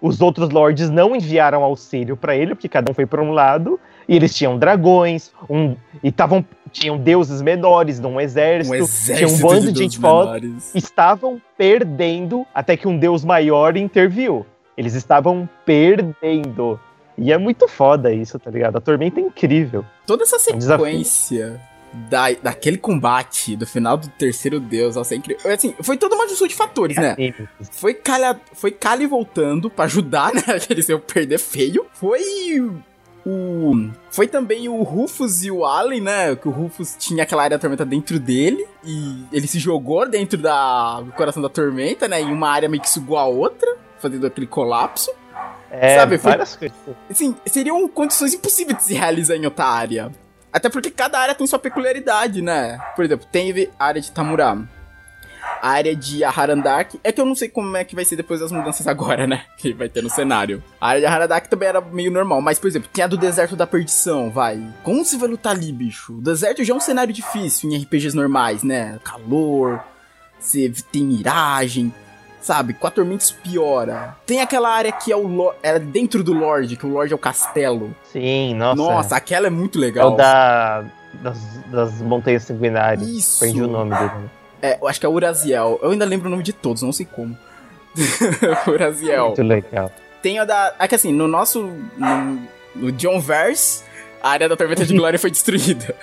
Os outros lords não enviaram auxílio pra ele, porque cada um foi pra um lado. E eles tinham dragões, um, e tavam, tinham deuses menores num exército. Um exército tinha um bando de deuses gente foda. Estavam perdendo até que um deus maior interviu. Eles estavam perdendo. E é muito foda isso, tá ligado? A tormenta é incrível. Toda essa um desafio. sequência da, daquele combate, do final do terceiro deus, nossa, é incrível. Assim, foi toda uma junção de fatores, né? Foi Calha, foi Kali voltando pra ajudar, né? Eles iam perder feio. Foi o. Foi também o Rufus e o Allen, né? Que o Rufus tinha aquela área da tormenta dentro dele. E ele se jogou dentro da, do coração da tormenta, né? Em uma área meio que sugou a outra, fazendo aquele colapso. É, Sabe, foi- várias coisas. Assim, seriam condições impossíveis de se realizar em outra área. Até porque cada área tem sua peculiaridade, né? Por exemplo, teve a área de Tamura. A área de Aharandak. É que eu não sei como é que vai ser depois das mudanças agora, né? Que vai ter no cenário. A área de Aharandak também era meio normal. Mas, por exemplo, tem a do Deserto da Perdição, vai. Como você vai lutar ali, bicho? O deserto já é um cenário difícil em RPGs normais, né? Calor, você tem miragem. Sabe, com a tormenta isso piora. Tem aquela área que é o é dentro do Lorde, que o Lorde é o castelo. Sim, nossa. Nossa, aquela é muito é legal. o da, das, das montanhas sanguinárias. Isso. Perdi o nome dele. É, eu acho que é Uraziel. Eu ainda lembro o nome de todos, não sei como. Uraziel. Muito legal. Tem a da. É que assim, no nosso. No, no John Verse, a área da Tormenta de Glória foi destruída.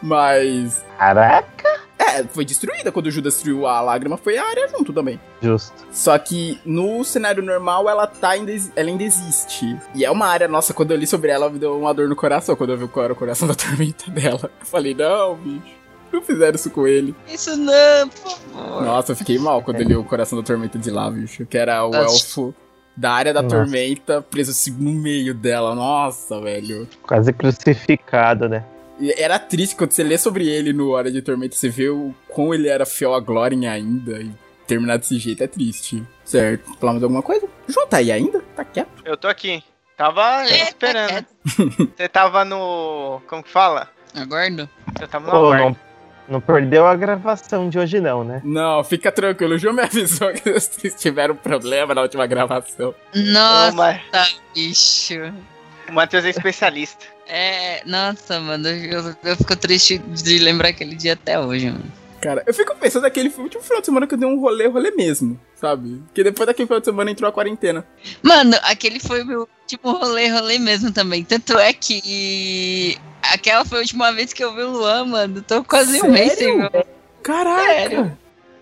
Mas. Caraca. É, foi destruída. Quando o Judas destruiu a lágrima, foi a área junto também. Justo. Só que no cenário normal ela tá ainda, ela ainda existe. E é uma área, nossa, quando eu li sobre ela, me deu uma dor no coração quando eu vi qual era o coração da tormenta dela. Eu falei, não, bicho. Não fizeram isso com ele. Isso não, por favor. Nossa, eu fiquei mal quando eu li o coração da tormenta de lá, bicho. Que era o Nossa. elfo da área da Nossa. tormenta preso assim no meio dela. Nossa, velho. Quase crucificado, né? Era triste quando você lê sobre ele no Hora de Tormenta, você vê o quão ele era fiel à Glória ainda. E terminar desse jeito é triste. Certo. Falar mais alguma coisa? João tá aí ainda? Tá quieto? Eu tô aqui. Tava É, esperando. Você tava no. Como que fala? Aguardo. Você tava no Pô, aguardo. não, não perdeu a gravação de hoje, não, né? Não, fica tranquilo. O João me avisou que vocês tiveram problema na última gravação. Nossa, Ma- bicho. O Matheus é especialista. É, nossa, mano, eu, eu fico triste de lembrar aquele dia até hoje, mano. Cara, eu fico pensando naquele último final de semana que eu dei um rolê, rolê mesmo, sabe? Porque depois daquele final de semana entrou a quarentena. Mano, aquele foi o meu último rolê, rolê mesmo também. Tanto é que aquela foi a última vez que eu vi o Luan, mano. Tô quase um mês sem ver. Caraca! Sério?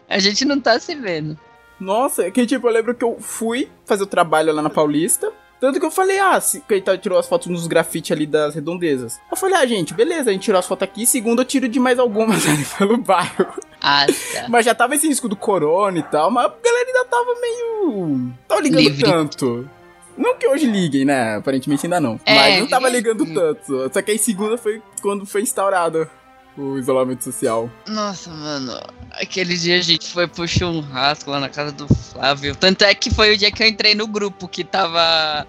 A gente não tá se vendo. Nossa, que tipo, eu lembro que eu fui fazer o trabalho lá na Paulista. Tanto que eu falei, ah, se, que ele tá- tirou as fotos nos grafites ali das redondezas. Eu falei, ah, gente, beleza, a gente tirou as fotos aqui. Segundo, eu tiro de mais algumas ali pelo bairro. Ah, tá. Mas já tava esse risco do corona e tal, mas a galera ainda tava meio. Tava ligando Livre. tanto. Não que hoje liguem, né? Aparentemente ainda não. É, mas não tava ligando tanto. Só que aí segunda foi quando foi instaurado o isolamento social. Nossa, mano, aquele dia a gente foi pro churrasco lá na casa do Flávio. Tanto é que foi o dia que eu entrei no grupo que tava.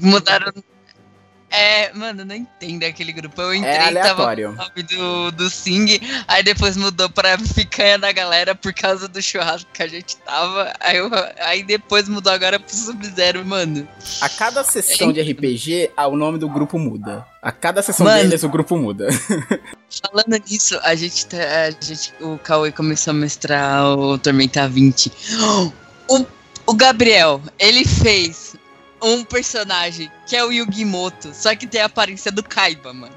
Mudaram. É, mano, eu não entendo aquele grupo. Eu entrei É e tava aleatório. o nome do, do Sing, aí depois mudou pra Picanha da Galera por causa do churrasco que a gente tava. Aí, eu- aí depois mudou agora pro Sub-Zero, mano. A cada sessão de RPG, o nome do grupo muda. A cada sessão Mano. deles, o grupo muda. Falando nisso, a gente, tá, a gente. O Cauê começou a mestrar o Tormenta 20. O, o Gabriel, ele fez um personagem que é o Yugimoto, só que tem a aparência do Kaiba, mano.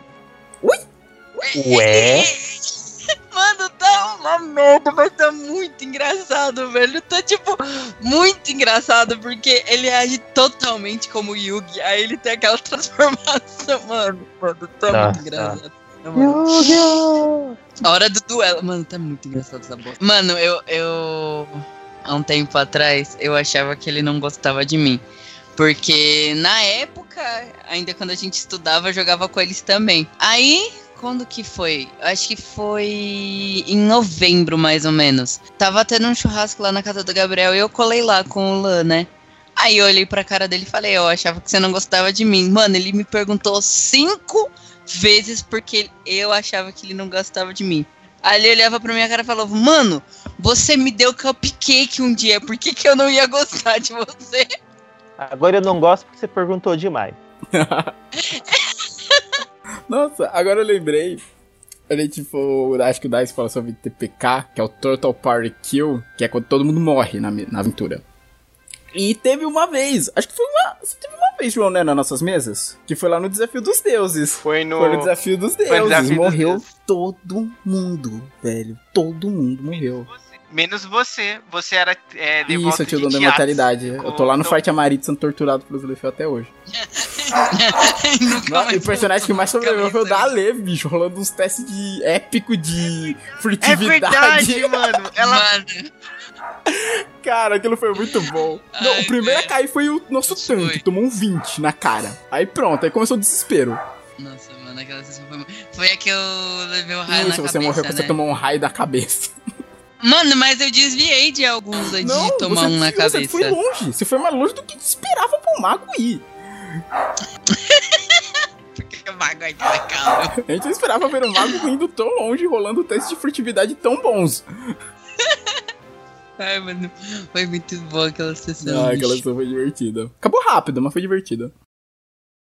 Ué? Mano, tá uma merda, mas tá muito engraçado, velho. Tá, tipo, muito engraçado, porque ele age totalmente como o Yugi. Aí ele tem aquela transformação, mano. Mano, tá Nossa. muito engraçado. Mano. A hora do duelo. Mano, tá muito engraçado essa bosta. Mano, eu, eu. Há um tempo atrás, eu achava que ele não gostava de mim. Porque na época, ainda quando a gente estudava, jogava com eles também. Aí, quando que foi? Acho que foi em novembro, mais ou menos. Tava tendo um churrasco lá na casa do Gabriel e eu colei lá com o Lan, né? Aí eu olhei pra cara dele e falei, eu achava que você não gostava de mim. Mano, ele me perguntou cinco vezes porque eu achava que ele não gostava de mim. Aí ele olhava pra minha cara e falava, mano, você me deu cupcake um dia, por que, que eu não ia gostar de você? Agora eu não gosto porque você perguntou demais. Nossa, agora eu lembrei. A gente for, acho que o Dice fala sobre TPK, que é o Total Party Kill, que é quando todo mundo morre na, na aventura. E teve uma vez, acho que foi uma. Teve uma vez, João, né, nas nossas mesas? Que foi lá no Desafio dos Deuses. Foi no. Foi no Desafio dos Deuses. Desafio dos morreu Deuses. todo mundo, velho. Todo mundo morreu. Menos você. Você era é, devoto Isso, eu tinha o de dom da mortalidade. Eu tô lá no Com- Forte Amarito sendo torturado pelos Lefeu até hoje. Mais e o personagem que mais sobreviveu foi o da Ale, bicho, rolando uns testes de épico de É furtividade. verdade, mano. Ela. Mano, Cara, aquilo foi muito bom. Não, Ai, o primeiro a cair foi o nosso tanque, tomou um 20 na cara. Aí pronto, aí começou o desespero. nossa, mano, aquela sessão foi. Foi a que eu levei o raio na Isso, você cabeça, morreu quando né? você tomou um raio da cabeça. Mano, mas eu desviei de alguns antes de tomar você, um na você cabeça. foi longe. Você foi mais longe do que esperava pro mago ir. Porque o mago é implacável. A gente não esperava ver o mago indo tão longe, rolando testes de furtividade tão bons. Ai, mano, foi muito boa aquela sessão. Ah, aquela sessão foi divertida. Acabou rápido, mas foi divertida.